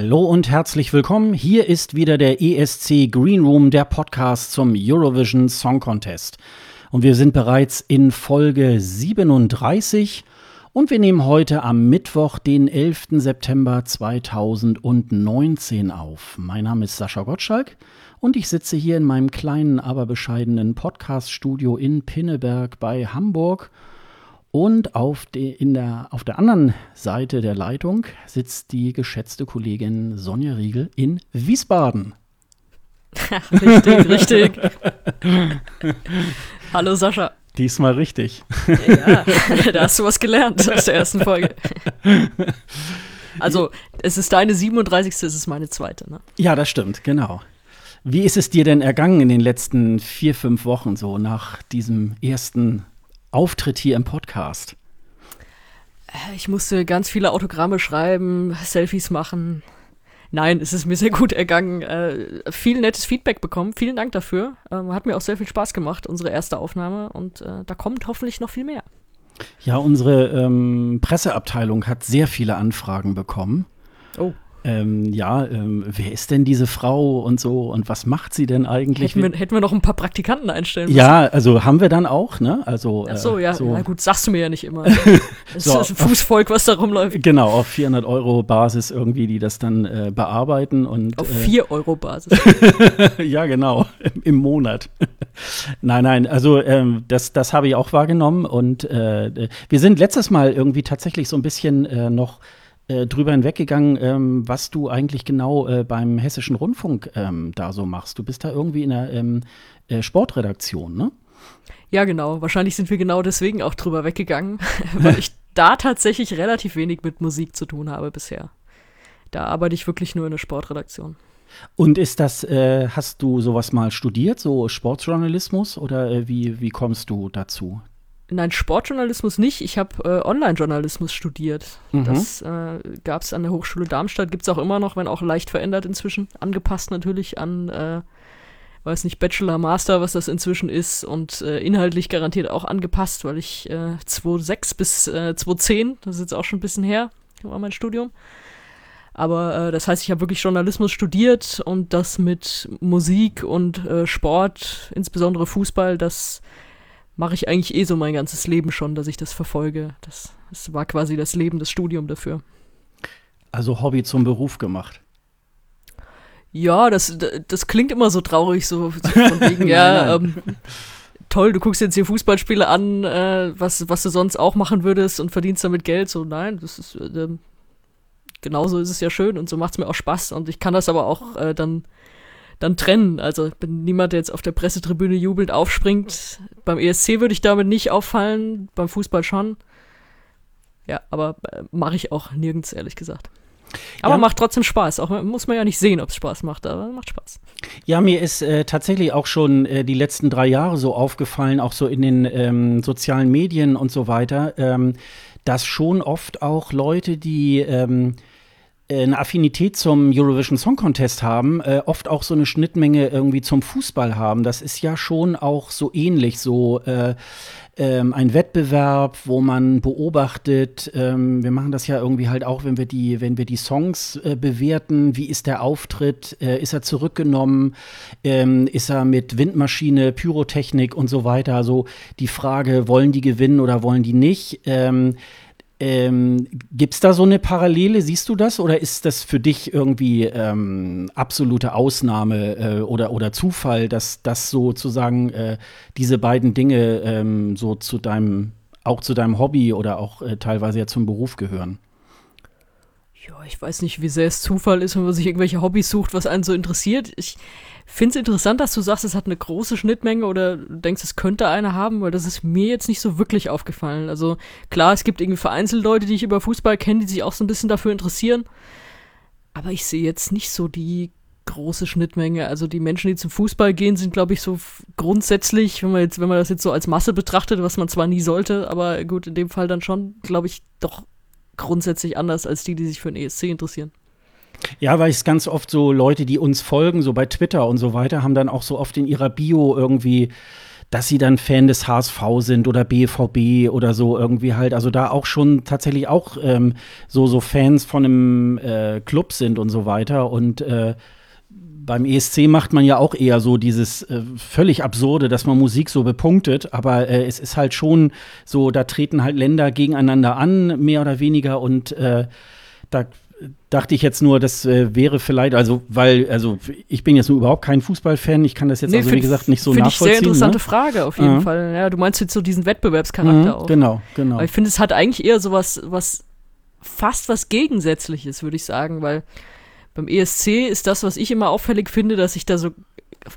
Hallo und herzlich willkommen. Hier ist wieder der ESC Green Room, der Podcast zum Eurovision Song Contest. Und wir sind bereits in Folge 37 und wir nehmen heute am Mittwoch, den 11. September 2019 auf. Mein Name ist Sascha Gottschalk und ich sitze hier in meinem kleinen, aber bescheidenen Podcast-Studio in Pinneberg bei Hamburg und auf, de, in der, auf der anderen Seite der Leitung sitzt die geschätzte Kollegin Sonja Riegel in Wiesbaden. richtig, richtig. Hallo Sascha. Diesmal richtig. ja, da hast du was gelernt aus der ersten Folge. Also, es ist deine 37. Es ist meine zweite, ne? Ja, das stimmt, genau. Wie ist es dir denn ergangen in den letzten vier, fünf Wochen so nach diesem ersten Auftritt hier im Podcast? Äh, ich musste ganz viele Autogramme schreiben, Selfies machen. Nein, es ist mir sehr gut ergangen. Äh, viel nettes Feedback bekommen. Vielen Dank dafür. Ähm, hat mir auch sehr viel Spaß gemacht, unsere erste Aufnahme. Und äh, da kommt hoffentlich noch viel mehr. Ja, unsere ähm, Presseabteilung hat sehr viele Anfragen bekommen. Oh ähm, ja, ähm, wer ist denn diese Frau und so und was macht sie denn eigentlich? Hätten wir, hätten wir noch ein paar Praktikanten einstellen müssen. Ja, also haben wir dann auch, ne? Also, Ach so, äh, ja, so. na gut, sagst du mir ja nicht immer. Es so, ist ein Fußvolk, was da rumläuft. Genau, auf 400 Euro Basis irgendwie, die das dann äh, bearbeiten und. Auf äh, 4 Euro Basis. ja, genau, im, im Monat. nein, nein, also ähm, das, das habe ich auch wahrgenommen und äh, wir sind letztes Mal irgendwie tatsächlich so ein bisschen äh, noch äh, drüber hinweggegangen, ähm, was du eigentlich genau äh, beim Hessischen Rundfunk ähm, da so machst. Du bist da irgendwie in der ähm, äh, Sportredaktion, ne? Ja, genau. Wahrscheinlich sind wir genau deswegen auch drüber weggegangen, weil ich da tatsächlich relativ wenig mit Musik zu tun habe bisher. Da arbeite ich wirklich nur in der Sportredaktion. Und ist das, äh, hast du sowas mal studiert, so Sportjournalismus, oder wie, wie kommst du dazu? Nein, Sportjournalismus nicht. Ich habe äh, Online-Journalismus studiert. Mhm. Das äh, gab es an der Hochschule Darmstadt, gibt es auch immer noch, wenn auch leicht verändert inzwischen. Angepasst natürlich an, äh, weiß nicht, Bachelor, Master, was das inzwischen ist. Und äh, inhaltlich garantiert auch angepasst, weil ich äh, 2006 bis äh, 2010, das ist jetzt auch schon ein bisschen her, war mein Studium. Aber äh, das heißt, ich habe wirklich Journalismus studiert und das mit Musik und äh, Sport, insbesondere Fußball, das mache ich eigentlich eh so mein ganzes Leben schon, dass ich das verfolge. Das, das war quasi das Leben, das Studium dafür. Also Hobby zum Beruf gemacht. Ja, das, das klingt immer so traurig, so, so von wegen, ja, ähm, toll, du guckst jetzt hier Fußballspiele an, äh, was, was du sonst auch machen würdest und verdienst damit Geld. So, nein, das ist, äh, genauso ist es ja schön und so macht es mir auch Spaß und ich kann das aber auch äh, dann dann trennen. Also ich bin niemand, der jetzt auf der Pressetribüne jubelnd aufspringt. Beim ESC würde ich damit nicht auffallen, beim Fußball schon. Ja, aber äh, mache ich auch nirgends, ehrlich gesagt. Aber ja. macht trotzdem Spaß. Auch muss man ja nicht sehen, ob es Spaß macht, aber macht Spaß. Ja, mir ist äh, tatsächlich auch schon äh, die letzten drei Jahre so aufgefallen, auch so in den ähm, sozialen Medien und so weiter, ähm, dass schon oft auch Leute, die ähm, äh, eine Affinität zum Eurovision Song Contest haben, äh, oft auch so eine Schnittmenge irgendwie zum Fußball haben. Das ist ja schon auch so ähnlich, so äh, ähm, ein Wettbewerb, wo man beobachtet, ähm, wir machen das ja irgendwie halt auch, wenn wir die, wenn wir die Songs äh, bewerten, wie ist der Auftritt, äh, ist er zurückgenommen, ähm, ist er mit Windmaschine, Pyrotechnik und so weiter. Also die Frage, wollen die gewinnen oder wollen die nicht? Ähm, Gibt es da so eine Parallele? Siehst du das? Oder ist das für dich irgendwie ähm, absolute Ausnahme äh, oder, oder Zufall, dass das sozusagen äh, diese beiden Dinge ähm, so zu deinem, auch zu deinem Hobby oder auch äh, teilweise ja zum Beruf gehören? Ja, ich weiß nicht, wie sehr es Zufall ist, wenn man sich irgendwelche Hobbys sucht, was einen so interessiert. Ich finde es interessant, dass du sagst, es hat eine große Schnittmenge oder denkst, es könnte eine haben, weil das ist mir jetzt nicht so wirklich aufgefallen. Also klar, es gibt irgendwie vereinzelt Leute, die ich über Fußball kenne, die sich auch so ein bisschen dafür interessieren. Aber ich sehe jetzt nicht so die große Schnittmenge. Also die Menschen, die zum Fußball gehen, sind, glaube ich, so grundsätzlich, wenn man jetzt, wenn man das jetzt so als Masse betrachtet, was man zwar nie sollte, aber gut, in dem Fall dann schon, glaube ich, doch grundsätzlich anders als die, die sich für den ESC interessieren. Ja, weil es ganz oft so Leute, die uns folgen, so bei Twitter und so weiter, haben dann auch so oft in ihrer Bio irgendwie dass sie dann Fan des HSV sind oder BVB oder so irgendwie halt. Also da auch schon tatsächlich auch ähm, so, so Fans von einem äh, Club sind und so weiter. Und äh, beim ESC macht man ja auch eher so dieses äh, völlig absurde, dass man Musik so bepunktet, aber äh, es ist halt schon so, da treten halt Länder gegeneinander an, mehr oder weniger und äh, da dachte ich jetzt nur, das äh, wäre vielleicht, also weil, also ich bin jetzt nur überhaupt kein Fußballfan, ich kann das jetzt nee, also wie gesagt nicht so nachvollziehen. Ich sehr interessante ne? Frage auf jeden ja. Fall. Ja, du meinst jetzt so diesen Wettbewerbscharakter mhm, auch. Genau, genau. Aber ich finde, es hat eigentlich eher so was, was fast was Gegensätzliches, würde ich sagen, weil beim ESC ist das, was ich immer auffällig finde, dass sich da so,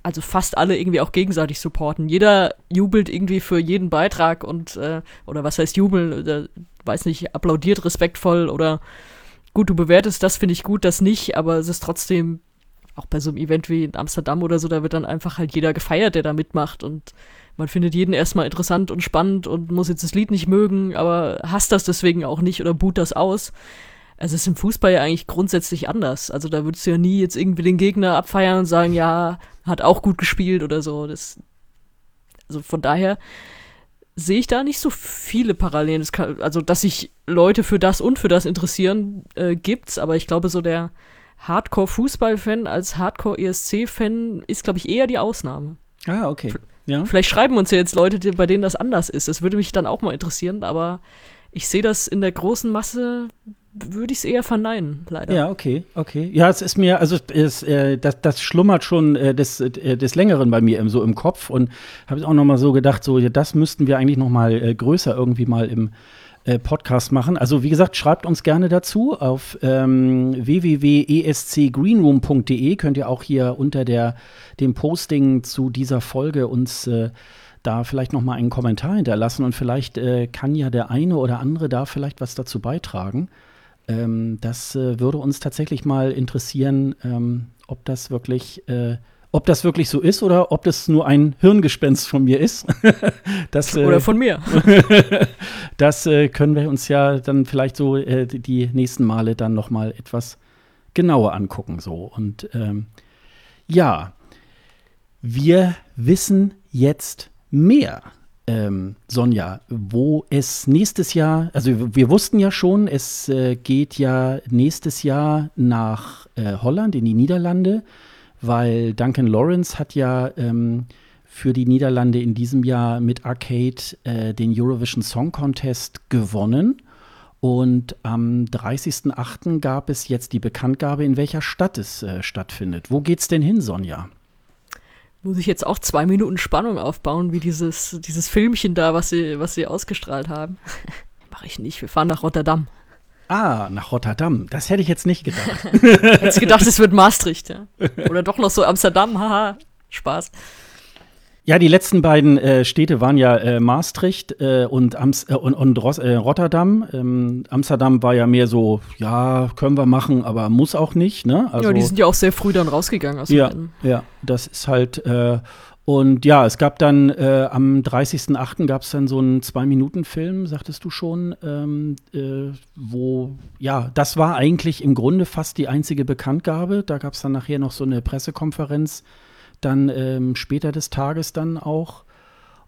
also fast alle irgendwie auch gegenseitig supporten. Jeder jubelt irgendwie für jeden Beitrag und, äh, oder was heißt jubeln, oder, weiß nicht, applaudiert respektvoll oder gut, du bewertest das, finde ich gut, das nicht, aber es ist trotzdem, auch bei so einem Event wie in Amsterdam oder so, da wird dann einfach halt jeder gefeiert, der da mitmacht und man findet jeden erstmal interessant und spannend und muss jetzt das Lied nicht mögen, aber hasst das deswegen auch nicht oder boot das aus. Also es ist im Fußball ja eigentlich grundsätzlich anders. Also da würdest du ja nie jetzt irgendwie den Gegner abfeiern und sagen, ja, hat auch gut gespielt oder so. Das, also von daher sehe ich da nicht so viele Parallelen. Kann, also, dass sich Leute für das und für das interessieren, äh, gibt's, aber ich glaube, so der Hardcore-Fußball-Fan als Hardcore-ESC-Fan ist, glaube ich, eher die Ausnahme. Ah, okay. Ja. Vielleicht schreiben uns ja jetzt Leute, die, bei denen das anders ist. Das würde mich dann auch mal interessieren, aber ich sehe das in der großen Masse würde ich es eher verneinen, leider. Ja, okay, okay. Ja, es ist mir, also es, äh, das, das schlummert schon äh, des, äh, des Längeren bei mir im, so im Kopf und habe auch noch mal so gedacht, so ja, das müssten wir eigentlich noch mal äh, größer irgendwie mal im äh, Podcast machen. Also wie gesagt, schreibt uns gerne dazu auf ähm, www.escgreenroom.de könnt ihr auch hier unter der dem Posting zu dieser Folge uns äh, da vielleicht noch mal einen Kommentar hinterlassen und vielleicht äh, kann ja der eine oder andere da vielleicht was dazu beitragen. Ähm, das äh, würde uns tatsächlich mal interessieren, ähm, ob das wirklich äh, ob das wirklich so ist oder ob das nur ein Hirngespenst von mir ist. das, äh, oder von mir. das äh, können wir uns ja dann vielleicht so äh, die nächsten Male dann noch mal etwas genauer angucken. So. Und ähm, ja, wir wissen jetzt mehr ähm, Sonja, wo es nächstes Jahr, also wir wussten ja schon, es äh, geht ja nächstes Jahr nach äh, Holland, in die Niederlande, weil Duncan Lawrence hat ja ähm, für die Niederlande in diesem Jahr mit Arcade äh, den Eurovision Song Contest gewonnen. Und am 30.08. gab es jetzt die Bekanntgabe, in welcher Stadt es äh, stattfindet. Wo geht's denn hin, Sonja? Muss ich jetzt auch zwei Minuten Spannung aufbauen, wie dieses, dieses Filmchen da, was sie, was sie ausgestrahlt haben. Mache ich nicht. Wir fahren nach Rotterdam. Ah, nach Rotterdam. Das hätte ich jetzt nicht gedacht. Hättest gedacht, es wird Maastricht, ja. Oder doch noch so Amsterdam, haha. Spaß. Ja, die letzten beiden äh, Städte waren ja äh, Maastricht äh, und, Ams äh, und, und äh, Rotterdam. Ähm, Amsterdam war ja mehr so, ja, können wir machen, aber muss auch nicht. Ne? Also, ja, die sind ja auch sehr früh dann rausgegangen. Aus ja, ja, das ist halt. Äh, und ja, es gab dann am 30.08. gab es dann so einen Zwei-Minuten-Film, sagtest du schon, ähm, wo, ja, das war eigentlich im Grunde fast die einzige Bekanntgabe. Da gab es dann nachher noch so eine Pressekonferenz dann ähm, später des Tages dann auch.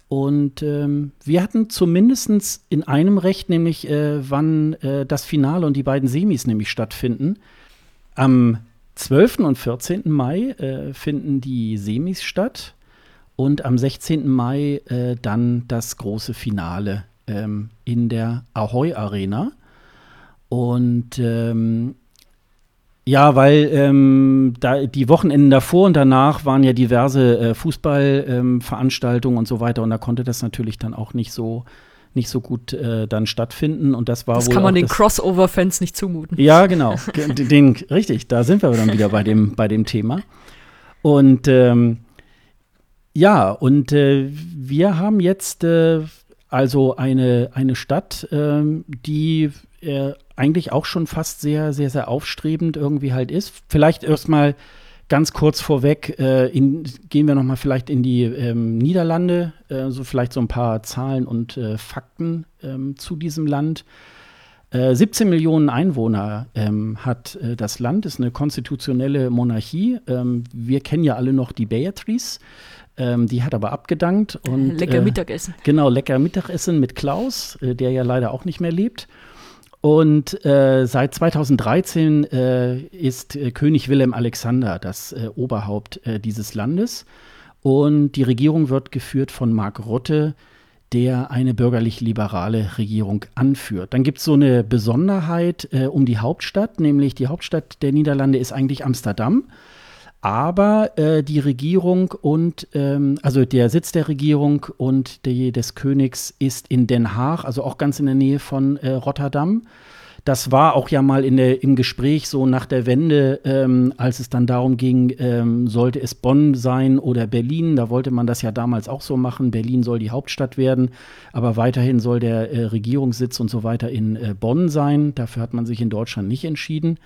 Und ähm, wir hatten zumindest in einem Recht, nämlich äh, wann äh, das Finale und die beiden Semis nämlich stattfinden. Am 12. und 14. Mai äh, finden die Semis statt und am 16. Mai äh, dann das große Finale ähm, in der Ahoy Arena. Und ähm, ja, weil ähm, da die Wochenenden davor und danach waren ja diverse äh, Fußballveranstaltungen ähm, und so weiter. Und da konnte das natürlich dann auch nicht so nicht so gut äh, dann stattfinden. Und das war das wohl kann man den Crossover-Fans nicht zumuten. Ja, genau, den, richtig, da sind wir dann wieder bei dem bei dem Thema. Und ähm, ja und äh, wir haben jetzt äh, also eine eine Stadt, ähm, die äh, eigentlich auch schon fast sehr, sehr, sehr aufstrebend irgendwie halt ist. Vielleicht erstmal ganz kurz vorweg, äh, in, gehen wir nochmal vielleicht in die ähm, Niederlande, äh, so vielleicht so ein paar Zahlen und äh, Fakten ähm, zu diesem Land. 17 äh, Millionen Einwohner ähm, hat äh, das Land, ist eine konstitutionelle Monarchie. Ähm, wir kennen ja alle noch die Beatrice. Ähm, die hat aber abgedankt. Und, lecker äh, Mittagessen. Genau, lecker Mittagessen mit Klaus, äh, der ja leider auch nicht mehr lebt. Und äh, seit 2013 äh, ist äh, König Wilhelm Alexander das äh, Oberhaupt dieses Landes. Und die Regierung wird geführt von Mark Rutte, der eine bürgerlich-liberale Regierung anführt. Dann gibt es so eine Besonderheit um die Hauptstadt, nämlich die Hauptstadt der Niederlande ist eigentlich Amsterdam. Aber äh, die Regierung und, ähm, also der Sitz der Regierung und die, des Königs ist in Den Haag, also auch ganz in der Nähe von äh, Rotterdam. Das war auch ja mal in der, im Gespräch so nach der Wende, ähm, als es dann darum ging, ähm, sollte es Bonn sein oder Berlin. Da wollte man das ja damals auch so machen. Berlin soll die Hauptstadt werden, aber weiterhin soll der äh, Regierungssitz und so weiter in äh, Bonn sein. Dafür hat man sich in Deutschland nicht entschieden.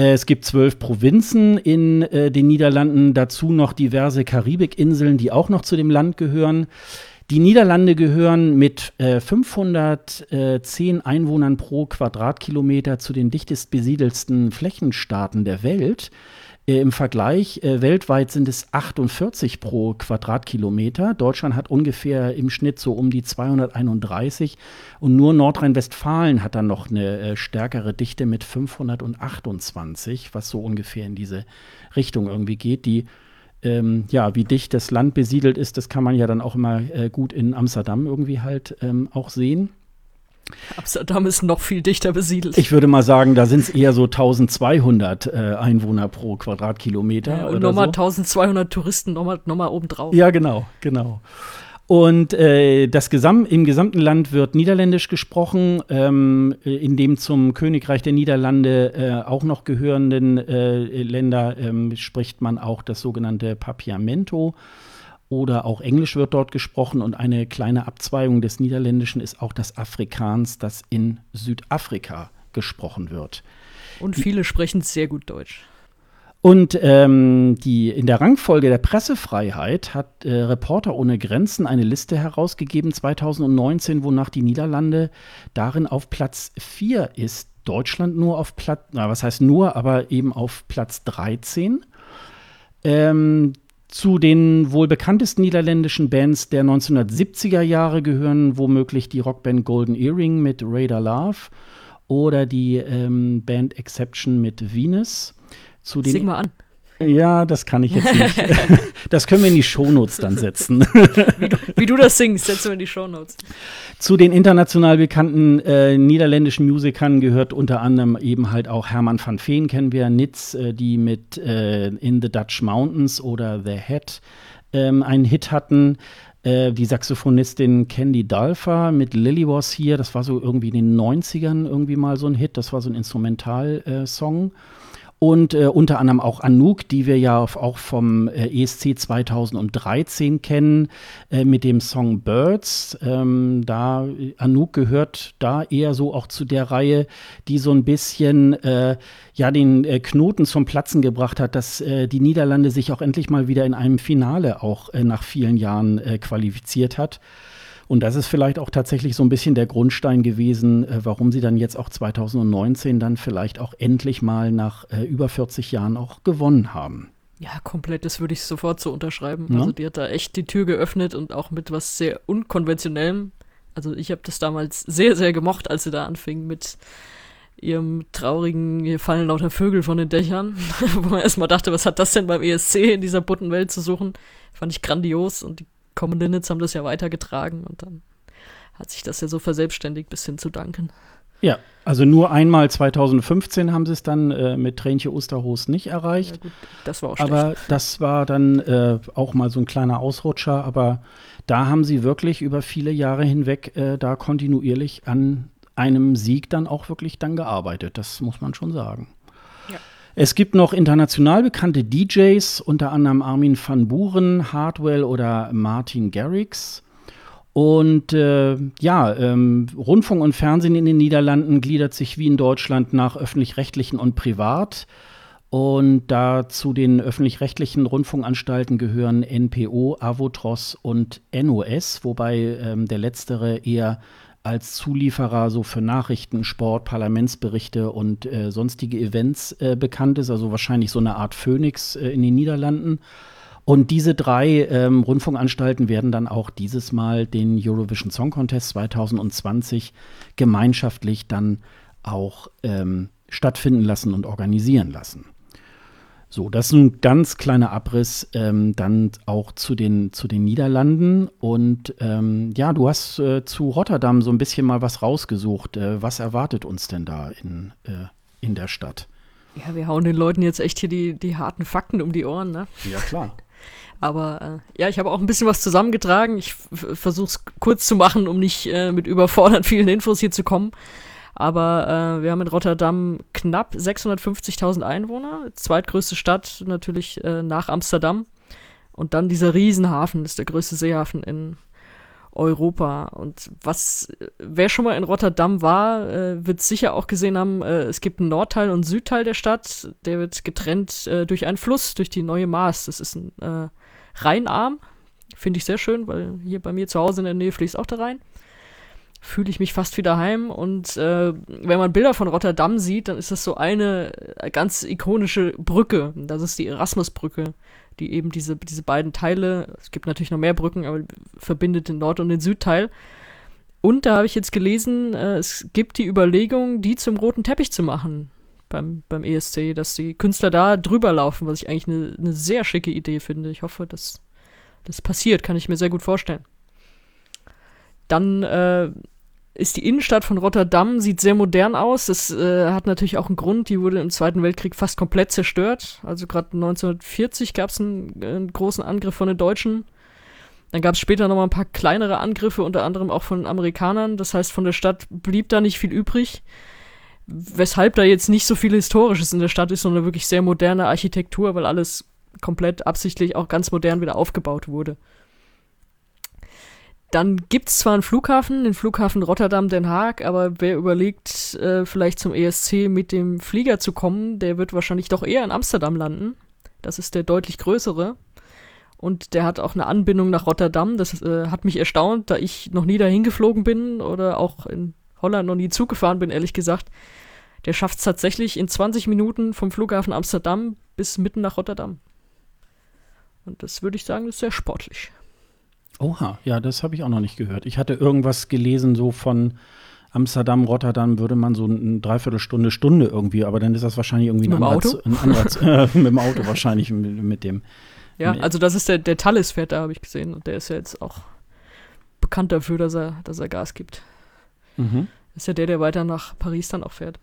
Äh, es gibt zwölf Provinzen in äh, den Niederlanden, dazu noch diverse Karibikinseln, die auch noch zu dem Land gehören. Die Niederlande gehören mit äh, 510 Einwohnern pro Quadratkilometer zu den dichtest besiedelsten Flächenstaaten der Welt. Äh, Im Vergleich, äh, weltweit sind es 48 pro Quadratkilometer. Deutschland hat ungefähr im Schnitt so um die 231 und nur Nordrhein-Westfalen hat dann noch eine äh, stärkere Dichte mit 528, was so ungefähr in diese Richtung irgendwie geht. Die ähm, ja, wie dicht das Land besiedelt ist, das kann man ja dann auch immer äh, gut in Amsterdam irgendwie halt ähm, auch sehen. Amsterdam ist noch viel dichter besiedelt. Ich würde mal sagen, da sind es eher so 1200 äh, Einwohner pro Quadratkilometer. Ja, und nochmal so. 1200 Touristen nochmal noch mal obendrauf. Ja, genau, genau. Und äh, das Gesam im gesamten Land wird Niederländisch gesprochen, ähm, in dem zum Königreich der Niederlande äh, auch noch gehörenden äh, Länder ähm, spricht man auch das sogenannte Papiamento oder auch Englisch wird dort gesprochen und eine kleine Abzweigung des Niederländischen ist auch das Afrikaans, das in Südafrika gesprochen wird. Und viele sprechen sehr gut Deutsch. Und ähm, die, in der Rangfolge der Pressefreiheit hat äh, Reporter ohne Grenzen eine Liste herausgegeben 2019, wonach die Niederlande darin auf Platz 4 ist. Deutschland nur auf Platz, na, was heißt nur, aber eben auf Platz 13. Ähm, zu den wohl bekanntesten niederländischen Bands der 1970er Jahre gehören womöglich die Rockband Golden Earring mit Radar Love oder die ähm, Band Exception mit Venus. Zu den Sing mal an. Ja, das kann ich jetzt nicht. das können wir in die Shownotes dann setzen. wie, du, wie, du, das singst, setzen wir in die Shownotes. Zu den international bekannten äh, niederländischen Musikern gehört unter anderem eben halt auch Hermann van Veen, kennen wir, Nitz, äh, die mit äh, In the Dutch Mountains oder The Head ähm, einen Hit hatten. Äh, die Saxophonistin Candy Dalfa mit Lily Was hier, das war so irgendwie in den 90ern irgendwie mal so ein Hit, das war so ein Instrumentalsong. Äh, und äh, unter anderem auch Anouk, die wir ja auch vom äh, ESC 2013 kennen, äh, mit dem Song Birds. Ähm, da Anouk gehört da eher so auch zu der Reihe, die so ein bisschen äh, ja den äh, Knoten zum Platzen gebracht hat, dass äh, die Niederlande sich auch endlich mal wieder in einem Finale auch nach vielen Jahren qualifiziert hat. Und das ist vielleicht auch tatsächlich so ein bisschen der Grundstein gewesen, äh, warum sie dann jetzt auch 2019 dann vielleicht auch endlich mal nach äh, über 40 Jahren auch gewonnen haben. Ja, komplett, das würde ich sofort so unterschreiben. Ja. Also die hat da echt die Tür geöffnet und auch mit was sehr unkonventionellem. Also ich habe das damals sehr, sehr gemocht, als sie da anfing mit ihrem traurigen, hier fallen lauter Vögel von den Dächern, wo man erstmal dachte, was hat das denn beim ESC in dieser bunten Welt zu suchen? Fand ich grandios und die Common Linnets haben das ja weitergetragen und dann hat sich das ja so verselbstständigt bis hin zu danken. Ja, also nur einmal 2015 haben sie es dann äh, mit Tränchen Osterhos nicht erreicht. Ja, gut, das war auch schlecht. Aber das war dann äh, auch mal so ein kleiner Ausrutscher. Aber da haben sie wirklich über viele Jahre hinweg äh, da kontinuierlich an einem Sieg dann auch wirklich dann gearbeitet. Das muss man schon sagen. Es gibt noch international bekannte DJs, unter anderem Armin van Buren, Hardwell oder Martin Garrix. Und äh, ja, ähm, Rundfunk und Fernsehen in den Niederlanden gliedert sich wie in Deutschland nach öffentlich-rechtlichen und privat. Und da zu den öffentlich-rechtlichen Rundfunkanstalten gehören NPO, Avotros und NOS, wobei ähm, der letztere eher als Zulieferer so für Nachrichten, Sport, Parlamentsberichte und äh, sonstige Events äh, bekannt ist, also wahrscheinlich so eine Art Phoenix äh, in den Niederlanden. Und diese drei ähm, Rundfunkanstalten werden dann auch dieses Mal den Eurovision Song Contest 2020 gemeinschaftlich dann auch ähm, stattfinden lassen und organisieren lassen. So, das ist ein ganz kleiner Abriss ähm, dann auch zu den, zu den Niederlanden. Und ähm, ja, du hast äh, zu Rotterdam so ein bisschen mal was rausgesucht. Äh, was erwartet uns denn da in, äh, in der Stadt? Ja, wir hauen den Leuten jetzt echt hier die, die harten Fakten um die Ohren, ne? Ja, klar. Aber äh, ja, ich habe auch ein bisschen was zusammengetragen. Ich versuche es kurz zu machen, um nicht äh, mit überfordert vielen Infos hier zu kommen. Aber äh, wir haben in Rotterdam knapp 650.000 Einwohner, zweitgrößte Stadt natürlich äh, nach Amsterdam. Und dann dieser Riesenhafen, ist der größte Seehafen in Europa. Und was, wer schon mal in Rotterdam war, äh, wird sicher auch gesehen haben, äh, es gibt einen Nordteil und einen Südteil der Stadt. Der wird getrennt äh, durch einen Fluss, durch die Neue Maas. Das ist ein äh, Rheinarm. Finde ich sehr schön, weil hier bei mir zu Hause in der Nähe fließt auch der Rhein fühle ich mich fast wieder heim. Und äh, wenn man Bilder von Rotterdam sieht, dann ist das so eine äh, ganz ikonische Brücke. Das ist die Erasmusbrücke, die eben diese, diese beiden Teile, es gibt natürlich noch mehr Brücken, aber verbindet den Nord- und den Südteil. Und da habe ich jetzt gelesen, äh, es gibt die Überlegung, die zum roten Teppich zu machen beim, beim ESC, dass die Künstler da drüber laufen, was ich eigentlich eine ne sehr schicke Idee finde. Ich hoffe, dass das passiert, kann ich mir sehr gut vorstellen. Dann äh, ist die Innenstadt von Rotterdam, sieht sehr modern aus. Das äh, hat natürlich auch einen Grund, die wurde im Zweiten Weltkrieg fast komplett zerstört. Also gerade 1940 gab es einen, einen, großen Angriff von den Deutschen. Dann gab es später nochmal ein paar kleinere Angriffe, unter anderem auch von Amerikanern. Das heißt, von der Stadt blieb da nicht viel übrig. Weshalb da jetzt nicht so viel Historisches in der Stadt ist, sondern wirklich sehr moderne Architektur, weil alles komplett absichtlich auch ganz modern wieder aufgebaut wurde. Dann gibt es zwar einen Flughafen, den Flughafen Rotterdam-Den Haag, aber wer überlegt, äh, vielleicht zum ESC mit dem Flieger zu kommen, der wird wahrscheinlich doch eher in Amsterdam landen. Das ist der deutlich größere. Und der hat auch eine Anbindung nach Rotterdam. Das äh, hat mich erstaunt, da ich noch nie dahin geflogen bin oder auch in Holland noch nie Zug gefahren bin, ehrlich gesagt. Der schafft es tatsächlich in 20 Minuten vom Flughafen Amsterdam bis mitten nach Rotterdam. Und das würde ich sagen, ist sehr sportlich. Oha, ja, das habe ich auch noch nicht gehört. Ich hatte irgendwas gelesen, so von Amsterdam, Rotterdam würde man so eine Dreiviertelstunde, Stunde irgendwie, aber dann ist das wahrscheinlich irgendwie ein anderer, ein anderer äh, mit dem Auto wahrscheinlich mit, mit dem. Ja, also das ist der, der Tallis fährt da, habe ich gesehen. Und der ist ja jetzt auch bekannt dafür, dass er, dass er Gas gibt. Mhm. Ist ja der, der weiter nach Paris dann auch fährt.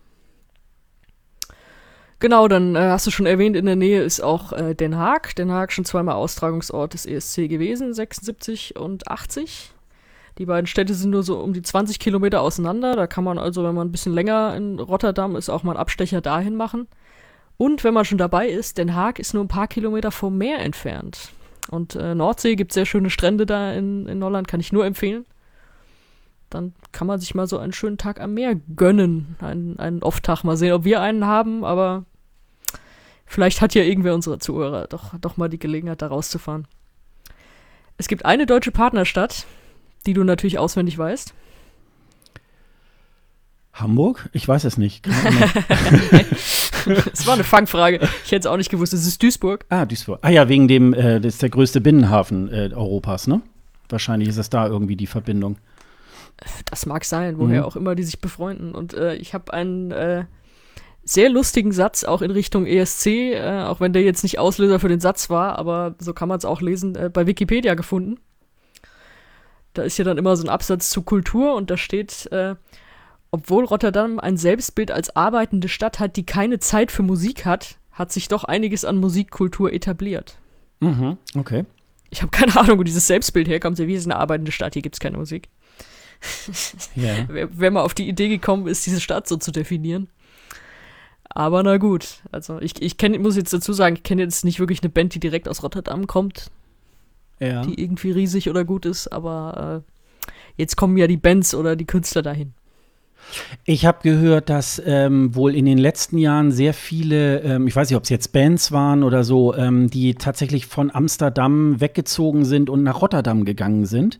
Genau, dann äh, hast du schon erwähnt, in der Nähe ist auch äh, Den Haag. Den Haag schon zweimal Austragungsort des ESC gewesen, 76 und 80. Die beiden Städte sind nur so um die 20 Kilometer auseinander. Da kann man also, wenn man ein bisschen länger in Rotterdam ist, auch mal einen Abstecher dahin machen. Und wenn man schon dabei ist, Den Haag ist nur ein paar Kilometer vom Meer entfernt. Und äh, Nordsee gibt sehr schöne Strände da in, in Holland, kann ich nur empfehlen. Dann kann man sich mal so einen schönen Tag am Meer gönnen. Einen, einen Off-Tag. Mal sehen, ob wir einen haben, aber Vielleicht hat ja irgendwer unserer Zuhörer doch, doch mal die Gelegenheit, da rauszufahren. Es gibt eine deutsche Partnerstadt, die du natürlich auswendig weißt. Hamburg? Ich weiß es nicht. das war eine Fangfrage. Ich hätte es auch nicht gewusst. Es ist Duisburg. Ah, Duisburg. Ah ja, wegen dem, äh, das ist der größte Binnenhafen äh, Europas, ne? Wahrscheinlich ist es da irgendwie die Verbindung. Das mag sein, woher mhm. auch immer die sich befreunden. Und äh, ich habe einen äh, sehr lustigen Satz auch in Richtung ESC, äh, auch wenn der jetzt nicht Auslöser für den Satz war, aber so kann man es auch lesen, äh, bei Wikipedia gefunden. Da ist ja dann immer so ein Absatz zu Kultur und da steht, äh, obwohl Rotterdam ein Selbstbild als arbeitende Stadt hat, die keine Zeit für Musik hat, hat sich doch einiges an Musikkultur etabliert. Mhm, okay. Ich habe keine Ahnung, wo dieses Selbstbild herkommt. Wie ist eine arbeitende Stadt? Hier gibt es keine Musik. Wer, wer mal auf die Idee gekommen ist, diese Stadt so zu definieren. Aber na gut, also ich, ich kenn, muss jetzt dazu sagen, ich kenne jetzt nicht wirklich eine Band, die direkt aus Rotterdam kommt, ja. die irgendwie riesig oder gut ist, aber äh, jetzt kommen ja die Bands oder die Künstler dahin. Ich habe gehört, dass ähm, wohl in den letzten Jahren sehr viele, ähm, ich weiß nicht, ob es jetzt Bands waren oder so, ähm, die tatsächlich von Amsterdam weggezogen sind und nach Rotterdam gegangen sind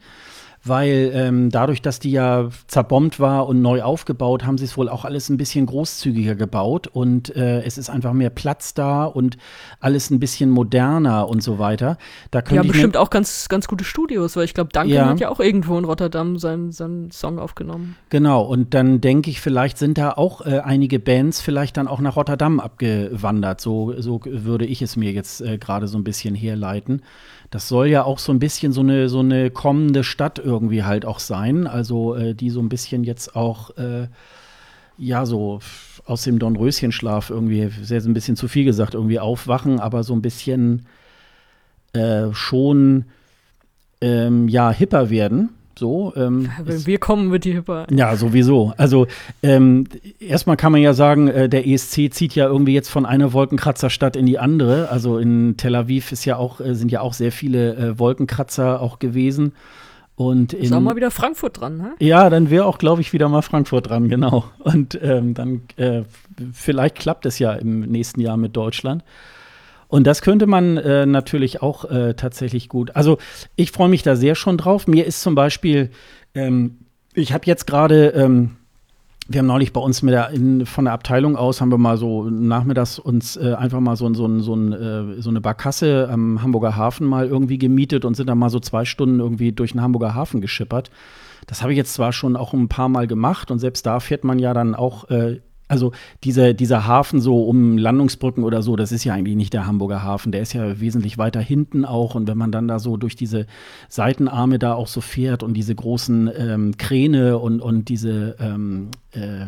weil ähm, dadurch, dass die ja zerbombt war und neu aufgebaut, haben sie es wohl auch alles ein bisschen großzügiger gebaut und äh, es ist einfach mehr Platz da und alles ein bisschen moderner und so weiter. Da ja, bestimmt auch ganz, ganz gute Studios, weil ich glaube, Duncan ja. hat ja auch irgendwo in Rotterdam seinen, seinen Song aufgenommen. Genau, und dann denke ich, vielleicht sind da auch äh, einige Bands vielleicht dann auch nach Rotterdam abgewandert. So, so würde ich es mir jetzt äh, gerade so ein bisschen herleiten. Das soll ja auch so ein bisschen so eine, so eine kommende Stadt irgendwie halt auch sein. Also äh, die so ein bisschen jetzt auch, äh, ja, so aus dem Dornröschenschlaf irgendwie, sehr ein bisschen zu viel gesagt, irgendwie aufwachen, aber so ein bisschen äh, schon, ähm, ja, hipper werden. So, ähm, wir kommen, wird die hipper. Ja, sowieso. Also ähm, erstmal kann man ja sagen, äh, der ESC zieht ja irgendwie jetzt von einer Wolkenkratzerstadt in die andere. Also in Tel Aviv ist ja auch, äh, sind ja auch sehr viele äh, Wolkenkratzer auch gewesen. Und in, ist auch mal wieder Frankfurt dran, ne? Ja, dann wäre auch, glaube ich, wieder mal Frankfurt dran, genau. Und ähm, dann äh, vielleicht klappt es ja im nächsten Jahr mit Deutschland. Und das könnte man äh, natürlich auch äh, tatsächlich gut. Also ich freue mich da sehr schon drauf. Mir ist zum Beispiel, ähm, ich habe jetzt gerade, ähm, wir haben neulich bei uns mit der, in, von der Abteilung aus, haben wir mal so nachmittags uns äh, einfach mal so, so, so, äh, so eine Barkasse am Hamburger Hafen mal irgendwie gemietet und sind dann mal so zwei Stunden irgendwie durch den Hamburger Hafen geschippert. Das habe ich jetzt zwar schon auch ein paar Mal gemacht und selbst da fährt man ja dann auch äh, also dieser, dieser Hafen so um Landungsbrücken oder so, das ist ja eigentlich nicht der Hamburger Hafen, der ist ja wesentlich weiter hinten auch. Und wenn man dann da so durch diese Seitenarme da auch so fährt und diese großen ähm, Kräne und, und diese ähm, äh,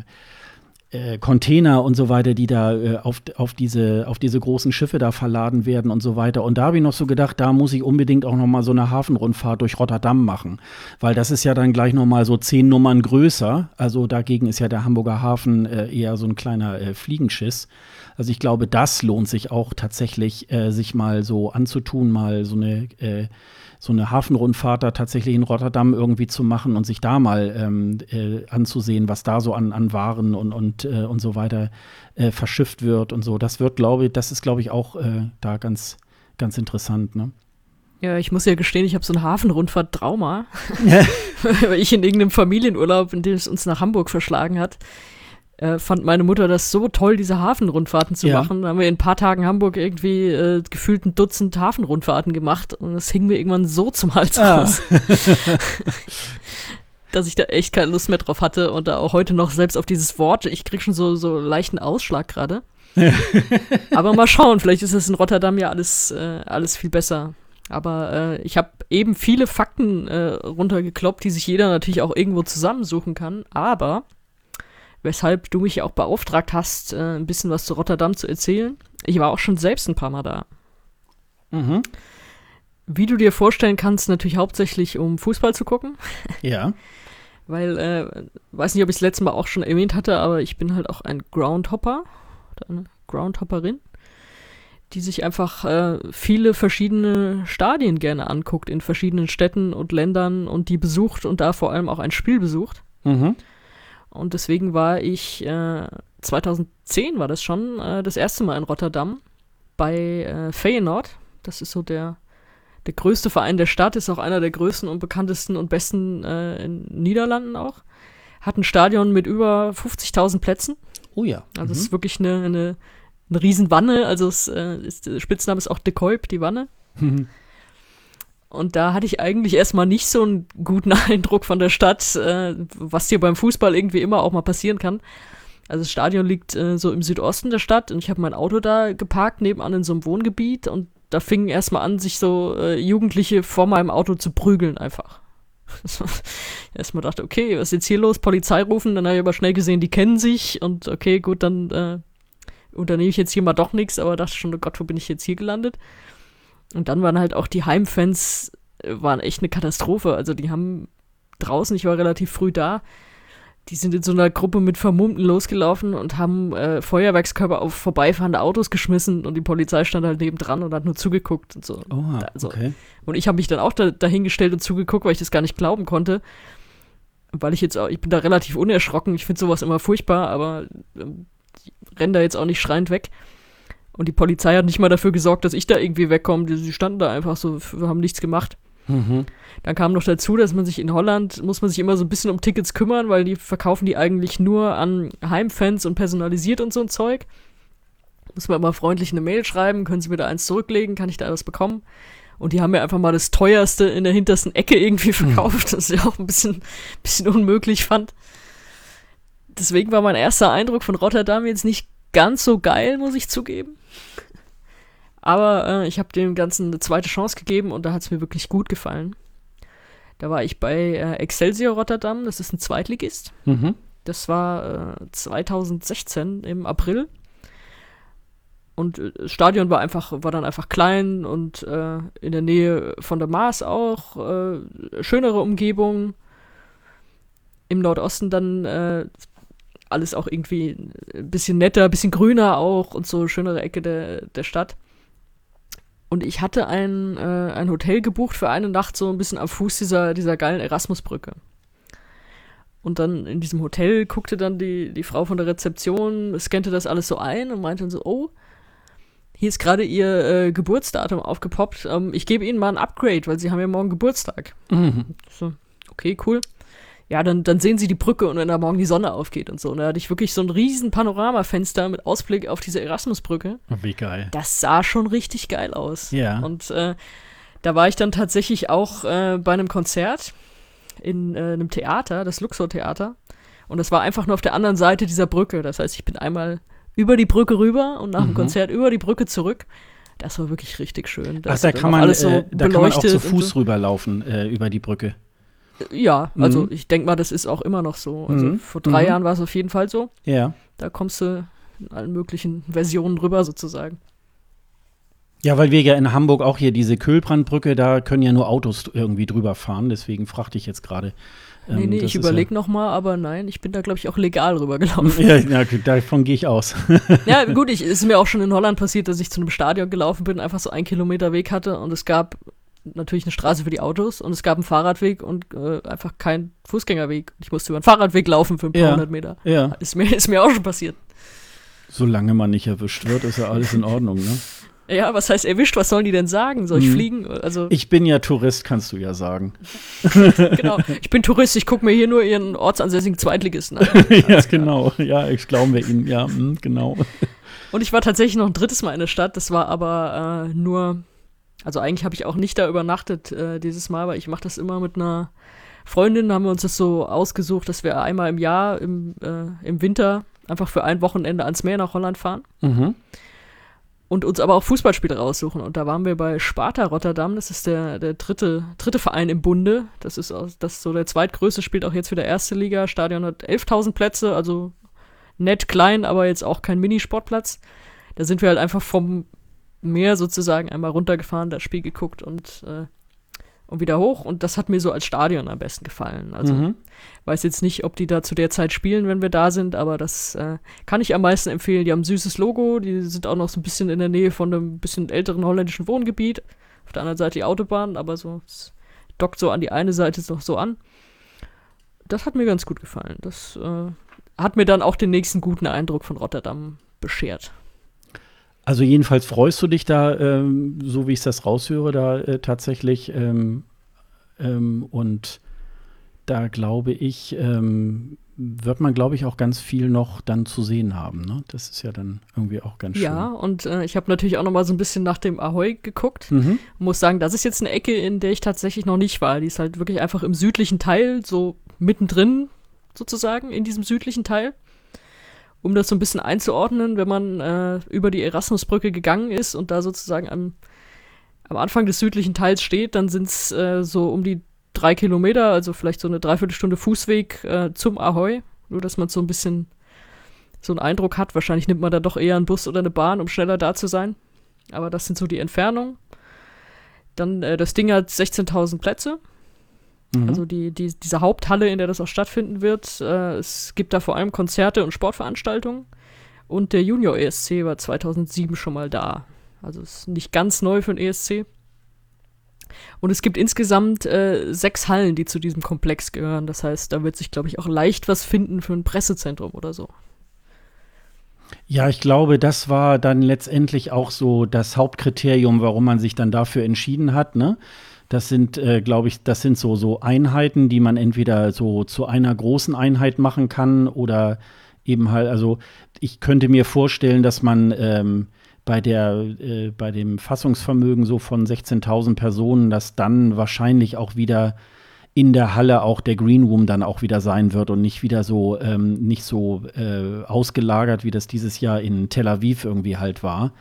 äh, Container und so weiter, die da äh, auf, auf, diese, auf diese großen Schiffe da verladen werden und so weiter. Und da habe ich noch so gedacht, da muss ich unbedingt auch noch mal so eine Hafenrundfahrt durch Rotterdam machen, weil das ist ja dann gleich noch mal so zehn Nummern größer. Also dagegen ist ja der Hamburger Hafen äh, eher so ein kleiner äh, Fliegenschiss. Also ich glaube, das lohnt sich auch tatsächlich, äh, sich mal so anzutun, mal so eine äh, so eine Hafenrundfahrt da tatsächlich in Rotterdam irgendwie zu machen und sich da mal ähm, äh, anzusehen, was da so an, an Waren und, und, äh, und so weiter äh, verschifft wird und so. Das wird, glaube ich, das ist, glaube ich, auch äh, da ganz, ganz interessant, ne? Ja, ich muss ja gestehen, ich habe so ein Hafenrundfahrt-Trauma, weil ich in irgendeinem Familienurlaub, in dem es uns nach Hamburg verschlagen hat, äh, fand meine Mutter das so toll, diese Hafenrundfahrten zu ja. machen. Da haben wir in ein paar Tagen Hamburg irgendwie äh, gefühlt ein Dutzend Hafenrundfahrten gemacht und es hing mir irgendwann so zum Hals ah. raus. dass ich da echt keine Lust mehr drauf hatte und da auch heute noch selbst auf dieses Wort, ich krieg schon so, so leichten Ausschlag gerade. Aber mal schauen, vielleicht ist es in Rotterdam ja alles, äh, alles viel besser. Aber äh, ich habe eben viele Fakten äh, runtergekloppt, die sich jeder natürlich auch irgendwo zusammensuchen kann. Aber weshalb du mich auch beauftragt hast, äh, ein bisschen was zu Rotterdam zu erzählen. Ich war auch schon selbst ein paar Mal da. Mhm. Wie du dir vorstellen kannst, natürlich hauptsächlich um Fußball zu gucken. Ja. Weil, äh, weiß nicht, ob ich es letztes Mal auch schon erwähnt hatte, aber ich bin halt auch ein Groundhopper oder eine Groundhopperin, die sich einfach äh, viele verschiedene Stadien gerne anguckt in verschiedenen Städten und Ländern und die besucht und da vor allem auch ein Spiel besucht. Mhm. Und deswegen war ich, äh, 2010 war das schon, äh, das erste Mal in Rotterdam bei äh, Feyenoord. Das ist so der, der größte Verein der Stadt, ist auch einer der größten und bekanntesten und besten äh, in Niederlanden auch. Hat ein Stadion mit über 50.000 Plätzen. Oh ja. Also mhm. es ist wirklich eine, eine, eine Riesenwanne. Also es äh, ist, der Spitzname ist auch De Kolb, die Wanne. Mhm. Und da hatte ich eigentlich erstmal nicht so einen guten Eindruck von der Stadt, äh, was hier beim Fußball irgendwie immer auch mal passieren kann. Also das Stadion liegt äh, so im Südosten der Stadt und ich habe mein Auto da geparkt, nebenan in so einem Wohngebiet und da fingen erstmal an, sich so äh, Jugendliche vor meinem Auto zu prügeln einfach. erstmal dachte, okay, was ist jetzt hier los? Polizei rufen, dann habe ich aber schnell gesehen, die kennen sich und okay, gut, dann äh, unternehme ich jetzt hier mal doch nichts, aber dachte schon, oh Gott, wo bin ich jetzt hier gelandet? Und dann waren halt auch die Heimfans, äh, waren echt eine Katastrophe. Also die haben draußen, ich war relativ früh da, die sind in so einer Gruppe mit Vermummten losgelaufen und haben äh, Feuerwerkskörper auf vorbeifahrende Autos geschmissen und die Polizei stand halt nebendran und hat nur zugeguckt und so. Oh, also, okay. Und ich habe mich dann auch da, dahingestellt und zugeguckt, weil ich das gar nicht glauben konnte. Weil ich jetzt auch, ich bin da relativ unerschrocken, ich finde sowas immer furchtbar, aber äh, renn da jetzt auch nicht schreiend weg. Und die Polizei hat nicht mal dafür gesorgt, dass ich da irgendwie wegkomme. Sie standen da einfach so, haben nichts gemacht. Mhm. Dann kam noch dazu, dass man sich in Holland, muss man sich immer so ein bisschen um Tickets kümmern, weil die verkaufen die eigentlich nur an Heimfans und personalisiert und so ein Zeug. Muss man immer freundlich eine Mail schreiben, können Sie mir da eins zurücklegen, kann ich da was bekommen? Und die haben mir einfach mal das teuerste in der hintersten Ecke irgendwie verkauft, mhm. das ich auch ein bisschen, bisschen unmöglich fand. Deswegen war mein erster Eindruck von Rotterdam jetzt nicht ganz so geil, muss ich zugeben. Aber äh, ich habe dem Ganzen eine zweite Chance gegeben und da hat es mir wirklich gut gefallen. Da war ich bei äh, Excelsior Rotterdam, das ist ein Zweitligist. Mhm. Das war äh, 2016 im April. Und äh, das Stadion war einfach, war dann einfach klein und äh, in der Nähe von der Maas auch. Äh, schönere Umgebung. Im Nordosten dann alles auch irgendwie ein bisschen netter, ein bisschen grüner auch und so schönere Ecke der, der Stadt. Und ich hatte ein, äh, ein Hotel gebucht für eine Nacht so ein bisschen am Fuß dieser, dieser geilen Erasmusbrücke. Und dann in diesem Hotel guckte dann die, die Frau von der Rezeption, scannte das alles so ein und meinte dann so, oh, hier ist gerade ihr äh, Geburtsdatum aufgepoppt. Ähm, ich gebe Ihnen mal ein Upgrade, weil Sie haben ja morgen Geburtstag. Mhm. So, okay, cool ja, dann, dann sehen sie die Brücke und wenn da morgen die Sonne aufgeht und so. Und da hatte ich wirklich so ein riesen Panoramafenster mit Ausblick auf diese Erasmusbrücke. Wie geil. Das sah schon richtig geil aus. Ja. Und äh, da war ich dann tatsächlich auch äh, bei einem Konzert in äh, einem Theater, das Luxor Theater. Und das war einfach nur auf der anderen Seite dieser Brücke. Das heißt, ich bin einmal über die Brücke rüber und nach mhm. dem Konzert über die Brücke zurück. Das war wirklich richtig schön. Das Ach, da kann man, so äh, da kann man auch zu Fuß so. rüberlaufen äh, über die Brücke. Ja, also mhm. ich denke mal, das ist auch immer noch so. Also mhm. vor drei mhm. Jahren war es auf jeden Fall so. Ja. Da kommst du in allen möglichen Versionen rüber sozusagen. Ja, weil wir ja in Hamburg auch hier diese Kühlbrandbrücke, da können ja nur Autos irgendwie drüber fahren, deswegen fragte ich jetzt gerade. Ähm, nee, nee, ich überlege ja noch mal, aber nein, ich bin da, glaube ich, auch legal rübergelaufen. Ja, ja davon gehe ich aus. ja, gut, es ist mir auch schon in Holland passiert, dass ich zu einem Stadion gelaufen bin, einfach so einen Kilometer Weg hatte und es gab natürlich eine Straße für die Autos und es gab einen Fahrradweg und äh, einfach keinen Fußgängerweg. Ich musste über einen Fahrradweg laufen für ein paar ja, hundert Meter. Ja. Ist mir, ist mir auch schon passiert. Solange man nicht erwischt wird, ist ja alles in Ordnung, ne? Ja, was heißt erwischt? Was sollen die denn sagen? Soll ich hm. fliegen? Also ich bin ja Tourist, kannst du ja sagen. genau. Ich bin Tourist, ich gucke mir hier nur ihren ortsansässigen Zweitligisten an. ja, genau. Ja, ich glaube wir ihnen. Ja, mh, genau. Und ich war tatsächlich noch ein drittes Mal in der Stadt. Das war aber äh, nur also eigentlich habe ich auch nicht da übernachtet äh, dieses Mal, weil ich mache das immer mit einer Freundin, haben wir uns das so ausgesucht, dass wir einmal im Jahr im, äh, im Winter einfach für ein Wochenende ans Meer nach Holland fahren. Mhm. Und uns aber auch Fußballspiele raussuchen. Und da waren wir bei Sparta Rotterdam. Das ist der, der dritte, dritte Verein im Bunde. Das ist, das ist so der zweitgrößte, spielt auch jetzt für der erste Liga. Stadion hat 11.000 Plätze, also nett klein, aber jetzt auch kein Minisportplatz. Da sind wir halt einfach vom Meer sozusagen einmal runtergefahren, das Spiel geguckt und, äh, und wieder hoch. Und das hat mir so als Stadion am besten gefallen. Also mhm. weiß jetzt nicht, ob die da zu der Zeit spielen, wenn wir da sind, aber das äh, kann ich am meisten empfehlen. Die haben ein süßes Logo, die sind auch noch so ein bisschen in der Nähe von einem bisschen älteren holländischen Wohngebiet. Auf der anderen Seite die Autobahn, aber so es dockt so an die eine Seite noch so an. Das hat mir ganz gut gefallen. Das äh, hat mir dann auch den nächsten guten Eindruck von Rotterdam beschert. Also jedenfalls freust du dich da, ähm, so wie ich das raushöre, da äh, tatsächlich. Ähm, ähm, und da glaube ich, ähm, wird man, glaube ich, auch ganz viel noch dann zu sehen haben. Ne? Das ist ja dann irgendwie auch ganz schön. Ja, und äh, ich habe natürlich auch noch mal so ein bisschen nach dem Ahoy geguckt. Mhm. Muss sagen, das ist jetzt eine Ecke, in der ich tatsächlich noch nicht war. Die ist halt wirklich einfach im südlichen Teil, so mittendrin sozusagen, in diesem südlichen Teil um das so ein bisschen einzuordnen, wenn man äh, über die Erasmusbrücke gegangen ist und da sozusagen am, am Anfang des südlichen Teils steht, dann sind es äh, so um die drei Kilometer, also vielleicht so eine Dreiviertelstunde Fußweg äh, zum Ahoy. Nur, dass man so ein bisschen so einen Eindruck hat. Wahrscheinlich nimmt man da doch eher einen Bus oder eine Bahn, um schneller da zu sein. Aber das sind so die Entfernungen. Dann, äh, das Ding hat 16.000 Plätze. Mhm. Also die, die, diese Haupthalle, in der das auch stattfinden wird. Äh, es gibt da vor allem Konzerte und Sportveranstaltungen. Und der Junior ESC war 2007 schon mal da. Also ist nicht ganz neu für den ESC. Und es gibt insgesamt äh, sechs Hallen, die zu diesem Komplex gehören. Das heißt, da wird sich, glaube ich, auch leicht was finden für ein Pressezentrum oder so. Ja, ich glaube, das war dann letztendlich auch so das Hauptkriterium, warum man sich dann dafür entschieden hat, ne? Das sind, äh, glaube ich, das sind so, so Einheiten, die man entweder so zu einer großen Einheit machen kann oder eben halt, also ich könnte mir vorstellen, dass man ähm, bei der, äh, bei dem Fassungsvermögen so von 16.000 Personen, dass dann wahrscheinlich auch wieder in der Halle auch der Green Room dann auch wieder sein wird und nicht wieder so, ähm, nicht so äh, ausgelagert, wie das dieses Jahr in Tel Aviv irgendwie halt war.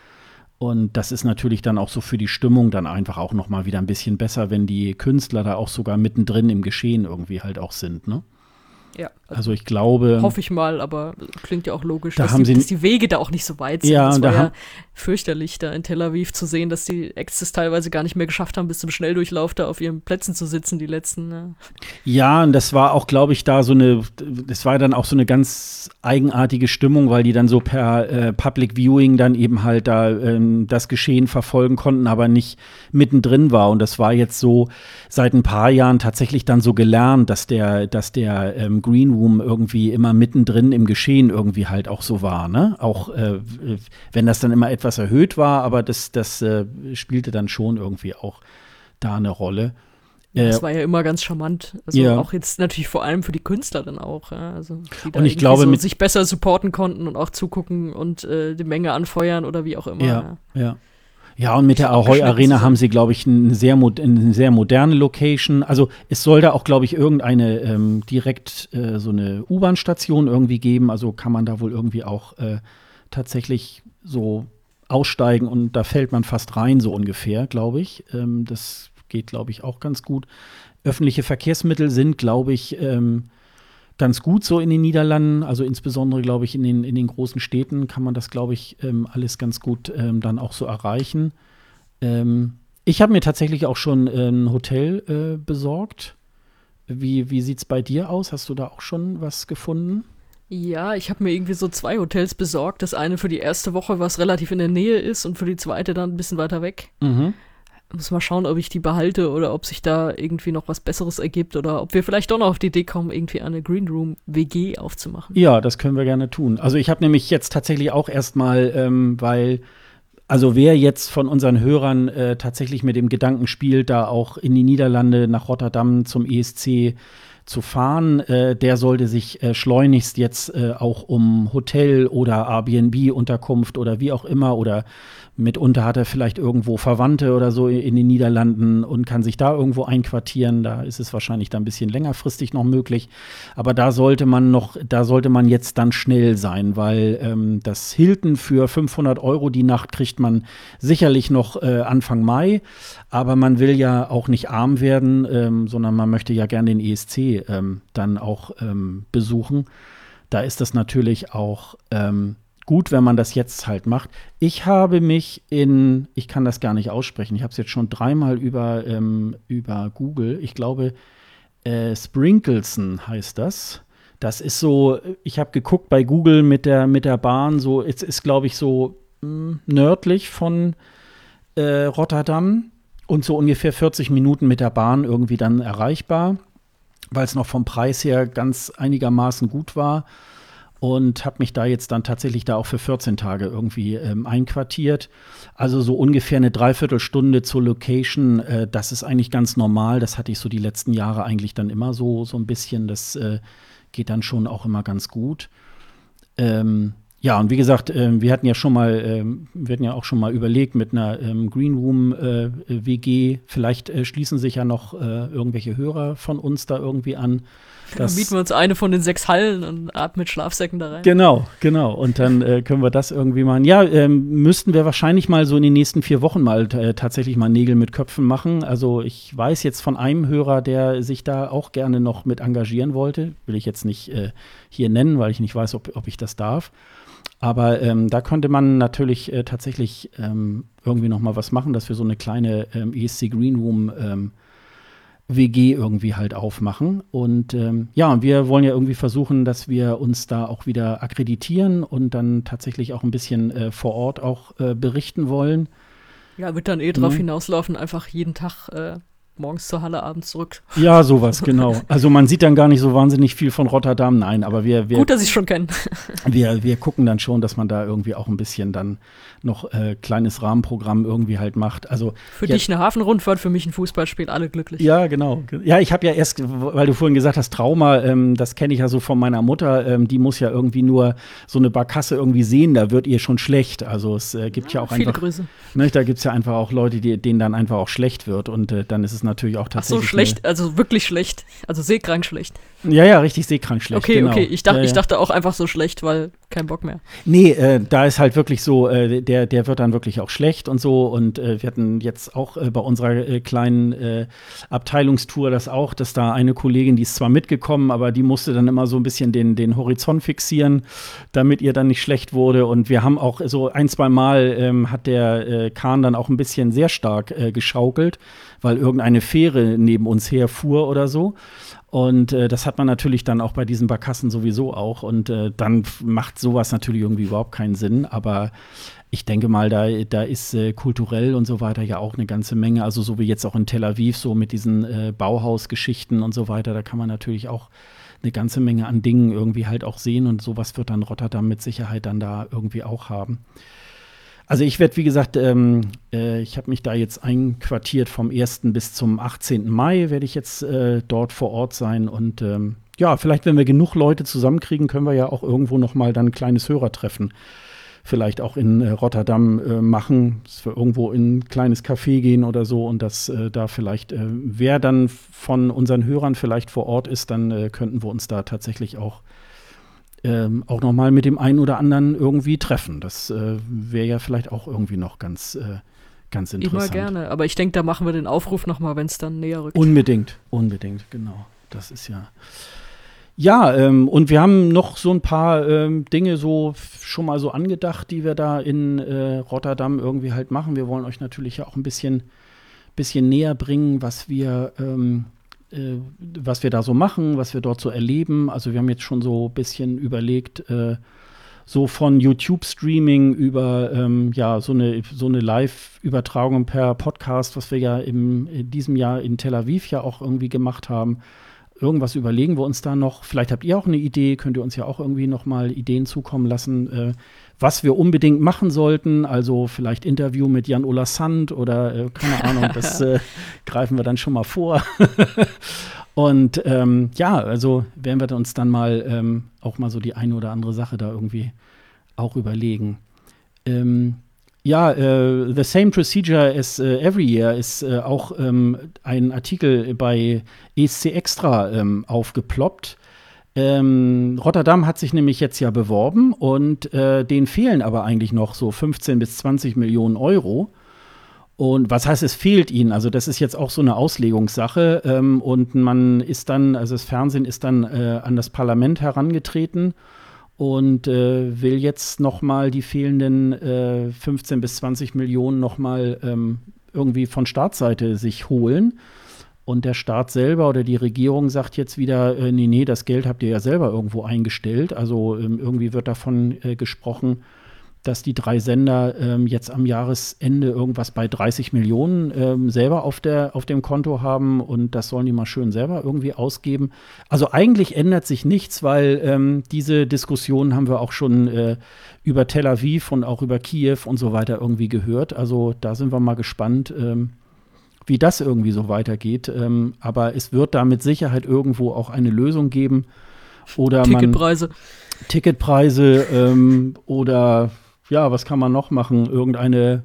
Und das ist natürlich dann auch so für die Stimmung dann einfach auch noch mal wieder ein bisschen besser, wenn die Künstler da auch sogar mittendrin im Geschehen irgendwie halt auch sind, ne? Ja. Also ich glaube. Hoffe ich mal, aber klingt ja auch logisch, da dass, haben die, sie, dass die Wege da auch nicht so weit sind. Ja, da war ja fürchterlich, da in Tel Aviv zu sehen, dass die Acts es teilweise gar nicht mehr geschafft haben, bis zum Schnelldurchlauf da auf ihren Plätzen zu sitzen, die letzten. Ne? Ja, und das war auch, glaube ich, da so eine, das war dann auch so eine ganz eigenartige Stimmung, weil die dann so per äh, Public Viewing dann eben halt da ähm, das Geschehen verfolgen konnten, aber nicht mittendrin war. Und das war jetzt so seit ein paar Jahren tatsächlich dann so gelernt, dass der, dass der ähm, Green Room irgendwie immer mittendrin im Geschehen irgendwie halt auch so war, ne? Auch äh, wenn das dann immer etwas erhöht war, aber das, das äh, spielte dann schon irgendwie auch da eine Rolle. Das war ja immer ganz charmant. Also ja. auch jetzt natürlich vor allem für die Künstler dann auch. Ja? Also die da und ich glaube, so mit sich besser supporten konnten und auch zugucken und äh, die Menge anfeuern oder wie auch immer. Ja, ja. Ja, und mit der Ahoy Arena haben sie, glaube ich, eine sehr, eine sehr moderne Location. Also es soll da auch, glaube ich, irgendeine ähm, direkt äh, so eine U-Bahn-Station irgendwie geben. Also kann man da wohl irgendwie auch äh, tatsächlich so aussteigen und da fällt man fast rein, so ungefähr, glaube ich. Ähm, das geht, glaube ich, auch ganz gut. Öffentliche Verkehrsmittel sind, glaube ich, ähm, ganz gut so in den Niederlanden. Also insbesondere, glaube ich, in den, in den großen Städten kann man das, glaube ich, ähm, alles ganz gut ähm, dann auch so erreichen. Ähm, ich habe mir tatsächlich auch schon äh, ein Hotel äh, besorgt. Wie, wie sieht es bei dir aus? Hast du da auch schon was gefunden? Ja, ich habe mir irgendwie so zwei Hotels besorgt. Das eine für die erste Woche, was relativ in der Nähe ist, und für die zweite dann ein bisschen weiter weg. Mhm. Muss mal schauen, ob ich die behalte oder ob sich da irgendwie noch was Besseres ergibt oder ob wir vielleicht doch noch auf die Idee kommen, irgendwie eine Green Room WG aufzumachen. Ja, das können wir gerne tun. Also ich habe nämlich jetzt tatsächlich auch erstmal, ähm, weil, also wer jetzt von unseren Hörern äh, tatsächlich mit dem Gedanken spielt, da auch in die Niederlande nach Rotterdam zum ESC zu fahren, äh, der sollte sich äh, schleunigst jetzt äh, auch um Hotel oder Airbnb-Unterkunft oder wie auch immer oder mitunter hat er vielleicht irgendwo Verwandte oder so in den Niederlanden und kann sich da irgendwo einquartieren. Da ist es wahrscheinlich dann ein bisschen längerfristig noch möglich. Aber da sollte man noch, da sollte man jetzt dann schnell sein, weil ähm, das Hilton für 500 Euro die Nacht kriegt man sicherlich noch äh, Anfang Mai. Aber man will ja auch nicht arm werden, ähm, sondern man möchte ja gerne den ESC ähm, dann auch ähm, besuchen. Da ist das natürlich auch ähm, gut, wenn man das jetzt halt macht. Ich habe mich in, ich kann das gar nicht aussprechen, ich habe es jetzt schon dreimal über, ähm, über Google, ich glaube, äh, Sprinkleson heißt das. Das ist so, ich habe geguckt bei Google mit der, mit der Bahn, so, es ist, glaube ich, so mh, hm, nördlich von äh, Rotterdam und so ungefähr 40 Minuten mit der Bahn irgendwie dann erreichbar, weil es noch vom Preis her ganz einigermaßen gut war und habe mich da jetzt dann tatsächlich da auch für 14 Tage irgendwie ähm, einquartiert. Also so ungefähr eine Dreiviertelstunde zur Location, äh, das ist eigentlich ganz normal. Das hatte ich so die letzten Jahre eigentlich dann immer so, so ein bisschen. Das äh, geht dann schon auch immer ganz gut. Ähm, ja, und wie gesagt, äh, wir hatten ja schon mal, äh, wir hatten ja auch schon mal überlegt mit einer ähm, Green Room äh, WG, vielleicht äh, schließen sich ja noch äh, irgendwelche Hörer von uns da irgendwie an. Dann mieten wir uns eine von den sechs Hallen und atmen mit Schlafsäcken da rein. Genau, genau. Und dann äh, können wir das irgendwie machen. Ja, ähm, müssten wir wahrscheinlich mal so in den nächsten vier Wochen mal tatsächlich mal Nägel mit Köpfen machen. Also ich weiß jetzt von einem Hörer, der sich da auch gerne noch mit engagieren wollte. Will ich jetzt nicht hier nennen, weil ich nicht weiß, ob, ob ich das darf. Aber ähm, da könnte man natürlich äh, tatsächlich ähm, irgendwie noch mal was machen, dass wir so eine kleine ähm, ESC Green Room ähm, WG irgendwie halt aufmachen. Und ähm, ja, und wir wollen ja irgendwie versuchen, dass wir uns da auch wieder akkreditieren und dann tatsächlich auch ein bisschen äh, vor Ort auch äh, berichten wollen. Ja, wird dann eh drauf mhm. hinauslaufen, einfach jeden Tag äh, morgens zur Halle, abends zurück. Ja, sowas, genau. Also man sieht dann gar nicht so wahnsinnig viel von Rotterdam, nein, aber wir, wir Gut, dass ich schon kenne. wir, wir gucken dann schon, dass man da irgendwie auch ein bisschen dann noch äh, kleines Rahmenprogramm irgendwie halt macht. Also für ja, dich eine Hafenrundfahrt, für mich ein Fußballspiel, alle glücklich. Ja, genau. Ja, ich habe ja erst, weil du vorhin gesagt hast, Trauma, ähm, das kenne ich ja so von meiner Mutter, ähm, die muss ja irgendwie nur so eine Barkasse irgendwie sehen, da wird ihr schon schlecht. Also es äh, gibt ja, ja auch viele einfach. Grüße. Ne, da gibt es ja einfach auch Leute, die, denen dann einfach auch schlecht wird und äh, dann ist es natürlich auch tatsächlich. Ach so, schlecht, also wirklich schlecht. Also seekrank schlecht. Ja, ja, richtig seekrank schlecht. Okay, genau. okay. Ich, dacht, ja, ich dachte auch einfach so schlecht, weil kein Bock mehr. Nee, äh, da ist halt wirklich so, äh, der, der wird dann wirklich auch schlecht und so. Und äh, wir hatten jetzt auch äh, bei unserer äh, kleinen äh, Abteilungstour das auch, dass da eine Kollegin, die ist zwar mitgekommen, aber die musste dann immer so ein bisschen den, den Horizont fixieren, damit ihr dann nicht schlecht wurde. Und wir haben auch so ein, zwei Mal ähm, hat der Kahn dann auch ein bisschen sehr stark geschaukelt, weil irgendeine Fähre neben uns herfuhr oder so. Und äh, das hat man natürlich dann auch bei diesen Barkassen sowieso auch. Und äh, dann macht sowas natürlich irgendwie überhaupt keinen Sinn. Aber ich denke mal, da, da ist äh, kulturell und so weiter ja auch eine ganze Menge. Also so wie jetzt auch in Tel Aviv, so mit diesen äh, Bauhausgeschichten und so weiter, da kann man natürlich auch eine ganze Menge an Dingen irgendwie halt auch sehen. Und sowas wird dann Rotterdam mit Sicherheit dann da irgendwie auch haben. Also ich werde, wie gesagt, ähm, äh, ich habe mich da jetzt einquartiert vom 1. bis zum 18. Mai werde ich jetzt äh, dort vor Ort sein und ähm, ja, vielleicht, wenn wir genug Leute zusammenkriegen, können wir ja auch irgendwo noch mal dann ein kleines Hörertreffen vielleicht auch in äh, Rotterdam äh, machen, dass wir irgendwo in ein kleines Café gehen oder so und dass äh, da vielleicht, äh, wer dann von unseren Hörern vielleicht vor Ort ist, dann könnten wir uns da tatsächlich auch ähm, auch noch mal mit dem einen oder anderen irgendwie treffen. Das äh, wäre ja vielleicht auch irgendwie noch ganz, äh, ganz interessant. Immer gerne, aber ich denke, da machen wir den Aufruf noch mal, wenn es dann näher rückt. Unbedingt, unbedingt, genau. Das ist ja. Ja, ähm, und wir haben noch so ein paar ähm, Dinge so schon mal so angedacht, die wir da in äh, Rotterdam irgendwie halt machen. Wir wollen euch natürlich ja auch ein bisschen, bisschen näher bringen, was wir ähm, äh, was wir da so machen, was wir dort so erleben. Also wir haben jetzt schon so ein bisschen überlegt, äh, so von YouTube-Streaming über ähm, ja, so eine, so eine Live-Übertragung per Podcast, was wir ja im, in diesem Jahr in Tel Aviv ja auch irgendwie gemacht haben. Irgendwas überlegen wir uns da noch. Vielleicht habt ihr auch eine Idee, könnt ihr uns ja auch irgendwie noch mal Ideen zukommen lassen, äh, was wir unbedingt machen sollten. Also vielleicht Interview mit Jan Ola Sand oder äh, keine Ahnung, das äh, greifen wir dann schon mal vor. Und ähm, ja, also werden wir uns dann mal ähm, auch mal so die eine oder andere Sache da irgendwie auch überlegen. Ähm, ja, äh, The Same Procedure as uh, Every Year ist äh, auch ähm, ein Artikel bei ESC Extra ähm, aufgeploppt ähm, Rotterdam hat sich nämlich jetzt ja beworben und äh, denen fehlen aber eigentlich noch so 15 bis 20 Millionen Euro. Und was heißt, es fehlt ihnen? Also, das ist jetzt auch so eine Auslegungssache. Ähm, und man ist dann, also das Fernsehen ist dann äh, an das Parlament herangetreten und äh, will jetzt noch mal die fehlenden äh, 15 bis 20 Millionen noch mal ähm, irgendwie von Staatsseite sich holen. Und der Staat selber oder die Regierung sagt jetzt wieder, äh, nee, nee, das Geld habt ihr ja selber irgendwo eingestellt. Also ähm, irgendwie wird davon äh, gesprochen, dass die drei Sender ähm, jetzt am Jahresende irgendwas bei 30 Millionen ähm, selber auf, der, auf dem Konto haben und das sollen die mal schön selber irgendwie ausgeben. Also eigentlich ändert sich nichts, weil ähm, diese Diskussion haben wir auch schon äh, über Tel Aviv und auch über Kiew und so weiter irgendwie gehört. Also da sind wir mal gespannt, ähm, wie das irgendwie so weitergeht. Ähm, aber es wird da mit Sicherheit irgendwo auch eine Lösung geben. Oder Ticketpreise. Man, Ticketpreise ähm, oder ja, was kann man noch machen? Irgendeine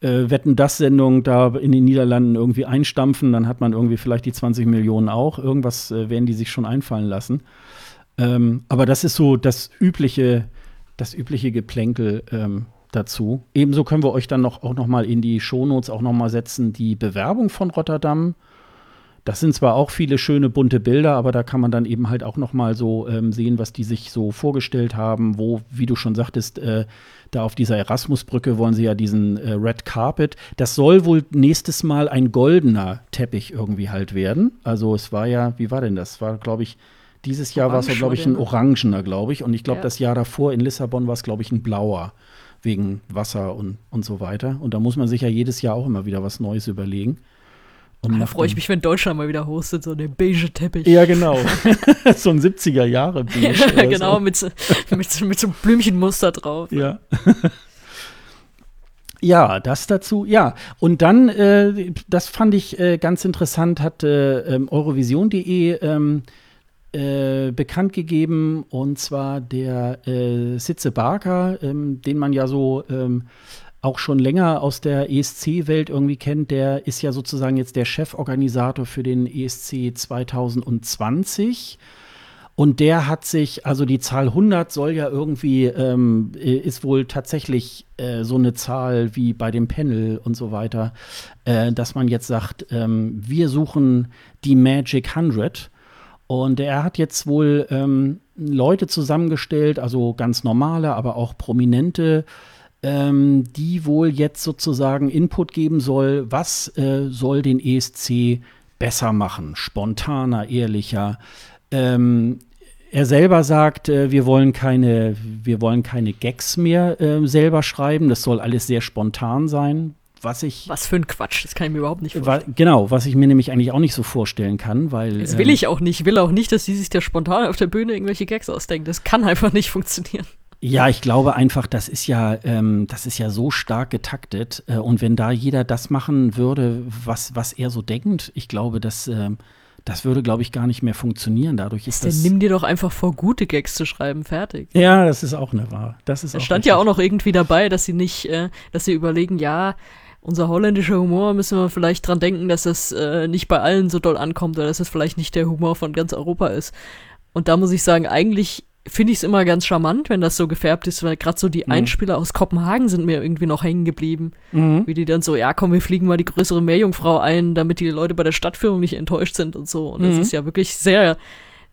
äh, Wetten das Sendung da in den Niederlanden irgendwie einstampfen, dann hat man irgendwie vielleicht die 20 Millionen auch. Irgendwas äh, werden die sich schon einfallen lassen. Ähm, aber das ist so das übliche, das übliche Geplänkel, ähm, dazu. Ebenso können wir euch dann noch, auch noch mal in die Shownotes auch noch mal setzen, die Bewerbung von Rotterdam. Das sind zwar auch viele schöne bunte Bilder, aber da kann man dann eben halt auch noch mal so ähm, sehen, was die sich so vorgestellt haben, wo, wie du schon sagtest, äh, da auf dieser Erasmusbrücke wollen sie ja diesen äh, Red Carpet. Das soll wohl nächstes Mal ein goldener Teppich irgendwie halt werden. Also es war ja, wie war denn das? War, glaube ich, dieses Jahr war es, glaube ich, ein orangener, glaube ich. Und ich glaube, ja. das Jahr davor in Lissabon war es, glaube ich, ein blauer wegen Wasser und, und so weiter. Und da muss man sich ja jedes Jahr auch immer wieder was Neues überlegen. Und da freue ich mich, wenn Deutschland mal wieder hostet, so den beige Teppich. Ja, genau. so ein 70er Jahre beige. Ja, genau, so. mit, mit, mit so einem Blümchenmuster drauf. Ja. Ja, das dazu, ja. Und dann, äh, das fand ich äh, ganz interessant, hat äh, ähm, Eurovision.de ähm, äh, bekannt gegeben, und zwar der äh, Sitze Barker, ähm, den man ja so ähm, auch schon länger aus der ESC-Welt irgendwie kennt, der ist ja sozusagen jetzt der Cheforganisator für den ESC 2020. Und der hat sich, also die Zahl 100 soll ja irgendwie, ähm, ist wohl tatsächlich äh, so eine Zahl wie bei dem Panel und so weiter, äh, dass man jetzt sagt, ähm, wir suchen die Magic 100. Und er hat jetzt wohl ähm, Leute zusammengestellt, also ganz normale, aber auch prominente, ähm, die wohl jetzt sozusagen Input geben soll, was äh, soll den ESC besser machen, spontaner, ehrlicher. Ähm, er selber sagt, äh, wir wollen keine, wir wollen keine Gags mehr äh, selber schreiben. Das soll alles sehr spontan sein. Was ich. Was für ein Quatsch, das kann ich mir überhaupt nicht vorstellen. Wa genau, was ich mir nämlich eigentlich auch nicht so vorstellen kann, weil. Das will ähm, ich auch nicht. Ich will auch nicht, dass sie sich da spontan auf der Bühne irgendwelche Gags ausdenken. Das kann einfach nicht funktionieren. Ja, ich glaube einfach, das ist ja, ähm, das ist ja so stark getaktet. Äh, und wenn da jeder das machen würde, was, was er so denkt, ich glaube, dass. Ähm, das würde, glaube ich, gar nicht mehr funktionieren. Dadurch ist das. Dann nimm dir doch einfach vor, gute Gags zu schreiben, fertig. Ja, das ist auch eine Wahr. Das ist da stand richtig. ja auch noch irgendwie dabei, dass sie nicht, äh, dass sie überlegen, ja, unser holländischer Humor müssen wir vielleicht dran denken, dass das äh, nicht bei allen so doll ankommt oder dass es das vielleicht nicht der Humor von ganz Europa ist. Und da muss ich sagen, eigentlich finde ich es immer ganz charmant, wenn das so gefärbt ist, weil gerade so die mhm. Einspieler aus Kopenhagen sind mir irgendwie noch hängen geblieben. Mhm. Wie die dann so, ja komm, wir fliegen mal die größere Meerjungfrau ein, damit die Leute bei der Stadtführung nicht enttäuscht sind und so. Und mhm. das ist ja wirklich sehr,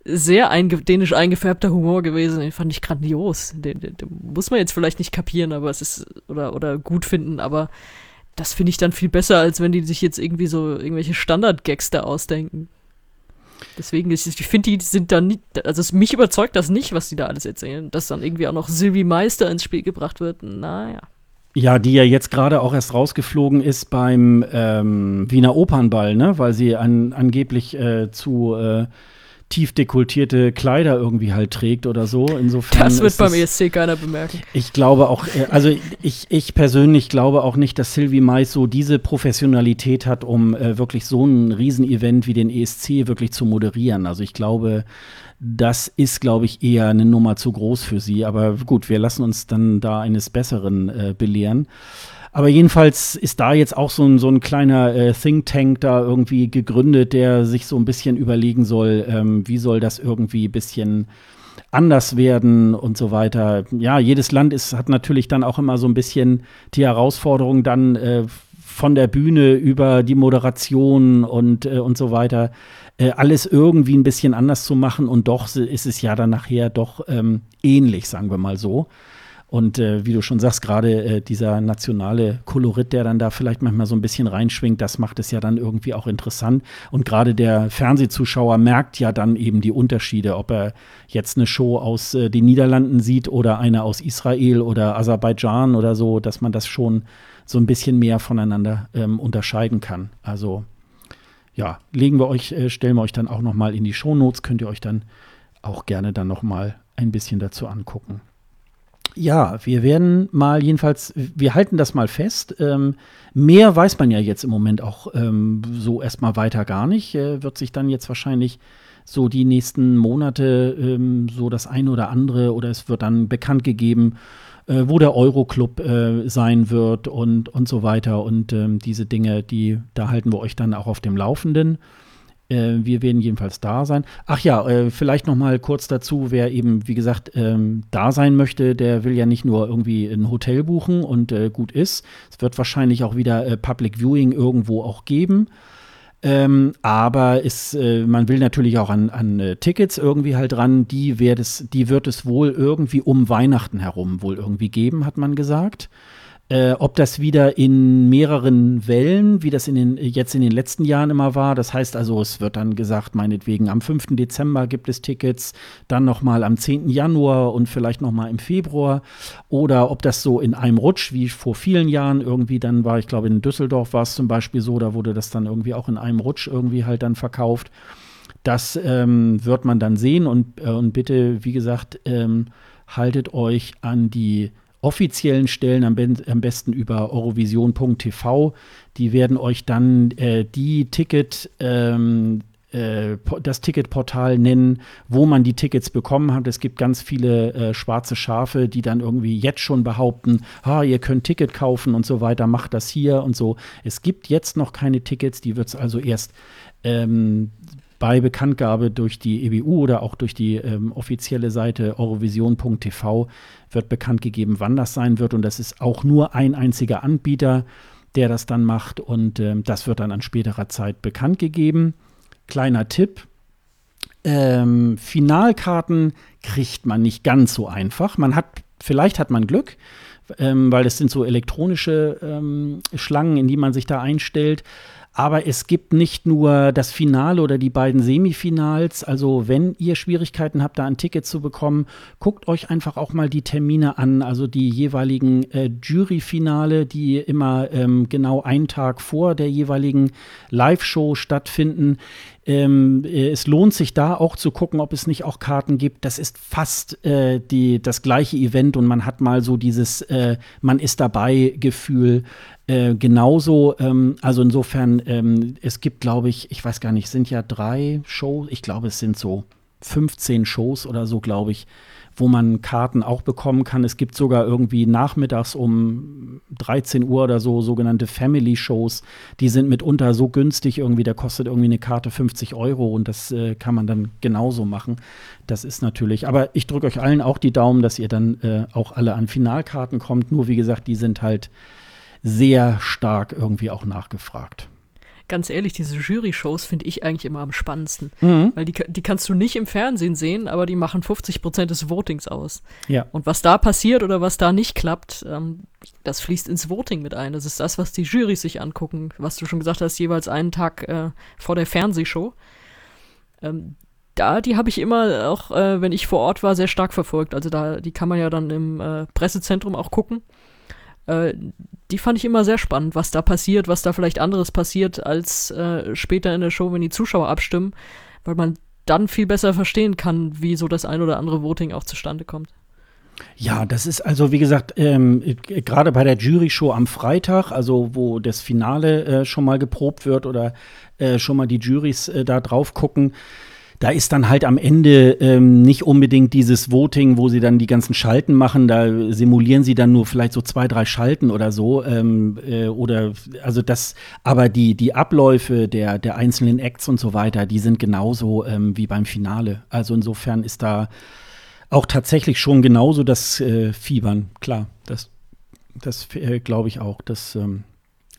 sehr einge dänisch eingefärbter Humor gewesen. Den fand ich grandios. Den, den, den, muss man jetzt vielleicht nicht kapieren, aber es ist, oder, oder gut finden, aber das finde ich dann viel besser, als wenn die sich jetzt irgendwie so irgendwelche Standard-Gags da ausdenken. Deswegen, ich, ich finde, die sind da nicht, also mich überzeugt das nicht, was die da alles erzählen. Dass dann irgendwie auch noch Sylvie Meister ins Spiel gebracht wird, naja. Ja, die ja jetzt gerade auch erst rausgeflogen ist beim ähm, Wiener Opernball, ne? Weil sie an, angeblich äh, zu äh, tief dekultierte Kleider irgendwie halt trägt oder so. Insofern das wird beim ESC keiner bemerken. Ich glaube auch, äh, also ich, ich persönlich glaube auch nicht, dass Sylvie Mais so diese Professionalität hat, um äh, wirklich so ein Riesenevent wie den ESC wirklich zu moderieren. Also ich glaube, das ist, glaube ich, eher eine Nummer zu groß für sie. Aber gut, wir lassen uns dann da eines Besseren äh, belehren. Aber jedenfalls ist da jetzt auch so ein, so ein kleiner äh, Think Tank da irgendwie gegründet, der sich so ein bisschen überlegen soll, ähm, wie soll das irgendwie ein bisschen anders werden und so weiter. Ja, jedes Land ist, hat natürlich dann auch immer so ein bisschen die Herausforderung, dann äh, von der Bühne über die Moderation und, äh, und so weiter, äh, alles irgendwie ein bisschen anders zu machen. Und doch ist es ja dann nachher doch ähm, ähnlich, sagen wir mal so. Und äh, wie du schon sagst, gerade äh, dieser nationale Kolorit, der dann da vielleicht manchmal so ein bisschen reinschwingt, das macht es ja dann irgendwie auch interessant. Und gerade der Fernsehzuschauer merkt ja dann eben die Unterschiede, ob er jetzt eine Show aus äh, den Niederlanden sieht oder eine aus Israel oder Aserbaidschan oder so, dass man das schon so ein bisschen mehr voneinander ähm, unterscheiden kann. Also ja, legen wir euch, äh, stellen wir euch dann auch noch mal in die Shownotes, könnt ihr euch dann auch gerne dann noch ein bisschen dazu angucken. Ja, wir werden mal jedenfalls, wir halten das mal fest. Ähm, mehr weiß man ja jetzt im Moment auch ähm, so erstmal weiter gar nicht. Äh, wird sich dann jetzt wahrscheinlich so die nächsten Monate ähm, so das eine oder andere oder es wird dann bekannt gegeben, äh, wo der Euroclub äh, sein wird und, und so weiter. Und ähm, diese Dinge, die, da halten wir euch dann auch auf dem Laufenden. Äh, wir werden jedenfalls da sein. Ach ja, äh, vielleicht noch mal kurz dazu, wer eben, wie gesagt, ähm, da sein möchte, der will ja nicht nur irgendwie ein Hotel buchen und äh, gut ist. Es wird wahrscheinlich auch wieder äh, Public Viewing irgendwo auch geben. Ähm, aber es, äh, man will natürlich auch an, an äh, Tickets irgendwie halt dran. Die, es, die wird es wohl irgendwie um Weihnachten herum wohl irgendwie geben, hat man gesagt. Äh, ob das wieder in mehreren Wellen, wie das in den, jetzt in den letzten Jahren immer war, das heißt also, es wird dann gesagt, meinetwegen am 5. Dezember gibt es Tickets, dann nochmal am 10. Januar und vielleicht nochmal im Februar. Oder ob das so in einem Rutsch, wie vor vielen Jahren irgendwie, dann war, ich glaube, in Düsseldorf war es zum Beispiel so, da wurde das dann irgendwie auch in einem Rutsch irgendwie halt dann verkauft. Das ähm, wird man dann sehen und, äh, und bitte, wie gesagt, ähm, haltet euch an die offiziellen Stellen, am, be am besten über eurovision.tv. Die werden euch dann äh, die Ticket, ähm, äh, das Ticketportal nennen, wo man die Tickets bekommen hat. Es gibt ganz viele äh, schwarze Schafe, die dann irgendwie jetzt schon behaupten, ah, ihr könnt Ticket kaufen und so weiter, macht das hier und so. Es gibt jetzt noch keine Tickets, die wird es also erst ähm, bei Bekanntgabe durch die EBU oder auch durch die ähm, offizielle Seite eurovision.tv wird bekannt gegeben, wann das sein wird. Und das ist auch nur ein einziger Anbieter, der das dann macht. Und ähm, das wird dann an späterer Zeit bekannt gegeben. Kleiner Tipp. Ähm, Finalkarten kriegt man nicht ganz so einfach. Man hat, vielleicht hat man Glück, ähm, weil es sind so elektronische ähm, Schlangen, in die man sich da einstellt. Aber es gibt nicht nur das Finale oder die beiden Semifinals. Also wenn ihr Schwierigkeiten habt, da ein Ticket zu bekommen, guckt euch einfach auch mal die Termine an. Also die jeweiligen äh, Juryfinale, die immer ähm, genau einen Tag vor der jeweiligen Live-Show stattfinden. Ähm, äh, es lohnt sich da auch zu gucken, ob es nicht auch Karten gibt. Das ist fast äh, die, das gleiche Event und man hat mal so dieses äh, Man ist dabei Gefühl. Äh, genauso, ähm, also insofern, ähm, es gibt, glaube ich, ich weiß gar nicht, sind ja drei Shows, ich glaube, es sind so 15 Shows oder so, glaube ich, wo man Karten auch bekommen kann. Es gibt sogar irgendwie nachmittags um 13 Uhr oder so sogenannte Family-Shows. Die sind mitunter so günstig irgendwie, da kostet irgendwie eine Karte 50 Euro und das äh, kann man dann genauso machen. Das ist natürlich, aber ich drücke euch allen auch die Daumen, dass ihr dann äh, auch alle an Finalkarten kommt. Nur wie gesagt, die sind halt sehr stark irgendwie auch nachgefragt ganz ehrlich, diese Jury-Shows finde ich eigentlich immer am spannendsten. Mhm. Weil die, die kannst du nicht im Fernsehen sehen, aber die machen 50 Prozent des Votings aus. Ja. Und was da passiert oder was da nicht klappt, ähm, das fließt ins Voting mit ein. Das ist das, was die Jurys sich angucken, was du schon gesagt hast, jeweils einen Tag äh, vor der Fernsehshow. Ähm, da, die habe ich immer auch, äh, wenn ich vor Ort war, sehr stark verfolgt. Also da, die kann man ja dann im äh, Pressezentrum auch gucken. Äh, die fand ich immer sehr spannend, was da passiert, was da vielleicht anderes passiert als äh, später in der Show, wenn die Zuschauer abstimmen, weil man dann viel besser verstehen kann, wie so das ein oder andere Voting auch zustande kommt. Ja, das ist also, wie gesagt, ähm, gerade bei der Jury-Show am Freitag, also wo das Finale äh, schon mal geprobt wird oder äh, schon mal die Juries äh, da drauf gucken, da ist dann halt am Ende ähm, nicht unbedingt dieses Voting, wo sie dann die ganzen Schalten machen. Da simulieren sie dann nur vielleicht so zwei, drei Schalten oder so. Ähm, äh, oder also das, aber die, die Abläufe der, der einzelnen Acts und so weiter, die sind genauso ähm, wie beim Finale. Also insofern ist da auch tatsächlich schon genauso das äh, Fiebern, klar. Das, das äh, glaube ich auch. Das, ähm,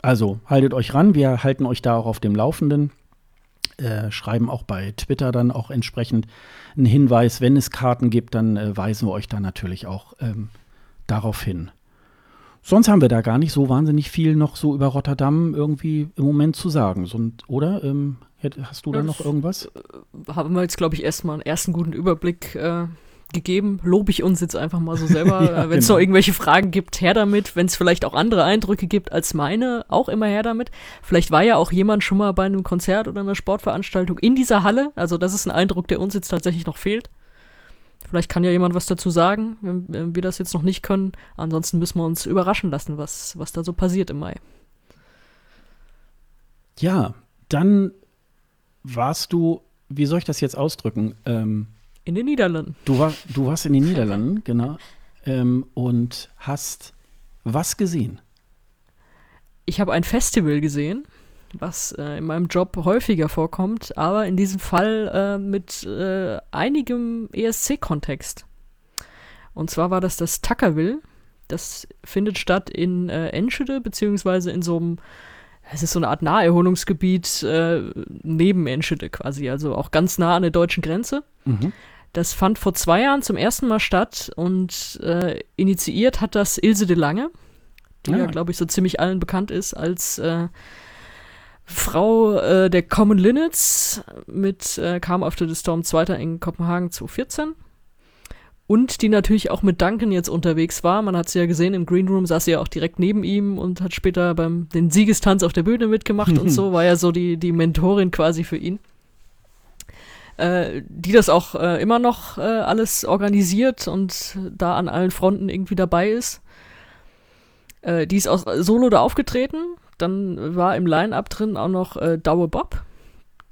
also haltet euch ran, wir halten euch da auch auf dem Laufenden. Äh, schreiben auch bei Twitter dann auch entsprechend einen Hinweis. Wenn es Karten gibt, dann äh, weisen wir euch da natürlich auch ähm, darauf hin. Sonst haben wir da gar nicht so wahnsinnig viel noch so über Rotterdam irgendwie im Moment zu sagen. So, oder? Ähm, hast du da noch irgendwas? Äh, haben wir jetzt, glaube ich, erstmal einen ersten guten Überblick äh, gegeben. Lobe ich uns jetzt einfach mal so selber. ja, Wenn es genau. noch irgendwelche Fragen gibt, her damit. Wenn es vielleicht auch andere Eindrücke gibt als meine, auch immer her damit. Vielleicht war ja auch jemand schon mal bei einem Konzert oder einer Sportveranstaltung in dieser Halle. Also das ist ein Eindruck, der uns jetzt tatsächlich noch fehlt. Vielleicht kann ja jemand was dazu sagen, wenn, wenn wir das jetzt noch nicht können. Ansonsten müssen wir uns überraschen lassen, was, was da so passiert im Mai. Ja, dann warst du, wie soll ich das jetzt ausdrücken? Ähm, in den Niederlanden. Du, war, du warst in den Niederlanden, genau. Ähm, und hast was gesehen? Ich habe ein Festival gesehen, was äh, in meinem Job häufiger vorkommt, aber in diesem Fall äh, mit äh, einigem ESC-Kontext. Und zwar war das das Tuckerville. Das findet statt in äh, Enschede, beziehungsweise in so einem es ist so eine Art Naherholungsgebiet äh, neben Enschede quasi, also auch ganz nah an der deutschen Grenze. Mhm. Das fand vor zwei Jahren zum ersten Mal statt und äh, initiiert hat das Ilse de Lange, die ja, ja glaube ich, so ziemlich allen bekannt ist als äh, Frau äh, der Common Linnets mit äh, Come After the Storm 2. in Kopenhagen 2014. Und die natürlich auch mit Duncan jetzt unterwegs war. Man hat sie ja gesehen, im Green Room saß sie ja auch direkt neben ihm und hat später beim den Siegestanz auf der Bühne mitgemacht und so, war ja so die, die Mentorin quasi für ihn. Äh, die das auch äh, immer noch äh, alles organisiert und da an allen Fronten irgendwie dabei ist. Äh, die ist auch solo da aufgetreten. Dann war im Line-Up drin auch noch äh, Daue Bob,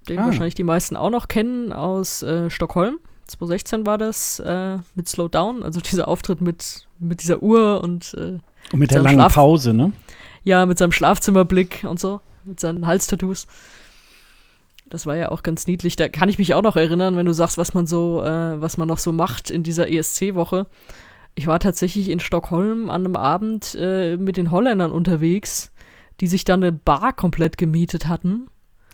den ah. wahrscheinlich die meisten auch noch kennen aus äh, Stockholm. 2016 war das äh, mit Slowdown, also dieser Auftritt mit, mit dieser Uhr und, äh, und mit der langen Schlaf Pause, ne? Ja, mit seinem Schlafzimmerblick und so, mit seinen Halstattoos. Das war ja auch ganz niedlich. Da kann ich mich auch noch erinnern, wenn du sagst, was man so, äh, was man noch so macht in dieser ESC-Woche. Ich war tatsächlich in Stockholm an einem Abend äh, mit den Holländern unterwegs, die sich dann eine Bar komplett gemietet hatten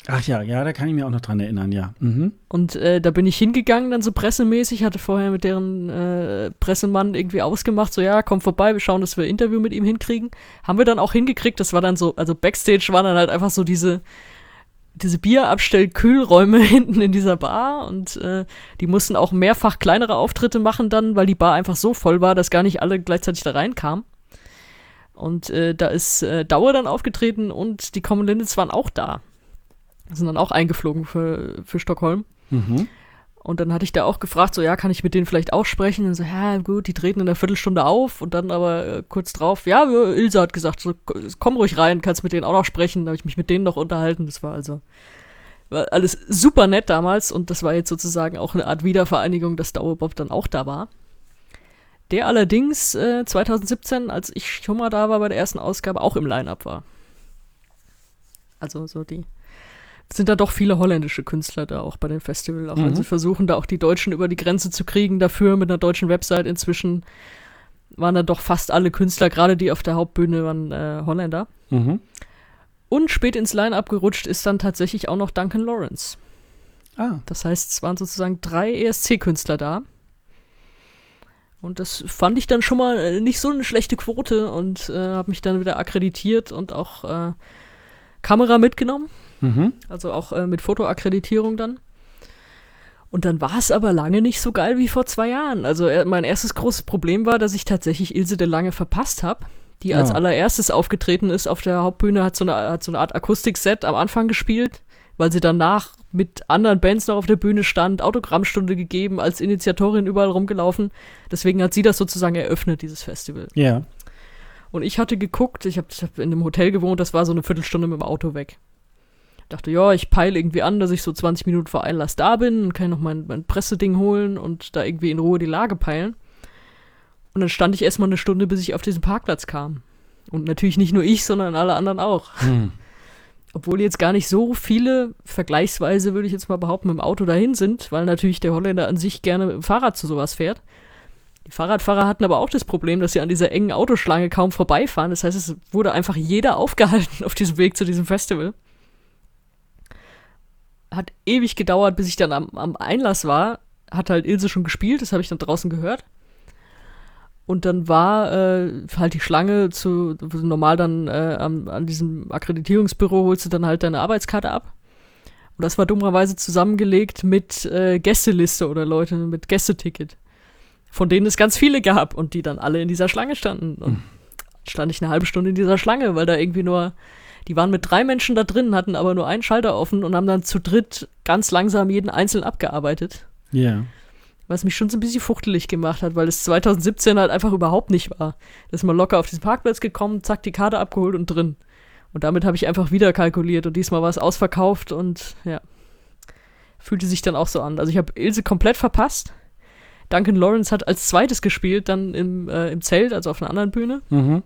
Ach ja, ja, da kann ich mich auch noch dran erinnern, ja. Mhm. Und äh, da bin ich hingegangen, dann so pressemäßig, hatte vorher mit deren äh, Pressemann irgendwie ausgemacht, so ja, komm vorbei, wir schauen, dass wir ein Interview mit ihm hinkriegen. Haben wir dann auch hingekriegt, das war dann so, also Backstage waren dann halt einfach so diese, diese Bierabstell-Kühlräume hinten in dieser Bar und äh, die mussten auch mehrfach kleinere Auftritte machen dann, weil die Bar einfach so voll war, dass gar nicht alle gleichzeitig da reinkamen. Und äh, da ist äh, Dauer dann aufgetreten und die Common Lindens waren auch da sind dann auch eingeflogen für, für Stockholm. Mhm. Und dann hatte ich da auch gefragt, so, ja, kann ich mit denen vielleicht auch sprechen? Und so, ja, gut, die treten in einer Viertelstunde auf und dann aber äh, kurz drauf, ja, Ilse hat gesagt, so, komm ruhig rein, kannst mit denen auch noch sprechen. Da habe ich mich mit denen noch unterhalten. Das war also war alles super nett damals und das war jetzt sozusagen auch eine Art Wiedervereinigung, dass Dauerbob dann auch da war. Der allerdings äh, 2017, als ich schon mal da war bei der ersten Ausgabe, auch im Line-Up war. Also so die sind da doch viele holländische Künstler da auch bei dem Festival. Auch mhm. wenn sie versuchen, da auch die Deutschen über die Grenze zu kriegen, dafür mit einer deutschen Website inzwischen waren da doch fast alle Künstler, gerade die auf der Hauptbühne waren äh, Holländer. Mhm. Und spät ins Line-Up gerutscht ist dann tatsächlich auch noch Duncan Lawrence. Ah. Das heißt, es waren sozusagen drei ESC-Künstler da. Und das fand ich dann schon mal äh, nicht so eine schlechte Quote und äh, habe mich dann wieder akkreditiert und auch äh, Kamera mitgenommen. Mhm. Also auch äh, mit Fotoakkreditierung dann. Und dann war es aber lange nicht so geil wie vor zwei Jahren. Also äh, mein erstes großes Problem war, dass ich tatsächlich Ilse de Lange verpasst habe, die ja. als allererstes aufgetreten ist auf der Hauptbühne, hat so eine, hat so eine Art Akustikset am Anfang gespielt, weil sie danach mit anderen Bands noch auf der Bühne stand, Autogrammstunde gegeben, als Initiatorin überall rumgelaufen. Deswegen hat sie das sozusagen eröffnet, dieses Festival. Ja. Und ich hatte geguckt, ich habe hab in einem Hotel gewohnt, das war so eine Viertelstunde mit dem Auto weg. Dachte, ja, ich peile irgendwie an, dass ich so 20 Minuten vor Einlass da bin und kann noch mein, mein Presseding holen und da irgendwie in Ruhe die Lage peilen. Und dann stand ich erstmal eine Stunde, bis ich auf diesen Parkplatz kam. Und natürlich nicht nur ich, sondern alle anderen auch. Hm. Obwohl jetzt gar nicht so viele, vergleichsweise würde ich jetzt mal behaupten, mit dem Auto dahin sind, weil natürlich der Holländer an sich gerne mit dem Fahrrad zu sowas fährt. Die Fahrradfahrer hatten aber auch das Problem, dass sie an dieser engen Autoschlange kaum vorbeifahren. Das heißt, es wurde einfach jeder aufgehalten auf diesem Weg zu diesem Festival hat ewig gedauert, bis ich dann am, am Einlass war. Hat halt Ilse schon gespielt, das habe ich dann draußen gehört. Und dann war äh, halt die Schlange zu, normal dann äh, an, an diesem Akkreditierungsbüro holst du dann halt deine Arbeitskarte ab. Und das war dummerweise zusammengelegt mit äh, Gästeliste oder Leute mit Gästeticket. Von denen es ganz viele gab und die dann alle in dieser Schlange standen. Und hm. stand ich eine halbe Stunde in dieser Schlange, weil da irgendwie nur die waren mit drei Menschen da drin, hatten aber nur einen Schalter offen und haben dann zu dritt ganz langsam jeden einzeln abgearbeitet. Ja. Yeah. Was mich schon so ein bisschen fuchtelig gemacht hat, weil es 2017 halt einfach überhaupt nicht war. Da ist man locker auf diesen Parkplatz gekommen, zack, die Karte abgeholt und drin. Und damit habe ich einfach wieder kalkuliert und diesmal war es ausverkauft und ja. Fühlte sich dann auch so an. Also ich habe Ilse komplett verpasst. Duncan Lawrence hat als zweites gespielt, dann im, äh, im Zelt, also auf einer anderen Bühne. Mhm.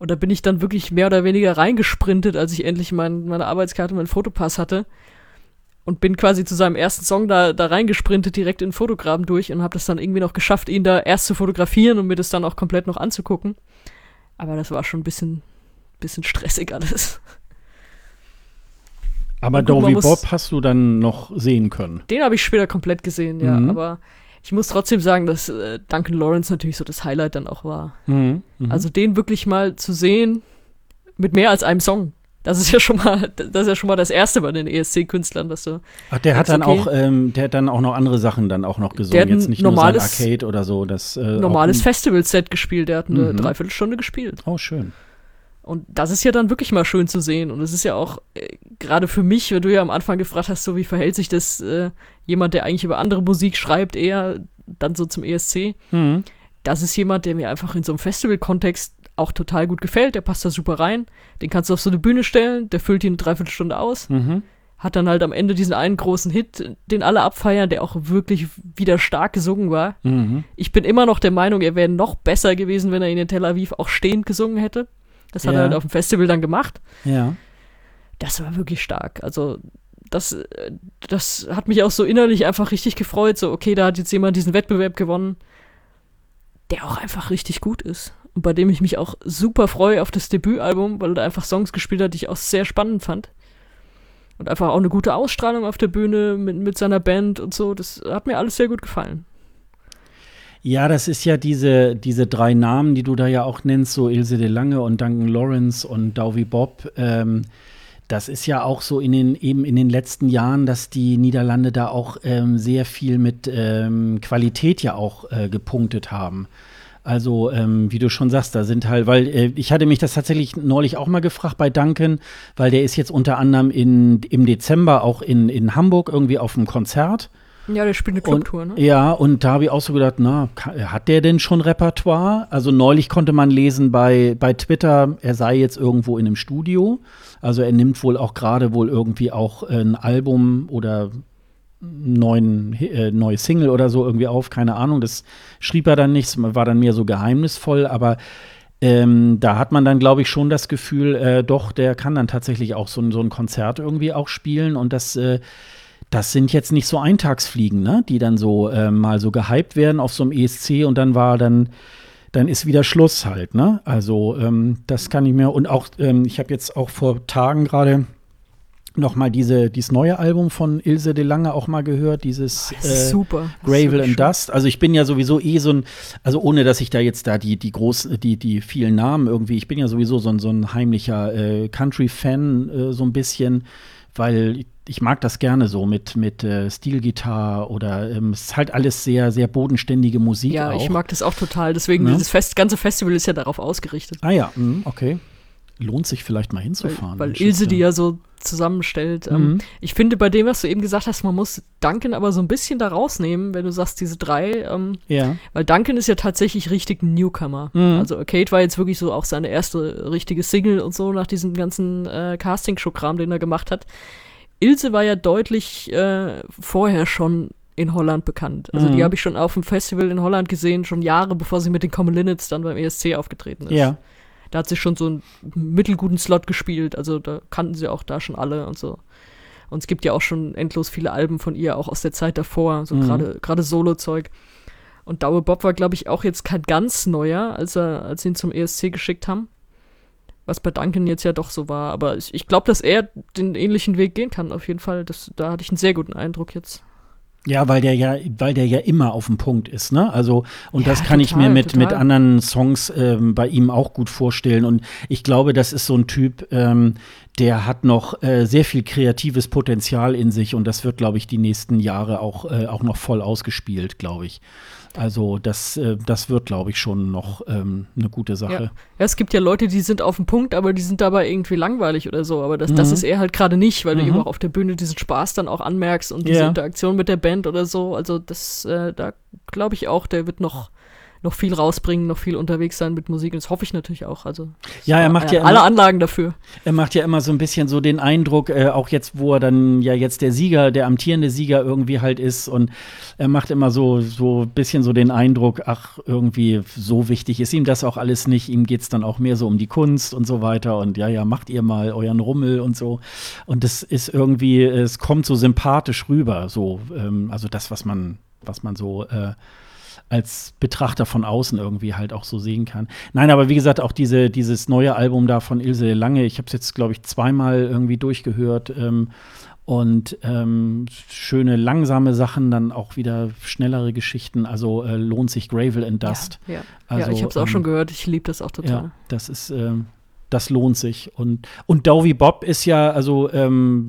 Und da bin ich dann wirklich mehr oder weniger reingesprintet, als ich endlich mein, meine Arbeitskarte und meinen Fotopass hatte. Und bin quasi zu seinem ersten Song da, da reingesprintet, direkt in den Fotograben durch und habe das dann irgendwie noch geschafft, ihn da erst zu fotografieren und mir das dann auch komplett noch anzugucken. Aber das war schon ein bisschen, bisschen stressig alles. Aber Dowie Bob hast du dann noch sehen können. Den habe ich später komplett gesehen, ja. Mhm. Aber ich muss trotzdem sagen, dass äh, Duncan Lawrence natürlich so das Highlight dann auch war. Mhm, mh. Also den wirklich mal zu sehen mit mehr als einem Song. Das ist ja schon mal, das ist ja schon mal das erste bei den ESC-Künstlern, dass du. Ach, der hat dann okay, auch, ähm, der hat dann auch noch andere Sachen dann auch noch gesungen. Jetzt nicht normales, nur sein Arcade oder so. Das, äh, normales Festival-Set gespielt. Der hat eine mhm. Dreiviertelstunde gespielt. Oh, schön. Und das ist ja dann wirklich mal schön zu sehen. Und es ist ja auch äh, gerade für mich, wenn du ja am Anfang gefragt hast, so wie verhält sich das äh, jemand, der eigentlich über andere Musik schreibt, eher dann so zum ESC. Mhm. Das ist jemand, der mir einfach in so einem Festival-Kontext auch total gut gefällt. Der passt da super rein. Den kannst du auf so eine Bühne stellen, der füllt die eine Dreiviertelstunde aus. Mhm. Hat dann halt am Ende diesen einen großen Hit, den alle abfeiern, der auch wirklich wieder stark gesungen war. Mhm. Ich bin immer noch der Meinung, er wäre noch besser gewesen, wenn er ihn in Tel Aviv auch stehend gesungen hätte. Das hat ja. er halt auf dem Festival dann gemacht. Ja. Das war wirklich stark. Also, das, das hat mich auch so innerlich einfach richtig gefreut. So, okay, da hat jetzt jemand diesen Wettbewerb gewonnen, der auch einfach richtig gut ist. Und bei dem ich mich auch super freue auf das Debütalbum, weil er einfach Songs gespielt hat, die ich auch sehr spannend fand. Und einfach auch eine gute Ausstrahlung auf der Bühne mit, mit seiner Band und so. Das hat mir alles sehr gut gefallen. Ja, das ist ja diese, diese drei Namen, die du da ja auch nennst, so Ilse de Lange und Duncan Lawrence und Dowie Bob. Ähm, das ist ja auch so in den, eben in den letzten Jahren, dass die Niederlande da auch ähm, sehr viel mit ähm, Qualität ja auch äh, gepunktet haben. Also, ähm, wie du schon sagst, da sind halt, weil äh, ich hatte mich das tatsächlich neulich auch mal gefragt bei Duncan, weil der ist jetzt unter anderem in, im Dezember auch in, in Hamburg irgendwie auf einem Konzert. Ja, der spielt eine Clubtour, ne? Ja, und da habe ich auch so gedacht, na, hat der denn schon Repertoire? Also neulich konnte man lesen bei, bei Twitter, er sei jetzt irgendwo in einem Studio. Also er nimmt wohl auch gerade wohl irgendwie auch ein Album oder neuen äh, neue Single oder so irgendwie auf, keine Ahnung. Das schrieb er dann nicht, war dann mehr so geheimnisvoll, aber ähm, da hat man dann, glaube ich, schon das Gefühl, äh, doch, der kann dann tatsächlich auch so, so ein Konzert irgendwie auch spielen und das äh, das sind jetzt nicht so Eintagsfliegen, ne? die dann so äh, mal so gehypt werden auf so einem ESC und dann war dann, dann ist wieder Schluss halt. Ne? Also ähm, das kann ich mir und auch, ähm, ich habe jetzt auch vor Tagen gerade noch mal diese, dieses neue Album von Ilse de Lange auch mal gehört, dieses oh, äh, super. Gravel and Dust. Also ich bin ja sowieso eh so ein, also ohne dass ich da jetzt da die, die groß, die, die vielen Namen irgendwie, ich bin ja sowieso so ein, so ein heimlicher äh, Country-Fan, äh, so ein bisschen, weil ich mag das gerne so mit, mit äh, Stilgitarre oder ähm, es ist halt alles sehr, sehr bodenständige Musik. Ja, auch. ich mag das auch total. Deswegen, ja? dieses Fest, ganze Festival ist ja darauf ausgerichtet. Ah ja, mh, okay. Lohnt sich vielleicht mal hinzufahren. Weil, weil Ilse die ja so zusammenstellt. Ähm, mhm. ich finde, bei dem, was du eben gesagt hast, man muss Duncan aber so ein bisschen da rausnehmen, wenn du sagst, diese drei. Ähm, ja. Weil Duncan ist ja tatsächlich richtig ein Newcomer. Mhm. Also Kate war jetzt wirklich so auch seine erste richtige Single und so nach diesem ganzen äh, Casting-Show-Kram, den er gemacht hat. Ilse war ja deutlich äh, vorher schon in Holland bekannt. Also mhm. die habe ich schon auf dem Festival in Holland gesehen, schon Jahre bevor sie mit den Common Linnets dann beim ESC aufgetreten ist. Ja. Da hat sie schon so einen mittelguten Slot gespielt, also da kannten sie auch da schon alle und so. Und es gibt ja auch schon endlos viele Alben von ihr, auch aus der Zeit davor, so mhm. gerade Solo-Zeug. Und Daue Bob war, glaube ich, auch jetzt kein ganz neuer, als, er, als sie ihn zum ESC geschickt haben was bei Duncan jetzt ja doch so war. Aber ich, ich glaube, dass er den ähnlichen Weg gehen kann, auf jeden Fall. Das, da hatte ich einen sehr guten Eindruck jetzt. Ja, weil der ja, weil der ja immer auf dem Punkt ist, ne? Also, und ja, das kann total, ich mir mit, mit anderen Songs ähm, bei ihm auch gut vorstellen. Und ich glaube, das ist so ein Typ, ähm, der hat noch äh, sehr viel kreatives Potenzial in sich und das wird, glaube ich, die nächsten Jahre auch, äh, auch noch voll ausgespielt, glaube ich. Also das, äh, das wird, glaube ich, schon noch ähm, eine gute Sache. Ja. es gibt ja Leute, die sind auf dem Punkt, aber die sind dabei irgendwie langweilig oder so. Aber das, mhm. das ist er halt gerade nicht, weil mhm. du eben auch auf der Bühne diesen Spaß dann auch anmerkst und diese ja. Interaktion mit der Band oder so. Also das, äh, da glaube ich auch, der wird noch noch viel rausbringen, noch viel unterwegs sein mit Musik. Und das hoffe ich natürlich auch. Also ja, er macht ja, alle Anlagen dafür. Er macht ja immer so ein bisschen so den Eindruck, äh, auch jetzt, wo er dann ja jetzt der Sieger, der amtierende Sieger irgendwie halt ist. Und er macht immer so so ein bisschen so den Eindruck, ach irgendwie so wichtig ist ihm das auch alles nicht. Ihm geht es dann auch mehr so um die Kunst und so weiter. Und ja, ja, macht ihr mal euren Rummel und so. Und das ist irgendwie, es kommt so sympathisch rüber. So, ähm, also das, was man was man so äh, als Betrachter von außen irgendwie halt auch so sehen kann. Nein, aber wie gesagt, auch diese, dieses neue Album da von Ilse Lange, ich habe es jetzt, glaube ich, zweimal irgendwie durchgehört. Ähm, Und ähm, schöne langsame Sachen, dann auch wieder schnellere Geschichten. Also äh, lohnt sich Gravel and Dust. Ja, ja. Also, ja ich habe es auch schon ähm, gehört. Ich liebe das auch total. Ja, das ist, ähm, das lohnt sich. Und, und Dowie Bob ist ja, also ähm,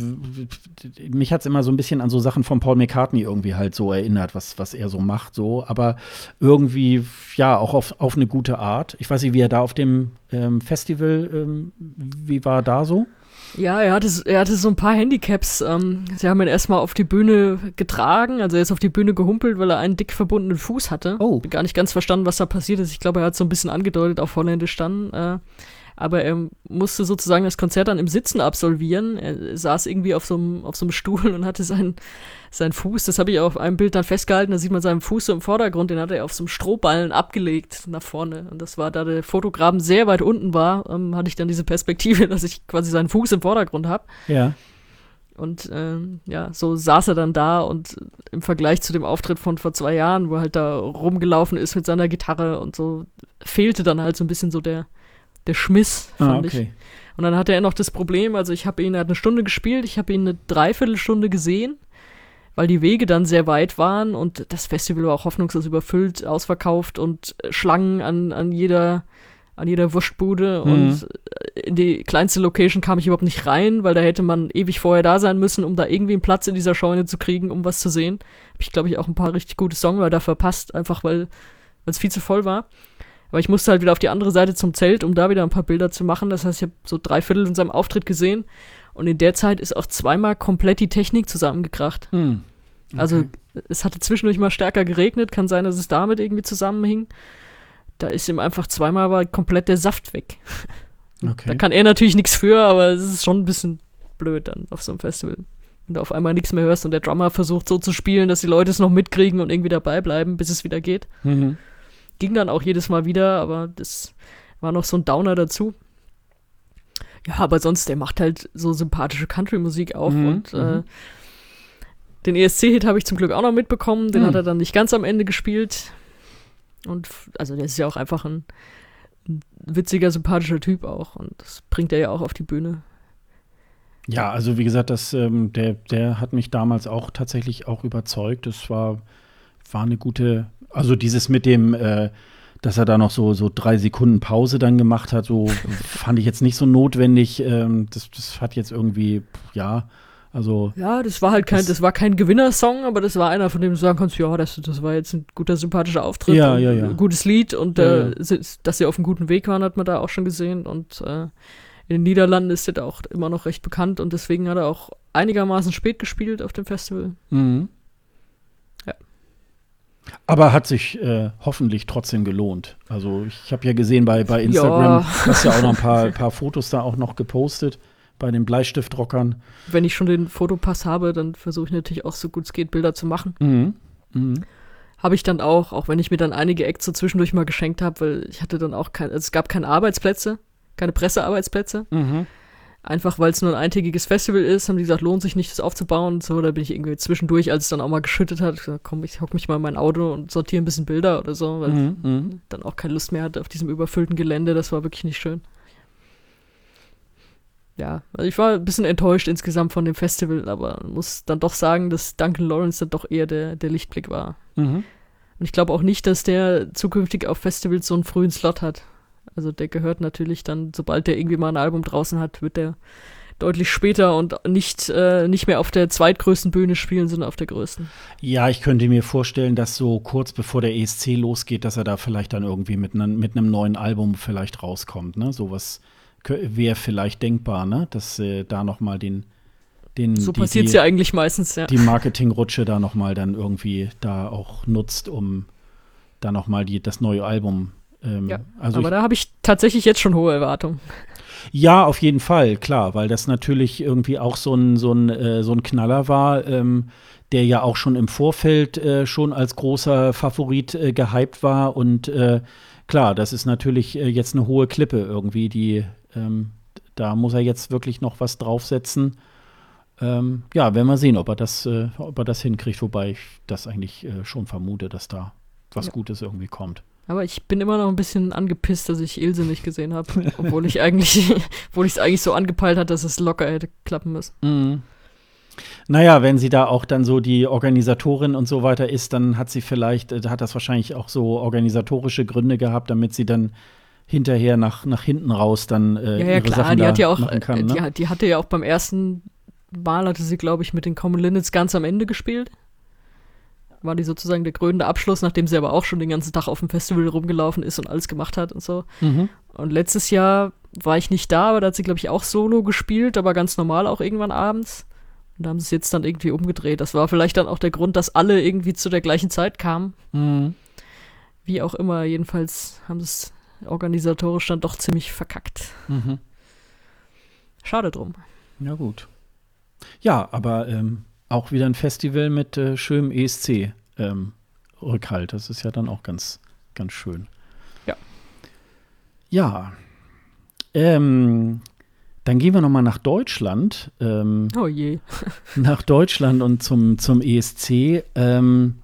mich hat es immer so ein bisschen an so Sachen von Paul McCartney irgendwie halt so erinnert, was, was er so macht, so, aber irgendwie, ja, auch auf, auf eine gute Art. Ich weiß nicht, wie er da auf dem ähm, Festival, ähm, wie war da so? Ja, er hatte, er hatte so ein paar Handicaps. Ähm, sie haben ihn erstmal auf die Bühne getragen, also er ist auf die Bühne gehumpelt, weil er einen dick verbundenen Fuß hatte. Oh. Bin gar nicht ganz verstanden, was da passiert ist. Ich glaube, er hat so ein bisschen angedeutet auf Holländisch dann. Äh, aber er musste sozusagen das Konzert dann im Sitzen absolvieren. Er saß irgendwie auf so einem, auf so einem Stuhl und hatte seinen, seinen Fuß, das habe ich auf einem Bild dann festgehalten, da sieht man seinen Fuß so im Vordergrund, den hat er auf so einem Strohballen abgelegt nach vorne. Und das war, da der Fotograben sehr weit unten war, ähm, hatte ich dann diese Perspektive, dass ich quasi seinen Fuß im Vordergrund habe. Ja. Und ähm, ja, so saß er dann da und im Vergleich zu dem Auftritt von vor zwei Jahren, wo er halt da rumgelaufen ist mit seiner Gitarre und so, fehlte dann halt so ein bisschen so der, der Schmiss, Ah, fand ich. okay. Und dann hatte er noch das Problem, also ich habe ihn, er hat eine Stunde gespielt, ich habe ihn eine Dreiviertelstunde gesehen, weil die Wege dann sehr weit waren und das Festival war auch hoffnungslos überfüllt, ausverkauft und äh, Schlangen an, an jeder an jeder Wurstbude Mhm. und äh, in die kleinste Location kam ich überhaupt nicht rein, weil da hätte man ewig vorher da sein müssen, um da irgendwie einen Platz in dieser Scheune zu kriegen, um was zu sehen. Hab ich, glaube ich, auch ein paar richtig gute Songwriter da verpasst, einfach weil es viel zu voll war. Aber ich musste halt wieder auf die andere Seite zum Zelt, um da wieder ein paar Bilder zu machen. Das heißt, ich habe so drei Viertel in seinem Auftritt gesehen. Und in der Zeit ist auch zweimal komplett die Technik zusammengekracht. Hm. Also es hatte zwischendurch mal stärker geregnet, kann sein, dass es damit irgendwie zusammenhing. Da ist ihm einfach zweimal war komplett der Saft weg. Okay. Da kann er natürlich nichts für, aber es ist schon ein bisschen blöd dann auf so einem Festival. Wenn du auf einmal nichts mehr hörst und der Drummer versucht so zu spielen, dass die Leute es noch mitkriegen und irgendwie dabei bleiben, bis es wieder geht. Mhm. Ging dann auch jedes Mal wieder, aber das war noch so ein Downer dazu. Ja, aber sonst, der macht halt so sympathische Country-Musik auf Mhm, und äh, mhm. den ESC-Hit habe ich zum Glück auch noch mitbekommen. Den Mhm. hat er dann nicht ganz am Ende gespielt. Und also der ist ja auch einfach ein, ein witziger, sympathischer Typ auch. Und das bringt er ja auch auf die Bühne. Ja, also wie gesagt, das, ähm, der, der hat mich damals auch tatsächlich auch überzeugt. Das war, war eine gute, also dieses mit dem, äh, dass er da noch so, so drei Sekunden Pause dann gemacht hat, so fand ich jetzt nicht so notwendig. Ähm, das, das hat jetzt irgendwie, ja, also Ja, das war halt kein, Das- das war kein Gewinnersong, aber das war einer, von dem du sagen kannst, ja, das, das war jetzt ein guter, sympathischer Auftritt. Ja, ja, ja. Ein gutes Lied und äh, dass sie auf einem guten Weg waren, hat man da auch schon gesehen. Und äh, in den Niederlanden ist er da auch immer noch recht bekannt und deswegen hat er auch einigermaßen spät gespielt auf dem Festival. Mhm. Aber hat sich äh, hoffentlich trotzdem gelohnt. Also ich habe ja gesehen bei, bei Instagram, Ja. hast ja auch noch ein paar, paar Fotos da auch noch gepostet bei den Bleistiftrockern. Wenn ich schon den Fotopass habe, dann versuche ich natürlich auch so gut es geht, Bilder zu machen. Mhm. Mhm. Habe ich dann auch, auch wenn ich mir dann einige Acts so zwischendurch mal geschenkt habe, weil ich hatte dann auch kein, also es gab keine Arbeitsplätze, keine Pressearbeitsplätze. Mhm. Einfach weil es nur ein eintägiges Festival ist, haben die gesagt, lohnt sich nicht, das aufzubauen und so. Da bin ich irgendwie zwischendurch, als es dann auch mal geschüttet hat, gesagt, komm, ich hock mich mal in mein Auto und sortiere ein bisschen Bilder oder so, weil Mhm. ich Mhm. dann auch keine Lust mehr hatte auf diesem überfüllten Gelände. Das war wirklich nicht schön. Ja, also ich war ein bisschen enttäuscht insgesamt von dem Festival, aber muss dann doch sagen, dass Duncan Lawrence dann doch eher der, der Lichtblick war. Mhm. Und ich glaube auch nicht, dass der zukünftig auf Festivals so einen frühen Slot hat. Also der gehört natürlich dann, sobald der irgendwie mal ein Album draußen hat, wird der deutlich später und nicht, äh, nicht mehr auf der zweitgrößten Bühne spielen, sondern auf der größten. Ja, ich könnte mir vorstellen, dass so kurz bevor der ESC losgeht, dass er da vielleicht dann irgendwie mit, einem mit einem neuen Album vielleicht rauskommt. Ne? Sowas wäre vielleicht denkbar, ne? dass äh, da noch mal den, den So passiert es ja eigentlich meistens, ja. die Marketingrutsche da noch mal dann irgendwie da auch nutzt, um da noch mal die, das neue Album. Ähm, Ja, also Aber ich, da habe ich tatsächlich jetzt schon hohe Erwartungen. Ja, auf jeden Fall, klar, weil das natürlich irgendwie auch so ein, so ein, äh, so ein Knaller war, ähm, der ja auch schon im Vorfeld äh, schon als großer Favorit äh, gehypt war. Und äh, klar, das ist natürlich äh, jetzt eine hohe Klippe irgendwie, die ähm, da muss er jetzt wirklich noch was draufsetzen. Ähm, ja, werden wir sehen, ob er das, äh, ob er das hinkriegt, wobei ich das eigentlich äh, schon vermute, dass da was Ja. Gutes irgendwie kommt. Aber ich bin immer noch ein bisschen angepisst, dass ich Ilse nicht gesehen habe. obwohl ich eigentlich, obwohl ich es eigentlich so angepeilt hat, dass es locker hätte klappen müssen. Mhm. Naja, wenn sie da auch dann so die Organisatorin und so weiter ist, dann hat sie vielleicht, äh, hat das wahrscheinlich auch so organisatorische Gründe gehabt, damit sie dann hinterher nach, nach hinten raus dann äh, ja, ja, ihre klar, Sachen die hat ja auch, kann, äh, ne? die, die, hatte ja auch beim ersten Mal, hatte sie, glaube ich, mit den Common Linnets ganz am Ende gespielt. War die sozusagen der krönende Abschluss, nachdem sie aber auch schon den ganzen Tag auf dem Festival rumgelaufen ist und alles gemacht hat und so. Mhm. Und letztes Jahr war ich nicht da, aber da hat sie, glaube ich, auch solo gespielt, aber ganz normal auch irgendwann abends. Und da haben sie es jetzt dann irgendwie umgedreht. Das war vielleicht dann auch der Grund, dass alle irgendwie zu der gleichen Zeit kamen. Mhm. Wie auch immer, jedenfalls haben sie es organisatorisch dann doch ziemlich verkackt. Mhm. Schade drum. Ja, gut. Ja, aber ähm, auch wieder ein Festival mit äh, schönem ESC-Rückhalt. Ähm, das ist ja dann auch ganz, ganz schön. Ja. Ja. Ähm, dann gehen wir noch mal nach Deutschland. Ähm, oh je. nach Deutschland und zum, zum ESC. Ähm,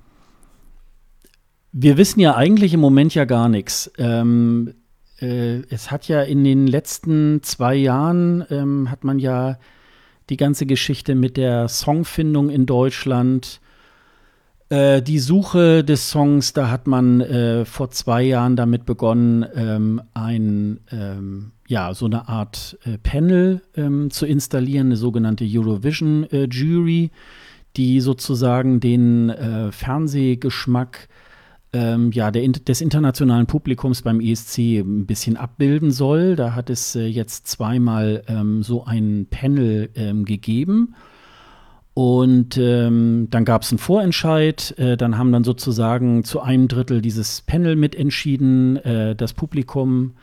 wir wissen ja eigentlich im Moment ja gar nichts. Ähm, äh, es hat ja in den letzten zwei Jahren, ähm, hat man ja die ganze Geschichte mit der Songfindung in Deutschland, äh, die Suche des Songs, da hat man äh, vor zwei Jahren damit begonnen, ähm, ein, ähm, ja, so eine Art äh, Panel ähm, zu installieren, eine sogenannte Eurovision äh, Jury, die sozusagen den äh, Fernsehgeschmack ähm, ja, der, des internationalen Publikums beim ESC ein bisschen abbilden soll. Da hat es äh, jetzt zweimal ähm, so ein Panel ähm, gegeben. Und ähm, dann gab es einen Vorentscheid. Äh, dann haben dann sozusagen zu einem Drittel dieses Panel mitentschieden. Äh, das Publikum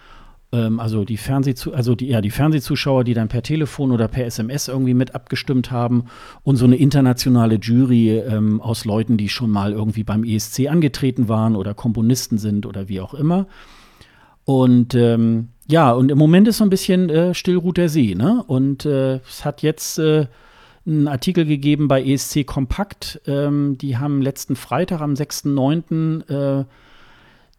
ähm, also die Fernsehzu also die, ja, die Fernsehzuschauer, die dann per Telefon oder per SMS irgendwie mit abgestimmt haben und so eine internationale Jury ähm, aus Leuten, die schon mal irgendwie beim ESC angetreten waren oder Komponisten sind oder wie auch immer. Und ähm, ja, und im Moment ist so ein bisschen äh, Stillruht der See, ne? Und äh, es hat jetzt äh, einen Artikel gegeben bei ESC Kompakt. Ähm, die haben letzten Freitag am 6.9. Äh,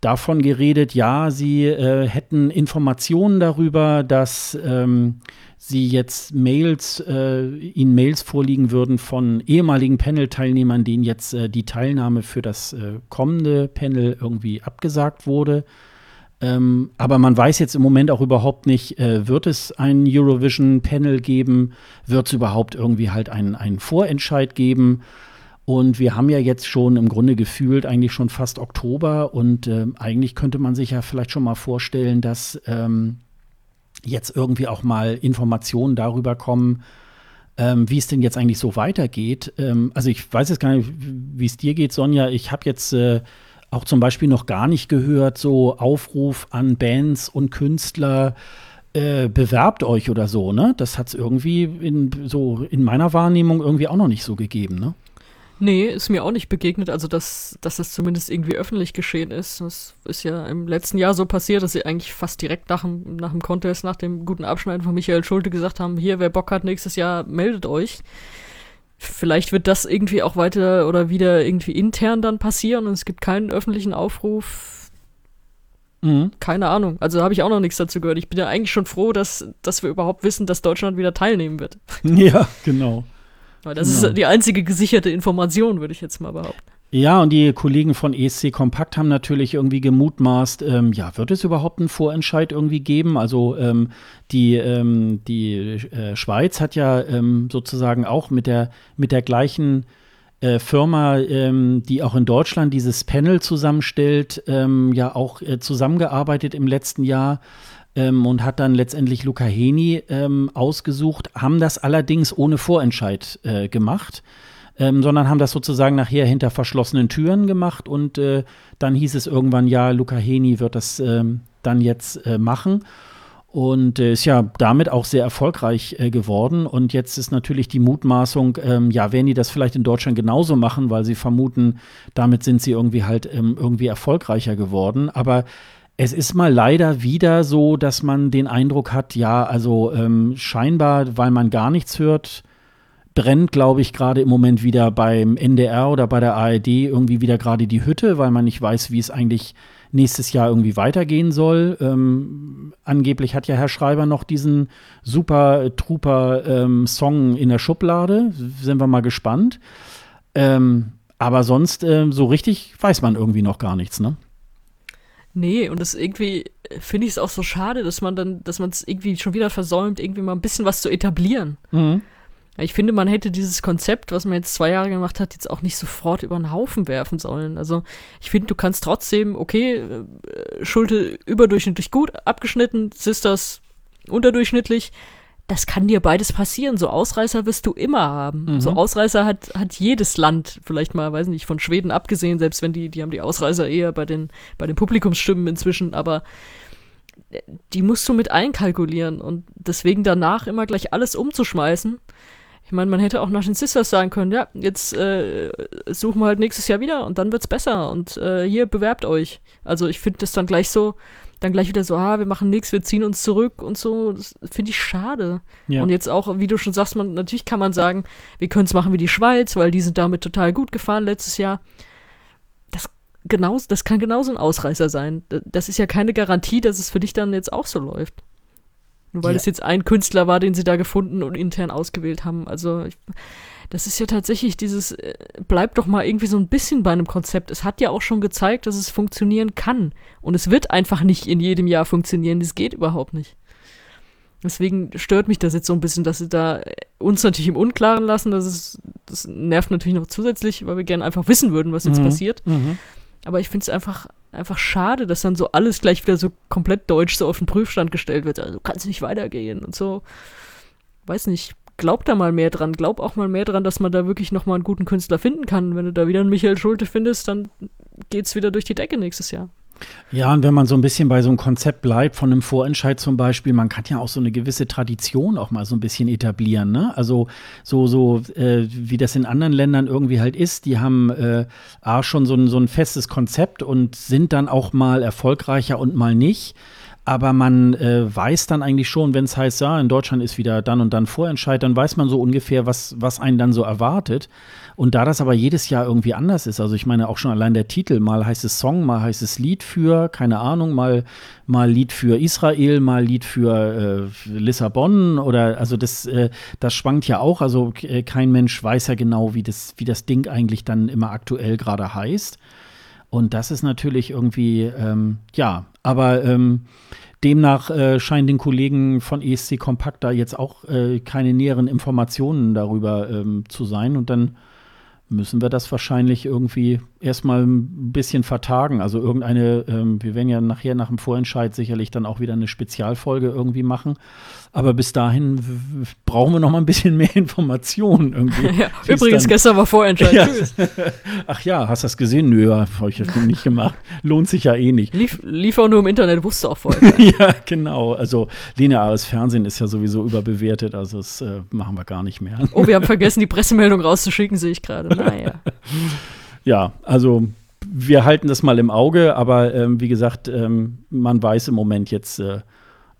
davon geredet, ja, sie äh, hätten Informationen darüber, dass ähm, sie jetzt Mails, äh, ihnen Mails vorliegen würden von ehemaligen Panel-Teilnehmern, denen jetzt äh, die Teilnahme für das äh, kommende Panel irgendwie abgesagt wurde. Ähm, aber man weiß jetzt im Moment auch überhaupt nicht, äh, wird es ein Eurovision-Panel geben? Wird es überhaupt irgendwie halt einen, einen Vorentscheid geben? Und wir haben ja jetzt schon im Grunde gefühlt eigentlich schon fast Oktober und äh, eigentlich könnte man sich ja vielleicht schon mal vorstellen, dass ähm, jetzt irgendwie auch mal Informationen darüber kommen, ähm, wie es denn jetzt eigentlich so weitergeht. Ähm, also ich weiß jetzt gar nicht, wie es dir geht, Sonja. Ich habe jetzt äh, auch zum Beispiel noch gar nicht gehört, so Aufruf an Bands und Künstler, äh, bewerbt euch oder so, ne? Das hat es irgendwie in, so in meiner Wahrnehmung irgendwie auch noch nicht so gegeben, ne? Nee, ist mir auch nicht begegnet, also dass, dass das zumindest irgendwie öffentlich geschehen ist. Das ist ja im letzten Jahr so passiert, dass sie eigentlich fast direkt nach dem, nach dem Contest, nach dem guten Abschneiden von Michael Schulte gesagt haben, hier, wer Bock hat nächstes Jahr, meldet euch. Vielleicht wird das irgendwie auch weiter oder wieder irgendwie intern dann passieren und es gibt keinen öffentlichen Aufruf. Mhm. Keine Ahnung. Also habe ich auch noch nichts dazu gehört. Ich bin ja eigentlich schon froh, dass, dass wir überhaupt wissen, dass Deutschland wieder teilnehmen wird. Ja, genau. Weil das ja. ist die einzige gesicherte Information, würde ich jetzt mal behaupten. Ja, und die Kollegen von ESC Kompakt haben natürlich irgendwie gemutmaßt, ähm, ja, wird es überhaupt einen Vorentscheid irgendwie geben? Also ähm, die, ähm, die äh, Schweiz hat ja ähm, sozusagen auch mit der, mit der gleichen äh, Firma, ähm, die auch in Deutschland dieses Panel zusammenstellt, ähm, ja auch äh, zusammengearbeitet im letzten Jahr ähm, und hat dann letztendlich Luca Heni ähm, ausgesucht, haben das allerdings ohne Vorentscheid äh, gemacht. Ähm, sondern haben das sozusagen nachher hinter verschlossenen Türen gemacht und äh, dann hieß es irgendwann, ja, Luca Heni wird das ähm, dann jetzt äh, machen und äh, ist ja damit auch sehr erfolgreich äh, geworden. Und jetzt ist natürlich die Mutmaßung, ähm, ja, werden die das vielleicht in Deutschland genauso machen, weil sie vermuten, damit sind sie irgendwie halt ähm, irgendwie erfolgreicher geworden. Aber es ist mal leider wieder so, dass man den Eindruck hat, ja, also ähm, scheinbar, weil man gar nichts hört, brennt, glaube ich, gerade im Moment wieder beim NDR oder bei der ARD irgendwie wieder gerade die Hütte, weil man nicht weiß, wie es eigentlich nächstes Jahr irgendwie weitergehen soll. Ähm, angeblich hat ja Herr Schreiber noch diesen super Trooper ähm, Song in der Schublade. Sind wir mal gespannt. Ähm, aber sonst äh, so richtig weiß man irgendwie noch gar nichts, ne? Nee, und das irgendwie finde ich es auch so schade, dass man dann, dass man es irgendwie schon wieder versäumt, irgendwie mal ein bisschen was zu etablieren. Mhm. Ich finde, man hätte dieses Konzept, was man jetzt zwei Jahre gemacht hat, jetzt auch nicht sofort über den Haufen werfen sollen. Also ich finde, du kannst trotzdem, okay, äh, Schulte überdurchschnittlich gut abgeschnitten, Sisters unterdurchschnittlich. Das kann dir beides passieren. So Ausreißer wirst du immer haben. Mhm. So Ausreißer hat, hat jedes Land, vielleicht mal, weiß nicht, von Schweden abgesehen, selbst wenn die, die haben die Ausreißer eher bei den, bei den Publikumsstimmen inzwischen, aber äh, die musst du mit einkalkulieren und deswegen danach immer gleich alles umzuschmeißen ich meine, man hätte auch nach den Sisters sagen können, ja, jetzt äh, suchen wir halt nächstes Jahr wieder und dann wird's besser und äh, hier bewerbt euch. Also ich finde das dann gleich so, dann gleich wieder so, ah, wir machen nichts, wir ziehen uns zurück und so. Das finde ich schade. Ja. Und jetzt auch, wie du schon sagst, man, natürlich kann man sagen, wir können es machen wie die Schweiz, weil die sind damit total gut gefahren letztes Jahr. Das, genau, das kann genauso ein Ausreißer sein. Das ist ja keine Garantie, dass es für dich dann jetzt auch so läuft. Nur weil ja. es jetzt ein Künstler war, den sie da gefunden und intern ausgewählt haben. Also ich, das ist ja tatsächlich dieses, äh, bleibt doch mal irgendwie so ein bisschen bei einem Konzept. Es hat ja auch schon gezeigt, dass es funktionieren kann. Und es wird einfach nicht in jedem Jahr funktionieren. Das geht überhaupt nicht. Deswegen stört mich das jetzt so ein bisschen, dass sie da uns natürlich im Unklaren lassen. Das, ist, das nervt natürlich noch zusätzlich, weil wir gerne einfach wissen würden, was jetzt mhm. passiert. Mhm. Aber ich finde es einfach einfach schade, dass dann so alles gleich wieder so komplett deutsch so auf den Prüfstand gestellt wird. Also du kannst nicht weitergehen und so. Weiß nicht, glaub da mal mehr dran. Glaub auch mal mehr dran, dass man da wirklich nochmal einen guten Künstler finden kann. Wenn du da wieder einen Michael Schulte findest, dann geht's wieder durch die Decke nächstes Jahr. Ja, und wenn man so ein bisschen bei so einem Konzept bleibt, von einem Vorentscheid zum Beispiel, man kann ja auch so eine gewisse Tradition auch mal so ein bisschen etablieren. Ne? Also so, so äh, wie das in anderen Ländern irgendwie halt ist, die haben äh, A, schon so ein, so ein festes Konzept und sind dann auch mal erfolgreicher und mal nicht. Aber man äh, weiß dann eigentlich schon, wenn es heißt, ja, in Deutschland ist wieder dann und dann Vorentscheid, dann weiß man so ungefähr, was, was einen dann so erwartet. Und da das aber jedes Jahr irgendwie anders ist, also ich meine auch schon allein der Titel, mal heißt es Song, mal heißt es Lied für, keine Ahnung, mal, mal Lied für Israel, mal Lied für äh, Lissabon oder also das, äh, das schwankt ja auch. Also äh, kein Mensch weiß ja genau, wie das, wie das Ding eigentlich dann immer aktuell gerade heißt. Und das ist natürlich irgendwie, ähm, ja, aber ähm, demnach äh, scheinen den Kollegen von ESC Kompakt da jetzt auch äh, keine näheren Informationen darüber ähm, zu sein. Und dann müssen wir das wahrscheinlich irgendwie erstmal ein bisschen vertagen. Also irgendeine, ähm, wir werden ja nachher nach dem Vorentscheid sicherlich dann auch wieder eine Spezialfolge irgendwie machen. Aber bis dahin brauchen wir noch mal ein bisschen mehr Informationen irgendwie. Ja, übrigens, dann, gestern war Vorentscheid. Ja. Ach ja, hast du das gesehen? Nö, habe ich das nicht gemacht. Lohnt sich ja eh nicht. Lief, lief auch nur im Internet, wusste auch vorher. ja, genau. Also lineares Fernsehen ist ja sowieso überbewertet, also das äh, machen wir gar nicht mehr. Oh, wir haben vergessen, die Pressemeldung rauszuschicken, sehe ich gerade. Naja. ja, also wir halten das mal im Auge, aber ähm, wie gesagt, ähm, man weiß im Moment jetzt äh,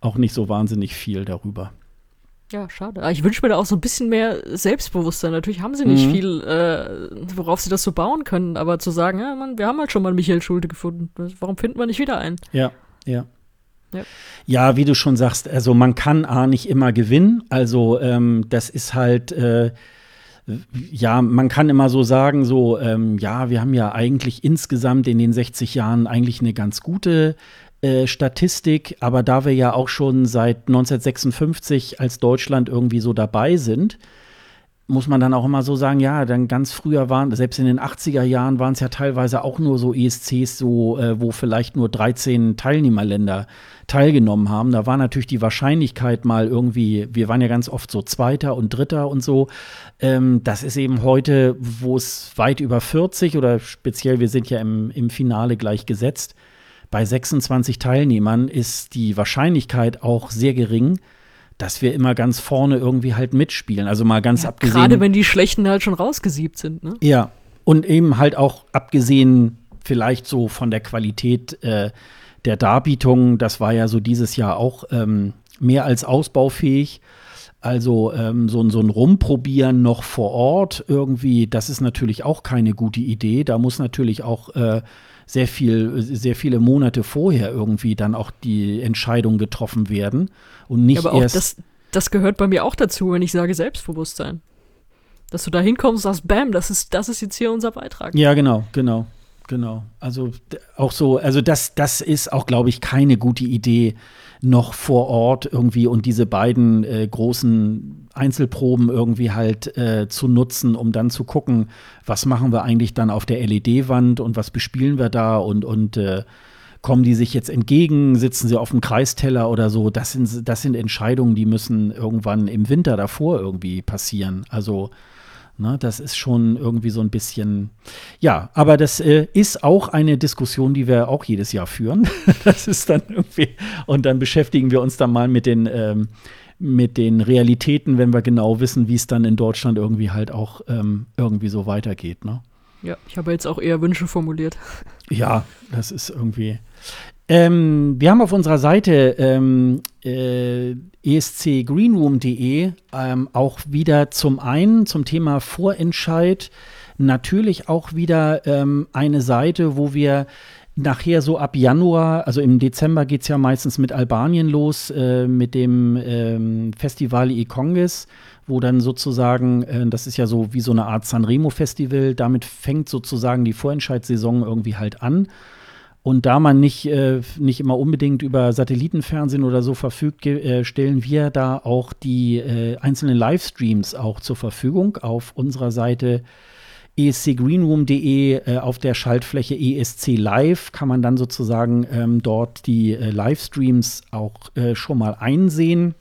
auch nicht so wahnsinnig viel darüber. Ja, schade. Ich wünsche mir da auch so ein bisschen mehr Selbstbewusstsein. Natürlich haben sie nicht mhm. viel, äh, worauf sie das so bauen können, aber zu sagen, ja, Mann, wir haben halt schon mal Michael Schulte gefunden. Warum finden wir nicht wieder einen? Ja, ja. Ja. ja, wie du schon sagst, also man kann A nicht immer gewinnen. Also ähm, das ist halt äh, ja, man kann immer so sagen, so, ähm, ja, wir haben ja eigentlich insgesamt in den 60 Jahren eigentlich eine ganz gute äh, Statistik, aber da wir ja auch schon seit 1956 als Deutschland irgendwie so dabei sind, muss man dann auch immer so sagen, ja, dann ganz früher waren, selbst in den 80er Jahren waren es ja teilweise auch nur so ESCs, so, äh, wo vielleicht nur 13 Teilnehmerländer teilgenommen haben. Da war natürlich die Wahrscheinlichkeit mal irgendwie, wir waren ja ganz oft so Zweiter und Dritter und so. Ähm, das ist eben heute, wo es weit über 40 oder speziell, wir sind ja im, im Finale gleich gesetzt. Bei 26 Teilnehmern ist die Wahrscheinlichkeit auch sehr gering, dass wir immer ganz vorne irgendwie halt mitspielen. Also mal ganz ja, abgesehen. Gerade wenn die Schlechten halt schon rausgesiebt sind, ne? Ja. Und eben halt auch abgesehen vielleicht so von der Qualität äh, der Darbietung, das war ja so dieses Jahr auch ähm, mehr als ausbaufähig. Also ähm, so, so ein Rumprobieren noch vor Ort irgendwie, das ist natürlich auch keine gute Idee. Da muss natürlich auch äh, sehr viel, sehr viele Monate vorher irgendwie dann auch die Entscheidungen getroffen werden und nicht Ja, aber auch erst. das, das gehört bei mir auch dazu, wenn ich sage Selbstbewusstsein. Dass du da hinkommst und sagst, bam, das ist, das ist jetzt hier unser Beitrag. Ja, genau, genau, genau. Also auch so, also das, das ist auch, glaube ich, keine gute Idee, noch vor Ort irgendwie und diese beiden äh, großen Einzelproben irgendwie halt äh, zu nutzen, um dann zu gucken, was machen wir eigentlich dann auf der LED-Wand und was bespielen wir da und, und äh, kommen die sich jetzt entgegen, sitzen sie auf dem Kreisteller oder so. Das sind, das sind Entscheidungen, die müssen irgendwann im Winter davor irgendwie passieren. Also Ne, das ist schon irgendwie so ein bisschen, ja, aber das äh, ist auch eine Diskussion, die wir auch jedes Jahr führen. das ist dann irgendwie, und dann beschäftigen wir uns dann mal mit den, ähm, mit den Realitäten, wenn wir genau wissen, wie es dann in Deutschland irgendwie halt auch ähm, irgendwie so weitergeht. Ne? Ja, ich habe jetzt auch eher Wünsche formuliert. Ja, das ist irgendwie. Ähm, wir haben auf unserer Seite ähm, äh, escgreenroom.de ähm, auch wieder zum einen zum Thema Vorentscheid natürlich auch wieder ähm, eine Seite, wo wir nachher so ab Januar, also im Dezember geht es ja meistens mit Albanien los, äh, mit dem ähm, Festival e-Congress, wo dann sozusagen, äh, das ist ja so wie so eine Art Sanremo-Festival, damit fängt sozusagen die Vorentscheidssaison irgendwie halt an. Und da man nicht, äh, nicht immer unbedingt über Satellitenfernsehen oder so verfügt, äh, stellen wir da auch die äh, einzelnen Livestreams auch zur Verfügung auf unserer Seite escgreenroom.de äh, auf der Schaltfläche ESC Live kann man dann sozusagen ähm, dort die äh, Livestreams auch äh, schon mal einsehen.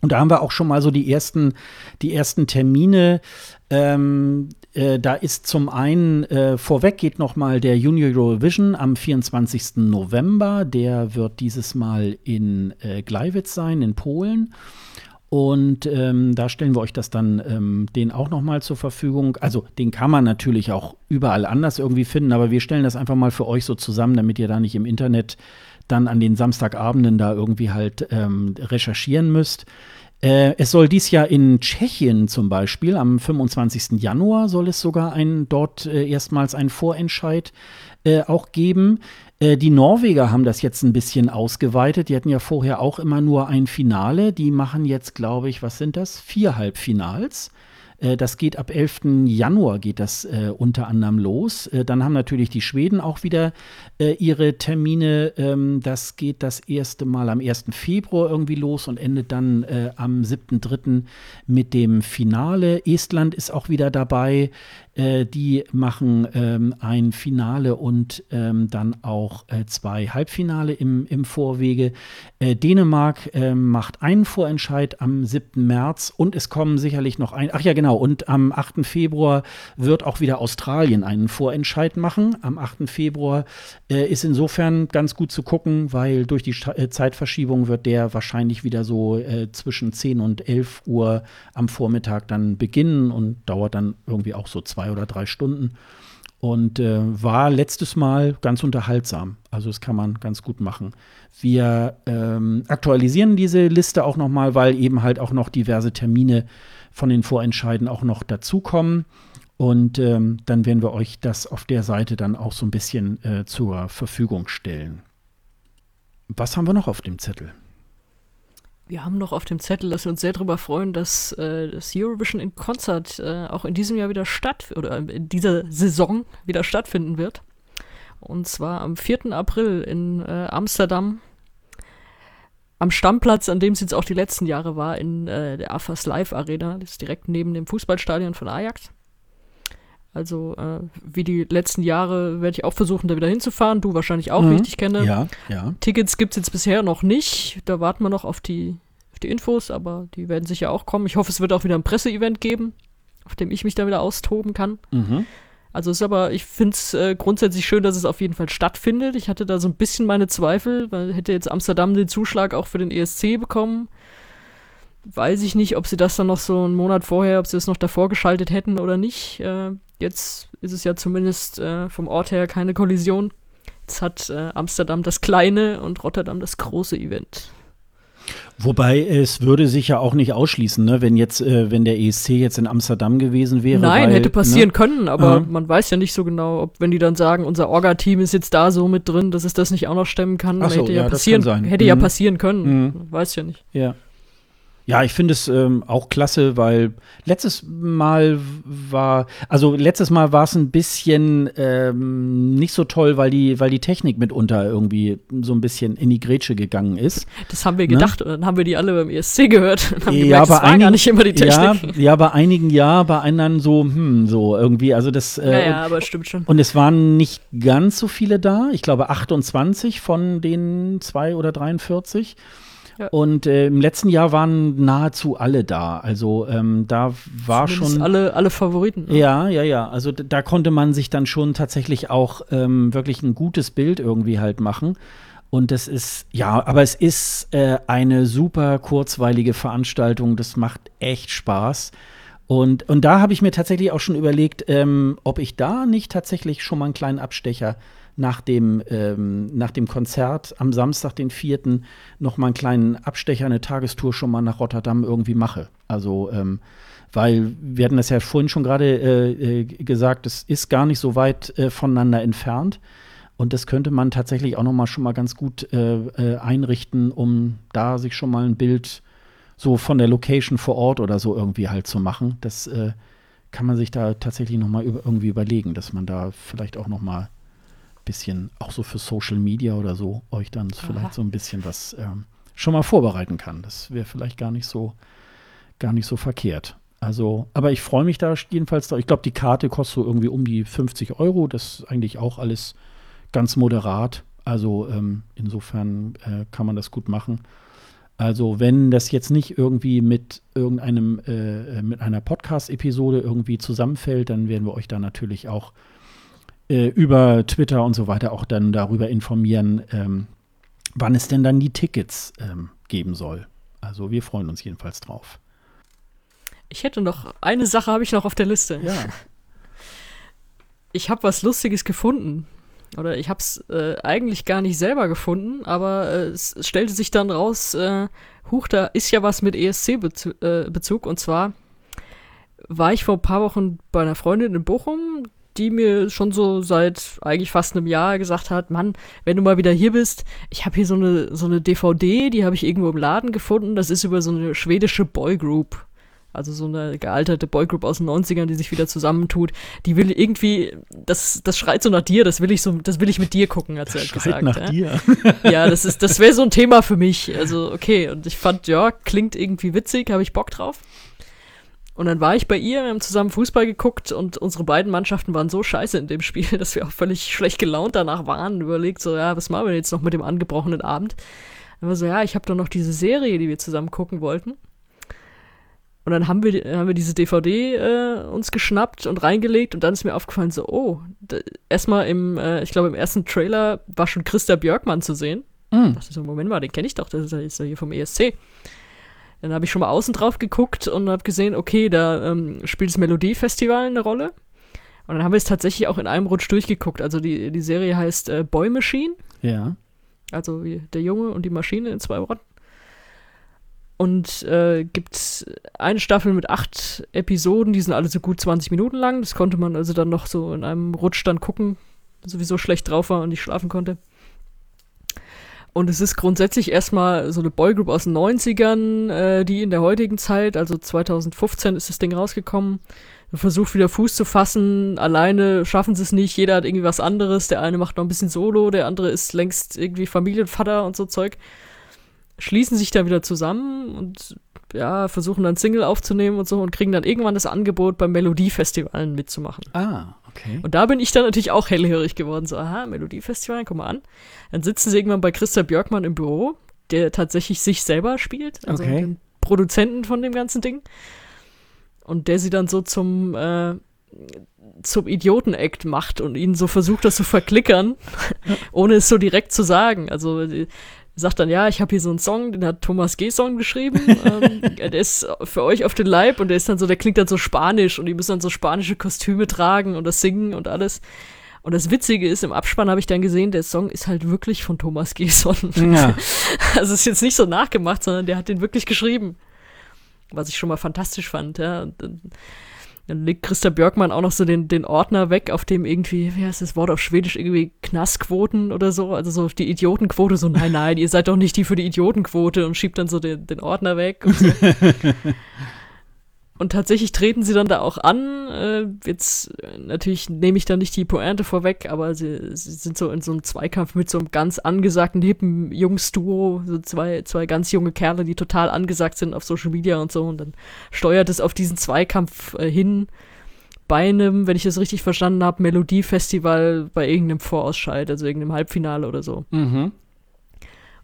Und da haben wir auch schon mal so die ersten, die ersten Termine. Ähm, äh, da ist zum einen äh, vorweg geht noch mal der Junior Eurovision am 24. November. Der wird dieses Mal in äh, Gleiwitz sein, in Polen. Und ähm, da stellen wir euch das dann ähm, den auch noch mal zur Verfügung. Also den kann man natürlich auch überall anders irgendwie finden, aber wir stellen das einfach mal für euch so zusammen, damit ihr da nicht im Internet dann an den Samstagabenden da irgendwie halt ähm, recherchieren müsst. Äh, es soll dies Jahr in Tschechien zum Beispiel, am 25. Januar soll es sogar ein, dort äh, erstmals einen Vorentscheid äh, auch geben. Äh, die Norweger haben das jetzt ein bisschen ausgeweitet. Die hatten ja vorher auch immer nur ein Finale. Die machen jetzt, glaube ich, was sind das? Vier Halbfinals. Äh, Das geht ab 11. Januar geht das äh, unter anderem los. Äh, dann haben natürlich die Schweden auch wieder äh, ihre Termine. Ähm, das geht das erste Mal am 1. Februar irgendwie los und endet dann äh, am 7.3. mit dem Finale. Estland ist auch wieder dabei. Äh, die machen ähm, ein Finale und ähm, dann auch äh, zwei Halbfinale im, im Vorwege. Äh, Dänemark ähm, macht einen Vorentscheid am 7. März und es kommen sicherlich noch ein. Ach ja, genau. Und am 8. Februar wird auch wieder Australien einen Vorentscheid machen. Am 8. Februar äh, ist insofern ganz gut zu gucken, weil durch die Sta- äh, Zeitverschiebung wird der wahrscheinlich wieder so zwischen 10 und 11 Uhr am Vormittag dann beginnen und dauert dann irgendwie auch so zwei oder drei Stunden. Und äh, war letztes Mal ganz unterhaltsam. Also das kann man ganz gut machen. Wir ähm, aktualisieren diese Liste auch nochmal, weil eben halt auch noch diverse Termine von den Vorentscheiden auch noch dazukommen. Und ähm, dann werden wir euch das auf der Seite dann auch so ein bisschen äh, zur Verfügung stellen. Was haben wir noch auf dem Zettel? Wir haben noch auf dem Zettel, dass wir uns sehr darüber freuen, dass äh, das Eurovision in Konzert äh, auch in diesem Jahr wieder statt oder in dieser Saison wieder stattfinden wird. Und zwar am 4. April in äh, Amsterdam. Am Stammplatz, an dem es jetzt auch die letzten Jahre war, in äh, der AFAS Live Arena. Das ist direkt neben dem Fußballstadion von Ajax. Also, äh, wie die letzten Jahre werde ich auch versuchen, da wieder hinzufahren. Du wahrscheinlich auch, wie Mhm. ich dich kenne. Ja, ja. Tickets gibt es jetzt bisher noch nicht. Da warten wir noch auf die, auf die Infos, aber die werden sicher auch kommen. Ich hoffe, es wird auch wieder ein Presseevent geben, auf dem ich mich da wieder austoben kann. Mhm. Also es ist aber, ich finde es äh, grundsätzlich schön, dass es auf jeden Fall stattfindet. Ich hatte da so ein bisschen meine Zweifel, weil hätte jetzt Amsterdam den Zuschlag auch für den ESC bekommen. Weiß ich nicht, ob sie das dann noch so einen Monat vorher, ob sie es noch davor geschaltet hätten oder nicht. Äh, jetzt ist es ja zumindest äh, vom Ort her keine Kollision. Jetzt hat äh, Amsterdam das kleine und Rotterdam das große Event. Wobei es würde sich ja auch nicht ausschließen, ne? wenn jetzt, äh, wenn der ESC jetzt in Amsterdam gewesen wäre. Nein, weil, hätte passieren ne? können, aber mhm. man weiß ja nicht so genau, ob wenn die dann sagen, unser Orga-Team ist jetzt da so mit drin, dass es das nicht auch noch stemmen kann, so, hätte ja, ja passieren, hätte mhm. ja passieren können. Mhm. Weiß ja nicht. Ja. Ja, ich finde es ähm, auch klasse, weil letztes Mal war, also letztes Mal war es ein bisschen ähm, nicht so toll, weil die, weil die Technik mitunter irgendwie so ein bisschen in die Grätsche gegangen ist. Das haben wir ne? gedacht ne? und dann haben wir die alle beim ESC gehört. Und haben ja, gemerkt, bei einigen, gar nicht immer die Technik. Ja, ja, bei einigen ja, bei anderen so, hm, so irgendwie. Also das. Äh, ja, ja, aber stimmt schon. Und es waren nicht ganz so viele da. Ich glaube 28 von den zwei oder 43. Und äh, im letzten Jahr waren nahezu alle da. Also ähm, da war Zumindest schon. Alle, alle Favoriten. Ne? Ja, ja, ja. Also da konnte man sich dann schon tatsächlich auch ähm, wirklich ein gutes Bild irgendwie halt machen. Und das ist, ja, aber es ist äh, eine super kurzweilige Veranstaltung. Das macht echt Spaß. Und, und da habe ich mir tatsächlich auch schon überlegt, ähm, ob ich da nicht tatsächlich schon mal einen kleinen Abstecher nach dem, ähm, nach dem Konzert am Samstag, den 4., noch mal einen kleinen Abstecher, eine Tagestour schon mal nach Rotterdam irgendwie mache. Also, ähm, weil wir hatten das ja vorhin schon gerade äh, äh, gesagt, es ist gar nicht so weit äh, voneinander entfernt. Und das könnte man tatsächlich auch noch mal schon mal ganz gut äh, äh, einrichten, um da sich schon mal ein Bild so von der Location vor Ort oder so irgendwie halt zu machen. Das äh, kann man sich da tatsächlich noch mal über, irgendwie überlegen, dass man da vielleicht auch noch mal bisschen, auch so für Social Media oder so, euch dann Aha. vielleicht so ein bisschen was ähm, schon mal vorbereiten kann. Das wäre vielleicht gar nicht so, gar nicht so verkehrt. Also, aber ich freue mich da jedenfalls da. Ich glaube, die Karte kostet so irgendwie um die 50 Euro. Das ist eigentlich auch alles ganz moderat. Also ähm, insofern äh, kann man das gut machen. Also wenn das jetzt nicht irgendwie mit irgendeinem, äh, mit einer Podcast-Episode irgendwie zusammenfällt, dann werden wir euch da natürlich auch äh, über Twitter und so weiter auch dann darüber informieren, ähm, wann es denn dann die Tickets ähm, geben soll. Also wir freuen uns jedenfalls drauf. Ich hätte noch eine Sache habe ich noch auf der Liste. Ja. Ich habe was Lustiges gefunden. Oder ich habe es äh, eigentlich gar nicht selber gefunden, aber äh, es stellte sich dann raus, äh, huch, da ist ja was mit ESC-Bezug. Äh, und zwar war ich vor ein paar Wochen bei einer Freundin in Bochum, die mir schon so seit eigentlich fast einem Jahr gesagt hat, Mann, wenn du mal wieder hier bist, ich habe hier so eine, so eine DVD, die habe ich irgendwo im Laden gefunden, das ist über so eine schwedische Boygroup. Also so eine gealterte Boygroup aus den 90ern, die sich wieder zusammentut. Die will irgendwie, das, das schreit so nach dir, das will ich so, das will ich mit dir gucken, hat sie halt schreit gesagt. nach ja. dir. Ja, das ist, das wäre so ein Thema für mich. Also, okay. Und ich fand, ja, klingt irgendwie witzig, habe ich Bock drauf. Und dann war ich bei ihr, wir haben zusammen Fußball geguckt und unsere beiden Mannschaften waren so scheiße in dem Spiel, dass wir auch völlig schlecht gelaunt danach waren. Überlegt so, ja, was machen wir jetzt noch mit dem angebrochenen Abend? Dann war so, ja, ich habe doch noch diese Serie, die wir zusammen gucken wollten. Und dann haben wir, haben wir diese DVD äh, uns geschnappt und reingelegt und dann ist mir aufgefallen, so, oh, erstmal im, äh, ich glaube, im ersten Trailer war schon Christa Björkmann zu sehen. Mm. Ich dachte so, Moment mal, den kenne ich doch, das ist ja hier vom ESC. Dann habe ich schon mal außen drauf geguckt und habe gesehen, okay, da ähm, spielt das Melodiefestival eine Rolle. Und dann haben wir es tatsächlich auch in einem Rutsch durchgeguckt. Also die, die Serie heißt äh, Boy Machine. Ja. Also wie der Junge und die Maschine in zwei Worten. Und äh, gibt eine Staffel mit acht Episoden, die sind alle so gut 20 Minuten lang. Das konnte man also dann noch so in einem Rutsch dann gucken, sowieso schlecht drauf war und nicht schlafen konnte. Und es ist grundsätzlich erstmal so eine Boygroup aus den 90ern, äh, die in der heutigen Zeit, also 2015 ist das Ding rausgekommen, versucht wieder Fuß zu fassen. Alleine schaffen sie es nicht, jeder hat irgendwie was anderes. Der eine macht noch ein bisschen Solo, der andere ist längst irgendwie Familienvater und so Zeug. Schließen sich da wieder zusammen und ja, versuchen dann Single aufzunehmen und so und kriegen dann irgendwann das Angebot beim Melodiefestivalen mitzumachen. Ah, Okay. Und da bin ich dann natürlich auch hellhörig geworden. So, aha, Melodiefestival, guck mal an. Dann sitzen sie irgendwann bei Christa Björkmann im Büro, der tatsächlich sich selber spielt, also okay. den Produzenten von dem ganzen Ding. Und der sie dann so zum, äh, zum Idioten-Act macht und ihnen so versucht, das zu verklickern, ohne es so direkt zu sagen. Also sagt dann, ja, ich habe hier so einen Song, den hat Thomas G. Song geschrieben. ähm, der ist für euch auf den Leib und der ist dann so, der klingt dann so spanisch und die müssen dann so spanische Kostüme tragen und das singen und alles. Und das Witzige ist, im Abspann habe ich dann gesehen, der Song ist halt wirklich von Thomas Gesson. Ja. Also es ist jetzt nicht so nachgemacht, sondern der hat den wirklich geschrieben. Was ich schon mal fantastisch fand, ja. Und dann, legt Christa Björkmann auch noch so den, den Ordner weg, auf dem irgendwie, wie heißt das Wort auf Schwedisch, irgendwie Knastquoten oder so, also so die Idiotenquote, so nein, nein, ihr seid doch nicht die für die Idiotenquote und schiebt dann so den, den Ordner weg und so. Und tatsächlich treten sie dann da auch an. Äh, jetzt äh, natürlich nehme ich da nicht die Pointe vorweg, aber sie, sie, sind so in so einem Zweikampf mit so einem ganz angesagten, hippen Jungsduo, so zwei, zwei ganz junge Kerle, die total angesagt sind auf Social Media und so. Und dann steuert es auf diesen Zweikampf äh, hin bei einem, wenn ich das richtig verstanden habe, Melodiefestival bei irgendeinem Vorausscheid, also irgendeinem Halbfinale oder so. Mhm.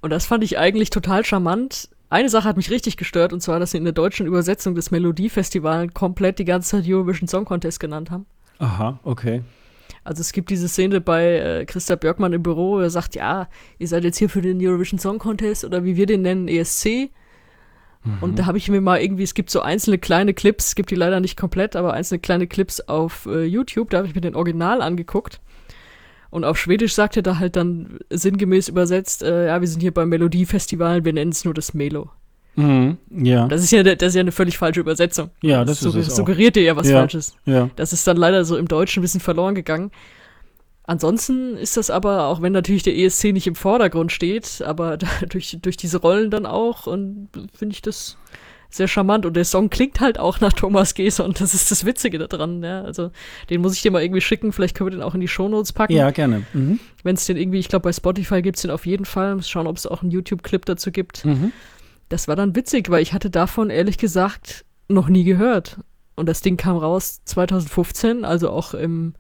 Und das fand ich eigentlich total charmant eine Sache hat mich richtig gestört, und zwar, dass sie in der deutschen Übersetzung des Melodiefestivals komplett die ganze Zeit Eurovision Song Contest genannt haben. Aha, okay. Also es gibt diese Szene bei äh, Christa Björkmann im Büro, er sagt, ja, ihr seid jetzt hier für den Eurovision Song Contest oder wie wir den nennen, ESC. Mhm. Und da habe ich mir mal irgendwie, es gibt so einzelne kleine Clips, es gibt die leider nicht komplett, aber einzelne kleine Clips auf äh, YouTube, da habe ich mir den Original angeguckt. Und auf Schwedisch sagt er da halt dann sinngemäß übersetzt, äh, ja, wir sind hier beim Melodiefestival, wir nennen es nur das Melo. Mhm, ja. Das ist ja, das ist ja eine völlig falsche Übersetzung. Ja, das, das ist es suggeriert dir ja was ja, Falsches. Ja. Das ist dann leider so im Deutschen ein bisschen verloren gegangen. Ansonsten ist das aber, auch wenn natürlich der ESC nicht im Vordergrund steht, aber durch, durch diese Rollen dann auch und finde ich das sehr charmant und der Song klingt halt auch nach Thomas Geser und das ist das Witzige daran, ja. Also den muss ich dir mal irgendwie schicken, vielleicht können wir den auch in die Shownotes packen. Ja, gerne. Mhm. Wenn es den irgendwie, ich glaube bei Spotify gibt es den auf jeden Fall. Muss schauen, ob es auch einen YouTube-Clip dazu gibt. Mhm. Das war dann witzig, weil ich hatte davon ehrlich gesagt noch nie gehört. Und das Ding kam raus 2015, also auch im,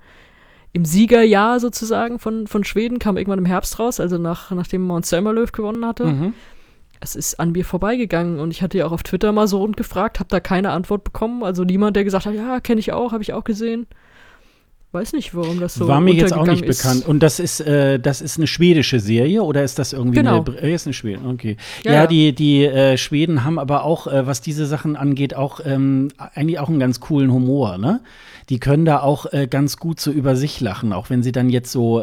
im Siegerjahr sozusagen von, von Schweden, kam irgendwann im Herbst raus, also nach, nachdem Mount Selmerlöw gewonnen hatte. Mhm es ist an mir vorbeigegangen und ich hatte ja auch auf Twitter mal so rund gefragt, habe da keine Antwort bekommen. Also niemand, der gesagt hat, ja, kenne ich auch, habe ich auch gesehen. Weiß nicht, warum das so War mir jetzt auch nicht ist. bekannt. Und das ist, äh, das ist eine schwedische Serie oder ist das irgendwie genau. eine, äh, ist eine Schweden? Okay. Ja, Ja, ja. die, die äh, Schweden haben aber auch, äh, was diese Sachen angeht, auch ähm, eigentlich auch einen ganz coolen Humor, ne? Die können da auch äh, ganz gut so über sich lachen, auch wenn sie dann jetzt so